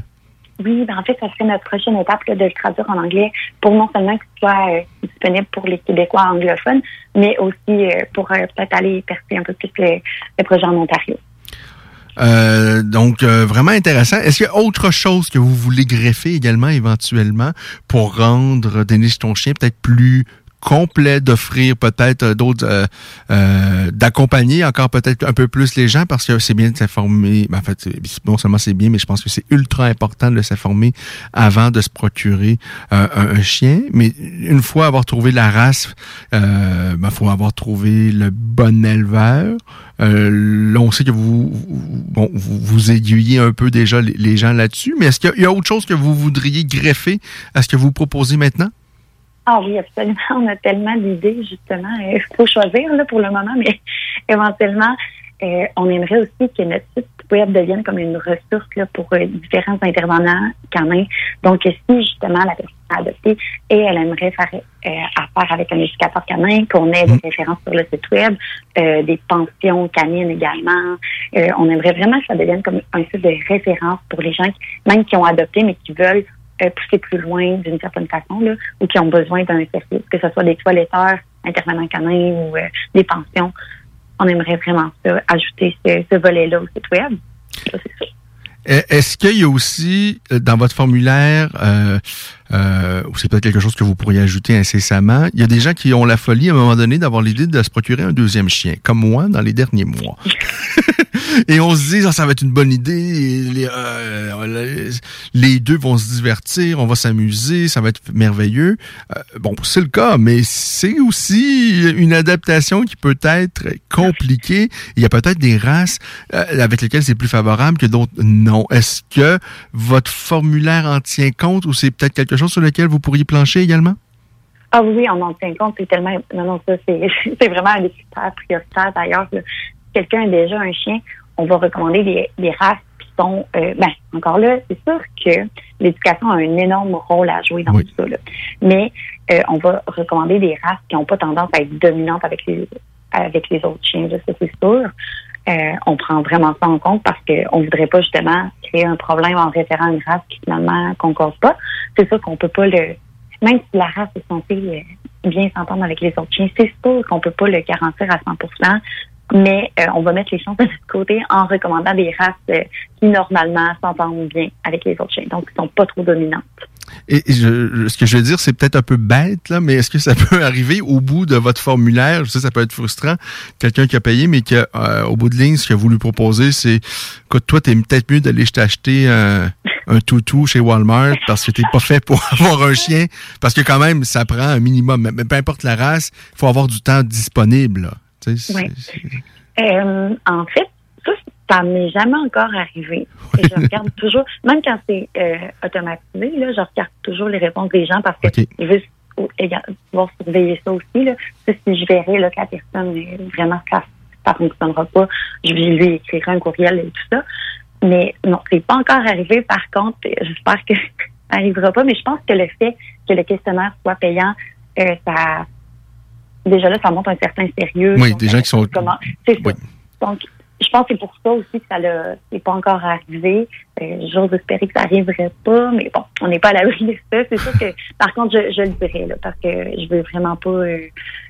Oui, ben en fait, ça serait notre prochaine étape de le traduire en anglais pour non seulement que ce soit euh, disponible pour les Québécois anglophones, mais aussi euh, pour euh, peut-être aller percer un peu plus le, le projet en Ontario. Donc, vraiment intéressant. Est-ce qu'il y a autre chose que vous voulez greffer également éventuellement pour rendre Denis ton chien peut-être plus complet, d'offrir peut-être euh, d'autres, euh, euh, d'accompagner encore peut-être un peu plus les gens parce que c'est bien de s'informer. Ben, en fait, non seulement c'est bien, mais je pense que c'est ultra important de s'informer avant de se procurer un, chien. Mais une fois avoir trouvé la race, euh, ben, faut avoir trouvé le bon éleveur. Là, on sait que vous, bon, vous, aiguillez un peu déjà les, gens là-dessus, mais est-ce qu'il il y a autre chose que vous voudriez greffer à ce que vous proposez maintenant? Ah oui, absolument. On a tellement d'idées, justement. Il faut choisir là, pour le moment, mais (laughs) éventuellement, euh, on aimerait aussi que notre site web devienne comme une ressource là, pour euh, différents intervenants canins. Donc, si justement la personne a adopté et elle aimerait faire euh, affaire avec un éducateur canin, qu'on ait des références sur le site web, euh, des pensions canines également. Euh, on aimerait vraiment que ça devienne comme un site de référence pour les gens, qui, même qui ont adopté, mais qui veulent euh, pousser plus loin d'une certaine façon, là, ou qui ont besoin d'un service, que ce soit des toiletteurs, intervenants canins ou euh, des pensions. On aimerait vraiment ça, ajouter ce, ce volet-là au site web. Ça, c'est sûr. E- Est-ce qu'il y a aussi euh, dans votre formulaire, euh, euh, ou c'est peut-être quelque chose que vous pourriez ajouter incessamment, il y a des gens qui ont la folie à un moment donné d'avoir l'idée de se procurer un deuxième chien, comme moi dans les derniers mois? (laughs) et on se dit, ça, va être une bonne idée, euh, les- deux vont se divertir, on va s'amuser, ça va être merveilleux. Euh, bon, c'est le cas, mais c'est aussi une adaptation qui peut être compliquée. Il y a peut-être des races euh, avec lesquelles c'est plus favorable que d'autres non. Est-ce que votre formulaire en tient compte ou c'est peut-être quelque chose sur lequel vous pourriez plancher également? Ah oui, on en tient compte. C'est tellement. Non, ça, (laughs) c'est vraiment un des critères prioritaires d'ailleurs. quelqu'un a déjà un chien, on va recommander des, des races qui sont. euh, ben, encore là, c'est sûr que l'éducation a un énorme rôle à jouer dans tout ça. là. Mais euh, on va recommander des races qui n'ont pas tendance à être dominantes avec les avec les autres chiens, là, ça c'est sûr. Euh, on prend vraiment ça en compte parce qu'on voudrait pas justement créer un problème en référant à une race qui finalement concorde pas. C'est sûr qu'on peut pas le même si la race est censée bien s'entendre avec les autres chiens, c'est sûr qu'on peut pas le garantir à 100 mais euh, on va mettre les chances de notre côté en recommandant des races euh, qui normalement s'entendent bien avec les autres chiens, donc qui sont pas trop dominantes. Et je- ce que je veux dire, c'est peut-être un peu bête, là, mais est-ce que ça (laughs) peut arriver au bout de votre formulaire? Je sais, ça peut être frustrant. Quelqu'un qui a payé, mais qui, a, euh, au bout de ligne, ce que vous lui proposez, c'est, écoute, toi, t'es peut-être mieux d'aller t'acheter un, un toutou chez Walmart parce que t'es pas fait pour (laughs) avoir un chien. Parce que quand même, ça prend un minimum. Mais peu importe la race, il faut avoir du temps disponible, là. Oui. Euh, en fait, ça, ça m'est jamais encore arrivé. Et je regarde toujours, même quand c'est euh, automatisé, là, je regarde toujours les réponses des gens parce que je veux pouvoir surveiller ça aussi. Là. Ça, si je verrais là, que la personne est vraiment ça ça fonctionnera pas, je vais lui écrire un courriel et tout ça. Mais non, c'est pas encore arrivé. Par contre, j'espère que (laughs) ça arrivera pas. Mais je pense que le fait que le questionnaire soit payant, euh, ça déjà là, ça montre un certain sérieux. Oui, Donc, des gens qui sont- comment-. Donc, je pense que c'est pour ça aussi que ça n'est pas encore arrivé. Euh, J'ose espérer que ça arriverait pas, mais bon, on n'est pas à l'abri (laughs) de ça. C'est sûr que, par contre, je, je le dirais, là, parce que je veux vraiment pas euh,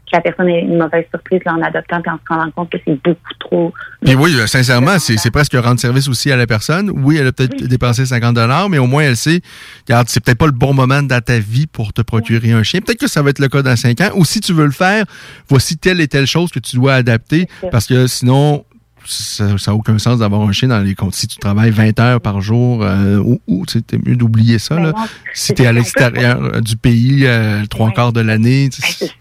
que la personne ait une mauvaise surprise là, en adoptant et en se rendant compte que c'est beaucoup trop. Puis oui, euh, sincèrement, c'est presque rendre service aussi à la personne. Oui, elle a peut-être dépensé 50 dollars, mais au moins elle sait, regarde, c'est peut-être pas le bon moment dans ta vie pour te procurer un chien. Peut-être que ça va être le cas dans 5 ans. Ou si tu veux le faire, voici telle et telle chose que tu dois adapter, parce que sinon, ça n'a aucun sens d'avoir un chien dans les comptes. Si tu travailles 20 heures par jour, euh, ou, ou tu sais, t'es mieux d'oublier ça. Là. Ben non, Si tu es à l'extérieur euh, du pays, euh, trois quarts de l'année, tu sais,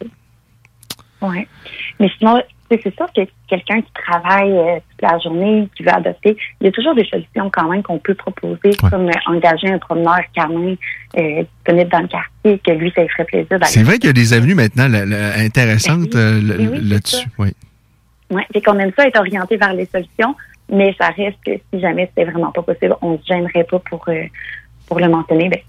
Ouais. Mais sinon, c'est sûr que quelqu'un qui travaille euh, toute la journée, qui veut adopter, il y a toujours des solutions quand même qu'on peut proposer, comme euh, engager un promeneur canin euh, disponible dans le quartier, que lui, ça lui ferait plaisir d'aller. c'est vrai qu'il y a des avenues maintenant là, là, intéressantes là- Ben oui, là-dessus. Oui. Ouais, fait qu'on aime ça être orienté vers les solutions, mais ça reste que si jamais c'était vraiment pas possible, on se gênerait pas pour euh, pour le mentionner. Ben,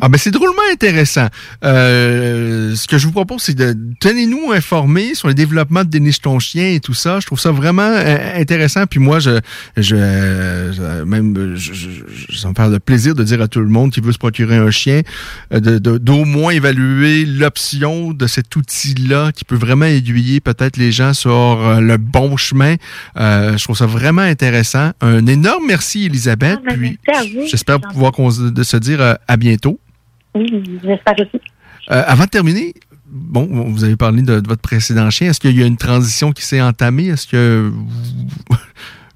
Ah ben c'est drôlement intéressant. Euh, ce que je vous propose, c'est de tenez-nous informés sur les développements de Déniche ton chien et tout ça. Je trouve ça vraiment euh, intéressant. Puis moi, je, je, je- même, je, je- ça me fait le plaisir de dire à tout le monde qui veut se procurer un chien, euh, de- de- d'au moins évaluer l'option de cet outil-là qui peut vraiment aiguiller peut-être les gens sur le bon chemin. Je trouve ça vraiment intéressant. Un énorme merci, Elisabeth. Ah, ben, puis merci à vous. j'espère pouvoir se- dire à bientôt. Oui, j'espère aussi. Euh, avant de terminer, bon, vous avez parlé de, de votre précédent chien. Est-ce qu'il y a une transition qui s'est entamée? Est-ce que vous,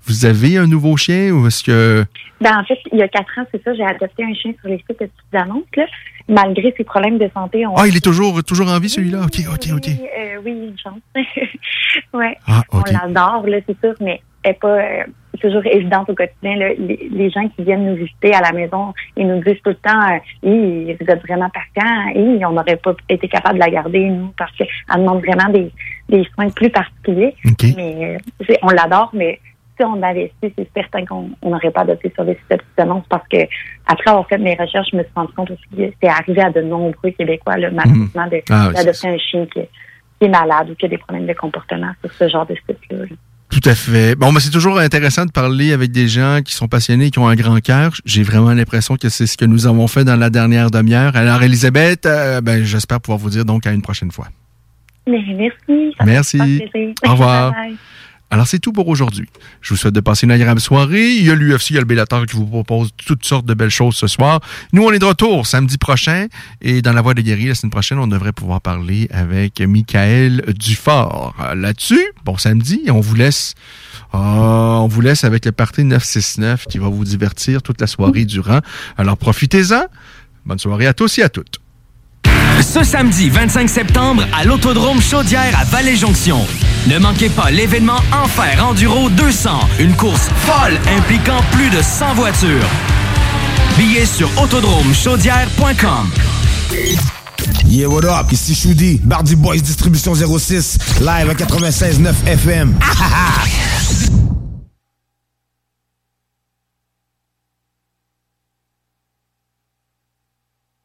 vous avez un nouveau chien ou est-ce que... Ben, en fait, il y a quatre ans, c'est ça, j'ai adopté un chien sur les sites de petites annonces. Là. Malgré ses problèmes de santé, on Ah, il est toujours, toujours en vie, celui-là? OK, OK, OK. Euh, oui, une chance. (laughs) ouais. Ah. On l'adore, là, c'est sûr, mais n'est pas euh, toujours évidente au quotidien. Là. Les, les gens qui viennent nous visiter à la maison, ils nous disent tout le temps, euh, vous êtes vraiment patient, Hi, on n'aurait pas été capable de la garder, nous, parce qu'elle demande vraiment des, des soins plus particuliers. Mais euh, on l'adore, mais si on avait su, c'est certain qu'on on n'aurait pas adopté sur des sites annonces parce que après avoir fait mes recherches, je me suis rendu compte aussi que c'est arrivé à de nombreux Québécois, là, malheureusement, de- Ah oui, d'adopter un chien qui, qui est malade ou qui a des problèmes de comportement sur ce genre de site-là. là. Tout à fait. Bon, mais c'est toujours intéressant de parler avec des gens qui sont passionnés, qui ont un grand cœur. J'ai vraiment l'impression que c'est ce que nous avons fait dans la dernière demi-heure. Alors, Elisabeth, euh, ben, j'espère pouvoir vous dire donc à une prochaine fois. Merci. ça Merci. Au revoir. (laughs) Bye bye. Alors, c'est tout pour aujourd'hui. Je vous souhaite de passer une agréable soirée. Il y a l'UFC, il y a le Bellator qui vous propose toutes sortes de belles choses ce soir. Nous, on est de retour samedi prochain. Et dans la Voix des guerriers, la semaine prochaine, on devrait pouvoir parler avec Michael Dufort. Euh, Là-dessus, bon samedi, on vous laisse... Ah, on vous laisse avec le Parti 969 qui va vous divertir toute la soirée durant. Alors, profitez-en. Bonne soirée à tous et à toutes. Ce samedi 25 septembre à l'Autodrome Chaudière à Vallée-Jonction. Ne manquez pas l'événement Enfer Enduro 200, une course folle impliquant plus de 100 voitures. Billets sur autodromechaudière.com. Yeah, what up? Ici Choudi, Bardy Boys Distribution 06, live à 96.9 FM. (laughs) Ah, ah, ah.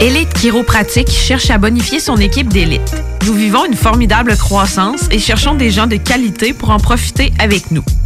Élite Chiropratique cherche à bonifier son équipe d'élite. Nous vivons une formidable croissance et cherchons des gens de qualité pour en profiter avec nous.